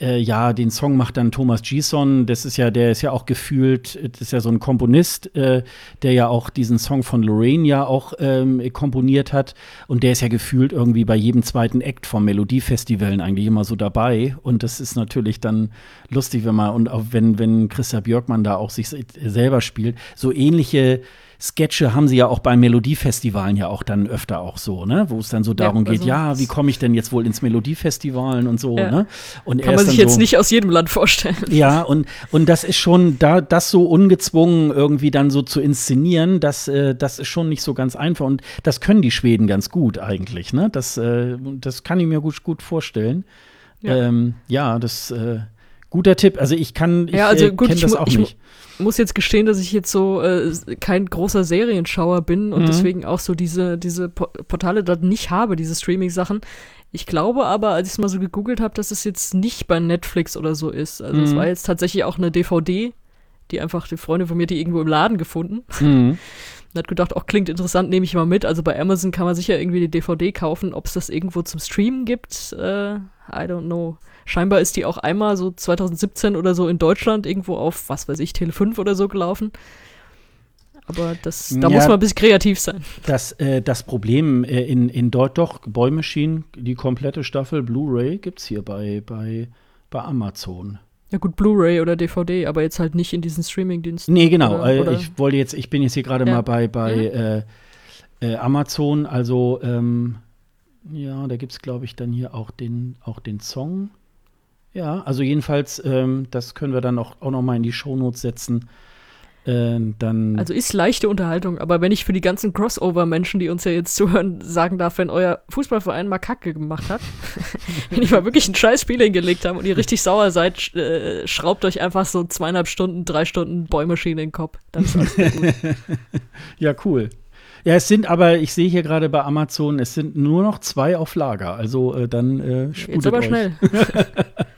äh, ja, den Song macht dann Thomas Gison. Das ist ja, der ist ja auch gefühlt, das ist ja so ein Komponist, äh, der ja auch diesen Song von Lorraine ja auch ähm, komponiert hat. Und der ist ja gefühlt irgendwie bei jedem zweiten Act vom Melodiefestivalen eigentlich immer so dabei. Und das ist natürlich dann lustig, wenn man, und auch wenn, wenn Christa Björkmann da auch sich selber spielt, so ähnliche Sketche haben sie ja auch bei Melodiefestivalen ja auch dann öfter auch so, ne? Wo es dann so darum Ja, geht, also ja, wie komme ich denn jetzt wohl ins Melodiefestivalen und so, Ja. ne? Und Kann man sich jetzt so, nicht aus jedem Land vorstellen. Ja, und, und das ist schon, da das so ungezwungen irgendwie dann so zu inszenieren, das, äh, das ist schon nicht so ganz einfach. Und das können die Schweden ganz gut eigentlich, ne? Das, äh, das kann ich mir gut, gut vorstellen. Ja. Ja, ähm, ja das äh, guter Tipp. Also ich kann, ich Ja, also äh, gut, kenne ich das auch ich nicht. muss jetzt gestehen, dass ich jetzt so äh, kein großer Serienschauer bin und Mhm. deswegen auch so diese, diese Po- Portale dort nicht habe, diese Streaming-Sachen. Ich glaube aber, als ich es mal so gegoogelt habe, dass es jetzt nicht bei Netflix oder so ist. Also es Mhm. war jetzt tatsächlich auch eine DVD, die einfach die Freunde von mir, die irgendwo im Laden gefunden. Mhm. Und hat gedacht, auch klingt interessant, nehme ich mal mit. Also bei Amazon kann man sicher irgendwie die DVD kaufen. Ob es das irgendwo zum Streamen gibt, äh, I don't know. Scheinbar ist die auch einmal so 2017 oder so in Deutschland irgendwo auf, was weiß ich, Tele 5 oder so gelaufen. Aber das, da Ja. muss man ein bisschen kreativ sein. Das, äh, das Problem äh, in, in dort doch, Boy Machine, die komplette Staffel Blu-ray gibt es hier bei, bei, bei Amazon. Ja gut, Blu-ray oder DVD, aber jetzt halt nicht in diesen Streaming-Diensten. Nee, genau. Oder- äh, oder- ich wollte jetzt, ich bin jetzt hier gerade Ja. mal bei, bei Mhm. äh, äh, Amazon. Also, ähm, ja, da gibt es, glaube ich, dann hier auch den, auch den Song. Ja, also jedenfalls, ähm, das können wir dann auch, auch noch mal in die Shownotes setzen. Äh, dann. Also ist leichte Unterhaltung, aber wenn ich für die ganzen Crossover-Menschen, die uns ja jetzt zuhören, sagen darf, wenn euer Fußballverein mal Kacke gemacht hat, wenn ich mal wirklich ein scheiß Spiel hingelegt habe und ihr richtig sauer seid, sch äh, schraubt euch einfach so zweieinhalb Stunden, drei Stunden Bäumaschine in den Kopf. Dann ist alles gut. ja, cool. Ja, es sind aber, ich sehe hier gerade bei Amazon, es sind nur noch zwei auf Lager. Also äh, dann äh, Jetzt sputet aber euch. schnell.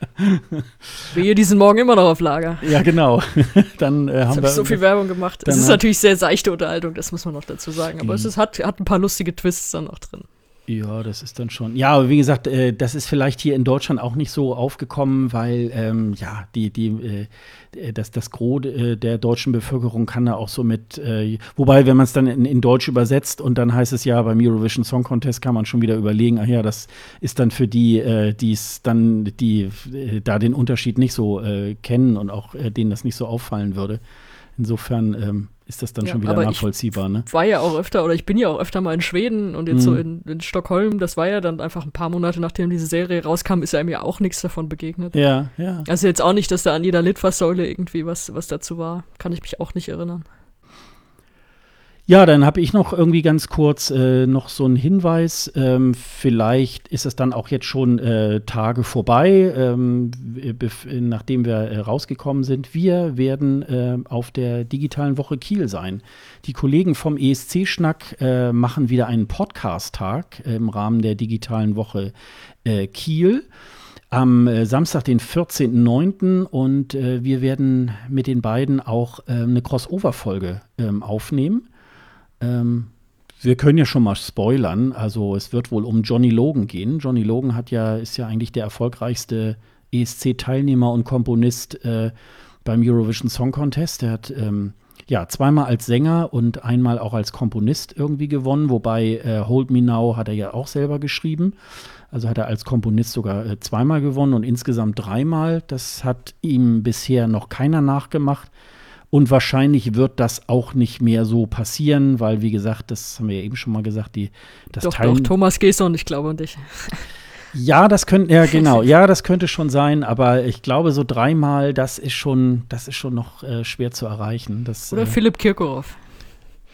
Wir diesen Morgen immer noch auf Lager. Ja, genau. dann äh, haben habe wir so viel Werbung gemacht. Es ist natürlich sehr seichte Unterhaltung, das muss man noch dazu sagen. Aber Mhm. es ist, hat, hat ein paar lustige Twists dann noch drin. Ja, das ist dann schon. Ja, aber wie gesagt, äh, das ist vielleicht hier in Deutschland auch nicht so aufgekommen, weil ähm, ja, die, die, äh, das, das Gros äh, der deutschen Bevölkerung kann da auch so mit, äh, wobei, wenn man es dann in, in, Deutsch übersetzt und dann heißt es ja, beim Eurovision Song Contest kann man schon wieder überlegen, ach ja, das ist dann für die, äh, die es dann, die äh, da den Unterschied nicht so kennen und auch denen das nicht so auffallen würde. Insofern ähm, ist das dann ja, schon wieder nachvollziehbar, ne? War ja auch öfter, oder ich bin ja auch öfter mal in Schweden und jetzt mhm. so in, in, Stockholm, das war ja dann einfach ein paar Monate nachdem diese Serie rauskam, ist einem ja auch nichts davon begegnet. Ja, ja. Also jetzt auch nicht, dass da an jeder Litfaßsäule irgendwie was, was dazu war. Kann ich mich auch nicht erinnern. Ja, dann habe ich noch irgendwie ganz kurz äh, noch so einen Hinweis. Ähm, vielleicht ist es dann auch jetzt schon äh, Tage vorbei, ähm, nachdem wir äh, rausgekommen sind. Wir werden äh, auf der digitalen Woche Kiel sein. Die Kollegen vom ESC-Schnack äh, machen wieder einen Podcast-Tag im Rahmen der digitalen Woche äh, Kiel am äh, Samstag, den 14.09. Und äh, wir werden mit den beiden auch äh, eine Crossover-Folge ähm, aufnehmen. Ähm, wir können ja schon mal spoilern. Also es wird wohl um Johnny Logan gehen. Johnny Logan hat ja, ist ja eigentlich der erfolgreichste ESC-Teilnehmer und Komponist äh, beim Eurovision Song Contest. Er hat ähm, ja zweimal als Sänger und einmal auch als Komponist irgendwie gewonnen, wobei äh, Hold Me Now hat er ja auch selber geschrieben. Also hat er als Komponist sogar äh, zweimal gewonnen und insgesamt dreimal. Das hat ihm bisher noch keiner nachgemacht. Und wahrscheinlich wird das auch nicht mehr so passieren, weil, wie gesagt, das haben wir ja eben schon mal gesagt, die, das doch, Teilen doch, Thomas Gesson, ich glaube an dich. Ja, das könnte, ja, genau, ja, das könnte schon sein, aber ich glaube, so dreimal, das ist schon, das ist schon noch äh, schwer zu erreichen. Das, Oder äh, Philipp Kirkorov.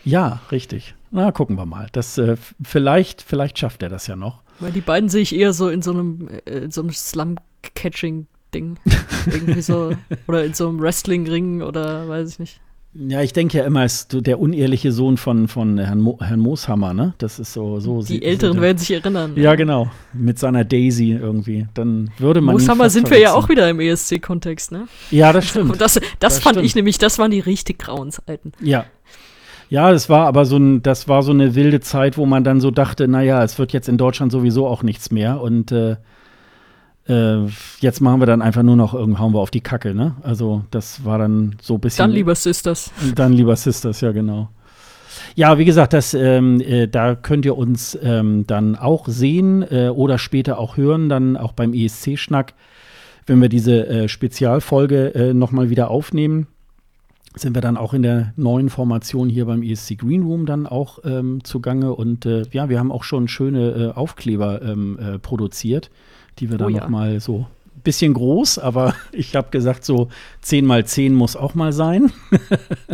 Ja, richtig. Na, gucken wir mal. Das, äh, vielleicht, vielleicht schafft er das ja noch. Weil die beiden sehe ich eher so in so einem, äh, so einem Slum-Catching Ding. Irgendwie so. Oder in so einem Wrestling-Ring oder weiß ich nicht. Ja, ich denke ja immer, ist der unehrliche Sohn von, von Herrn, Mo, Herrn Mooshammer, ne? Das ist so. so Die Älteren werden sich erinnern. Ja, genau. Mit seiner Daisy irgendwie. Dann würde man. Mooshammer sind wir ja auch wieder im ESC-Kontext, ne? Ja, das stimmt. Und das, das, das fand stimmt. ich nämlich, das waren die richtig grauen Zeiten. Ja. Ja, das war aber so ein, das war so eine wilde Zeit, wo man dann so dachte, naja, es wird jetzt in Deutschland sowieso auch nichts mehr. Und äh, äh, jetzt machen wir dann einfach nur noch irgendwie hauen wir auf die Kacke, ne? Also das war dann so ein bisschen. Dann lieber Sisters. Dann lieber Sisters, ja genau. Ja, wie gesagt, das, ähm, äh, da könnt ihr uns ähm, dann auch sehen äh, oder später auch hören, dann auch beim ESC-Schnack, wenn wir diese äh, Spezialfolge äh, nochmal wieder aufnehmen. Sind wir dann auch in der neuen Formation hier beim ESC Green Room dann auch ähm, zugange. Und äh, ja, wir haben auch schon schöne äh, Aufkleber ähm, äh, produziert die wir oh, dann ja. noch mal so ein bisschen groß, aber ich habe gesagt, so 10 mal 10 muss auch mal sein.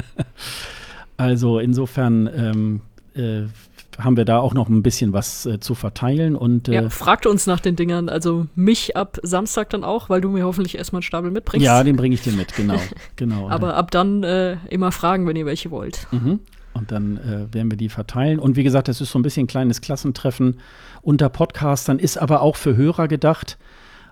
also insofern ähm, äh, haben wir da auch noch ein bisschen was äh, zu verteilen. Und, äh, ja, fragt uns nach den Dingern. Also mich ab Samstag dann auch, weil du mir hoffentlich erstmal einen Stapel mitbringst. Ja, den bringe ich dir mit, genau. genau Aber ab dann äh, immer fragen, wenn ihr welche wollt. Mhm. Und dann äh, werden wir die verteilen. Und wie gesagt, das ist so ein bisschen ein kleines Klassentreffen unter Podcastern, ist aber auch für Hörer gedacht.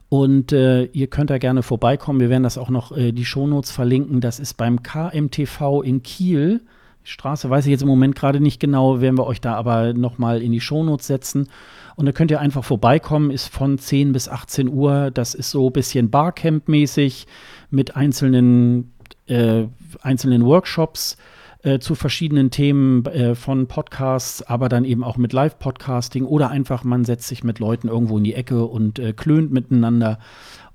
Und äh, ihr könnt da gerne vorbeikommen. Wir werden das auch noch äh, die Shownotes verlinken. Das ist beim KMTV in Kiel. Die Straße weiß ich jetzt im Moment gerade nicht genau, werden wir euch da aber noch mal in die Shownotes setzen. Und da könnt ihr einfach vorbeikommen, ist von 10 bis 18 Uhr. Das ist so ein bisschen Barcamp-mäßig mit einzelnen, äh, einzelnen Workshops äh, zu verschiedenen Themen äh, von Podcasts, aber dann eben auch mit Live-Podcasting oder einfach man setzt sich mit Leuten irgendwo in die Ecke und äh, klönt miteinander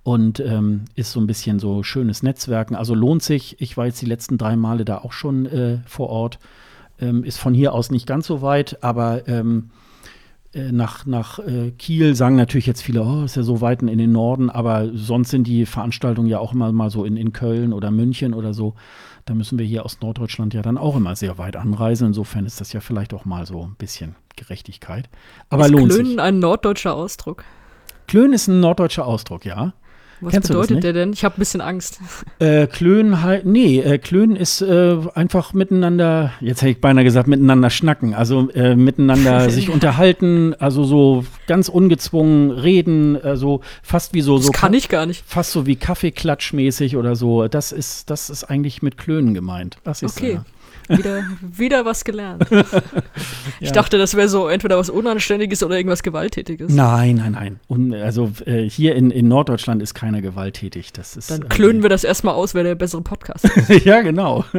und ähm, ist so ein bisschen so schönes Netzwerken. Also lohnt sich. Ich war jetzt die letzten drei Male da auch schon äh, vor Ort. Ähm, ist von hier aus nicht ganz so weit, aber ähm, äh, nach, nach äh, Kiel sagen natürlich jetzt viele, oh, ist ja so weit in den Norden, aber sonst sind die Veranstaltungen ja auch immer mal so in, in Köln oder München oder so. Da müssen wir hier aus Norddeutschland ja dann auch immer sehr weit anreisen. Insofern ist das ja vielleicht auch mal so ein bisschen Gerechtigkeit. Aber ist lohnt Klönen sich. ein norddeutscher Ausdruck? Klönen ist ein norddeutscher Ausdruck, ja. Was Kennst bedeutet der denn? Ich habe ein bisschen Angst. Äh, Klönen halt, nee, äh, Klönen ist äh, einfach miteinander, jetzt hätte ich beinahe gesagt, miteinander schnacken, also äh, miteinander sich unterhalten, also so ganz ungezwungen reden, also fast wie so. Das so kann ich gar nicht. Fast so wie Kaffeeklatschmäßig oder so. Das ist, das ist eigentlich mit Klönen gemeint. Das ist okay. Wieder, wieder was gelernt. Ich ja. dachte, das wäre so entweder was Unanständiges oder irgendwas Gewalttätiges. Nein, nein, nein. Und also äh, hier in, in Norddeutschland ist keiner gewalttätig. Das ist, Dann klönen äh, wir das erstmal aus, wer der bessere Podcast ist. ja, genau.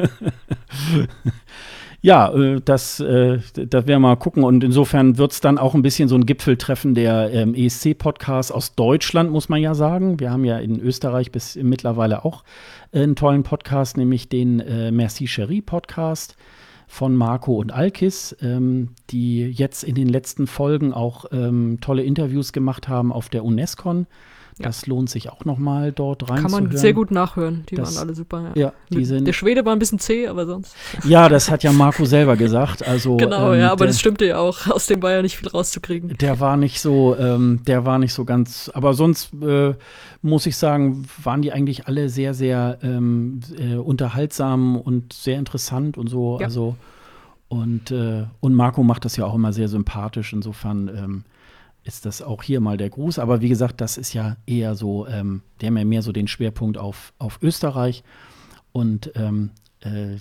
Ja, äh, das, äh, das werden wir mal gucken. Und insofern wird es dann auch ein bisschen so ein Gipfeltreffen der ähm, ESC-Podcasts aus Deutschland, muss man ja sagen. Wir haben ja in Österreich bis mittlerweile auch äh, einen tollen Podcast, nämlich den Merci Cherie Podcast von Marco und Alkis, ähm, die jetzt in den letzten Folgen auch ähm, tolle Interviews gemacht haben auf der Das lohnt sich auch nochmal dort rein. Kann man sehr gut nachhören. Die das, waren alle super. Ja, die sind, der Schwede war ein bisschen zäh, aber sonst. Ja, das hat ja Marco selber gesagt. Also, genau, ähm, ja, aber der, das stimmte ja auch. Aus dem war ja nicht viel rauszukriegen. Der war nicht so, ähm, der war nicht so ganz. Aber sonst äh, muss ich sagen, waren die eigentlich alle sehr, sehr ähm, äh, unterhaltsam und sehr interessant und so. Ja. Also und, äh, und Marco macht das ja auch immer sehr sympathisch. Insofern ähm, ist das auch hier mal der Gruß. Aber wie gesagt, das ist ja eher so, ähm, die haben ja mehr so den Schwerpunkt auf, auf Österreich und ähm, äh,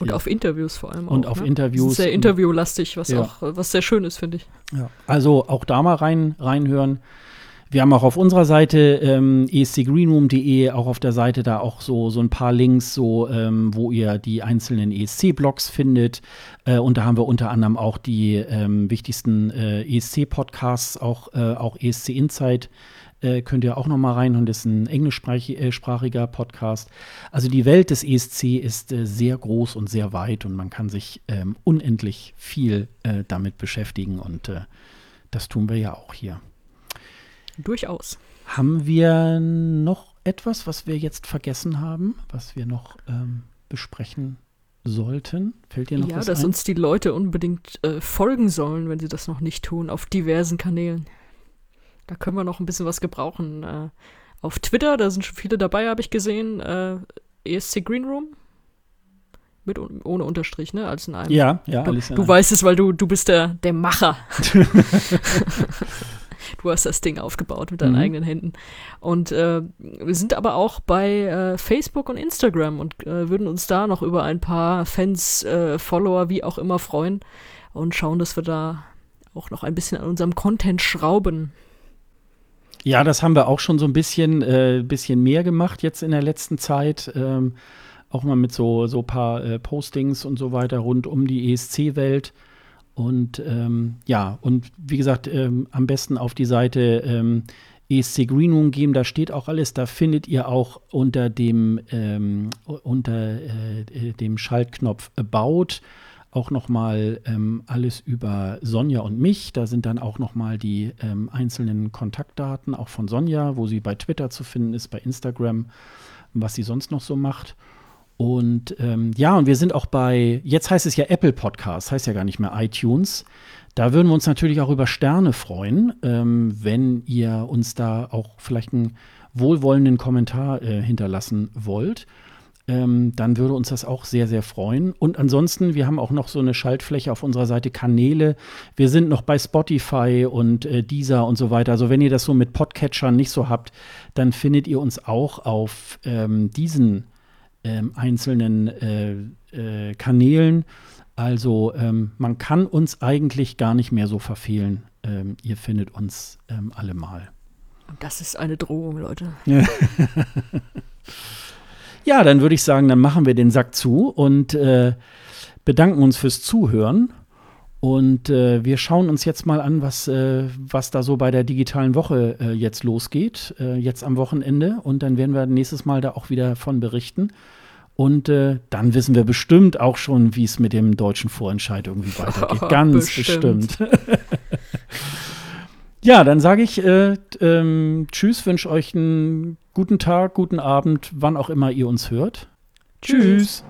und auf Interviews vor allem. Und auch, auf ne? Interviews. sehr interviewlastig, was ja. auch was sehr schön ist, finde ich. Ja. Also auch da mal rein, reinhören. Wir haben auch auf unserer Seite ähm, escgreenroom.de auch auf der Seite da auch so, so ein paar Links, so ähm, wo ihr die einzelnen ESC-Blogs findet. Äh, und da haben wir unter anderem auch die ähm, wichtigsten äh, ESC-Podcasts, auch, äh, auch ESC Insight. Äh, könnt ihr auch noch mal reinhören. Das ist ein englischsprachiger Podcast. Also die Welt des ESC ist äh, sehr groß und sehr weit und man kann sich ähm, unendlich viel äh, damit beschäftigen und äh, das tun wir ja auch hier. Durchaus. Haben wir noch etwas, was wir jetzt vergessen haben, was wir noch ähm, besprechen sollten? Fällt dir noch ja, was dass ein? uns die Leute unbedingt äh, folgen sollen, wenn sie das noch nicht tun, auf diversen Kanälen. Da können wir noch ein bisschen was gebrauchen. Äh, auf Twitter, da sind schon viele dabei, habe ich gesehen. Äh, ESC Green Room. Mit, ohne Unterstrich, ne? Als in einem. Ja, ja, du, Du weißt es, weil du, du bist der, der Macher. du hast das Ding aufgebaut mit deinen mhm. eigenen Händen. Und äh, wir sind aber auch bei äh, Facebook und Instagram und äh, würden uns da noch über ein paar Fans, äh, Follower, wie auch immer freuen und schauen, dass wir da auch noch ein bisschen an unserem Content schrauben. Ja, das haben wir auch schon so ein bisschen, äh, bisschen mehr gemacht jetzt in der letzten Zeit. Ähm, auch mal mit so, so paar äh, Postings und so weiter rund um die ESC-Welt. Und ähm, ja, und wie gesagt, ähm, am besten auf die Seite ähm, ESC Green Room gehen, da steht auch alles, da findet ihr auch unter dem, ähm, unter äh, dem Schaltknopf About auch nochmal ähm, alles über Sonja und mich. Da sind dann auch nochmal die ähm, einzelnen Kontaktdaten, auch von Sonja, wo sie bei Twitter zu finden ist, bei Instagram, was sie sonst noch so macht. Und ähm, ja, und wir sind auch bei, jetzt heißt es ja Apple Podcast, heißt ja gar nicht mehr iTunes. Da würden wir uns natürlich auch über Sterne freuen, ähm, wenn ihr uns da auch vielleicht einen wohlwollenden Kommentar äh, hinterlassen wollt. Ähm, dann würde uns das auch sehr, sehr freuen. Und ansonsten, wir haben auch noch so eine Schaltfläche auf unserer Seite Kanäle. Wir sind noch bei Spotify und äh, Deezer und so weiter. Also wenn ihr das so mit Podcatchern nicht so habt, dann findet ihr uns auch auf ähm, diesen ähm, einzelnen äh, äh, Kanälen. Also ähm, man kann uns eigentlich gar nicht mehr so verfehlen. Ähm, ihr findet uns ähm, alle mal. Das ist eine Drohung, Leute. ja, dann würde ich sagen, dann machen wir den Sack zu und äh, bedanken uns fürs Zuhören. Und äh, wir schauen uns jetzt mal an, was, äh, was da so bei der digitalen Woche äh, jetzt losgeht, äh, jetzt am Wochenende. Und dann werden wir nächstes Mal da auch wieder von berichten. Und äh, dann wissen wir bestimmt auch schon, wie es mit dem deutschen Vorentscheid irgendwie weitergeht. Ganz bestimmt. bestimmt. ja, dann sage ich äh, ähm, Tschüss, wünsche euch einen guten Tag, guten Abend, wann auch immer ihr uns hört. Tschüss. tschüss.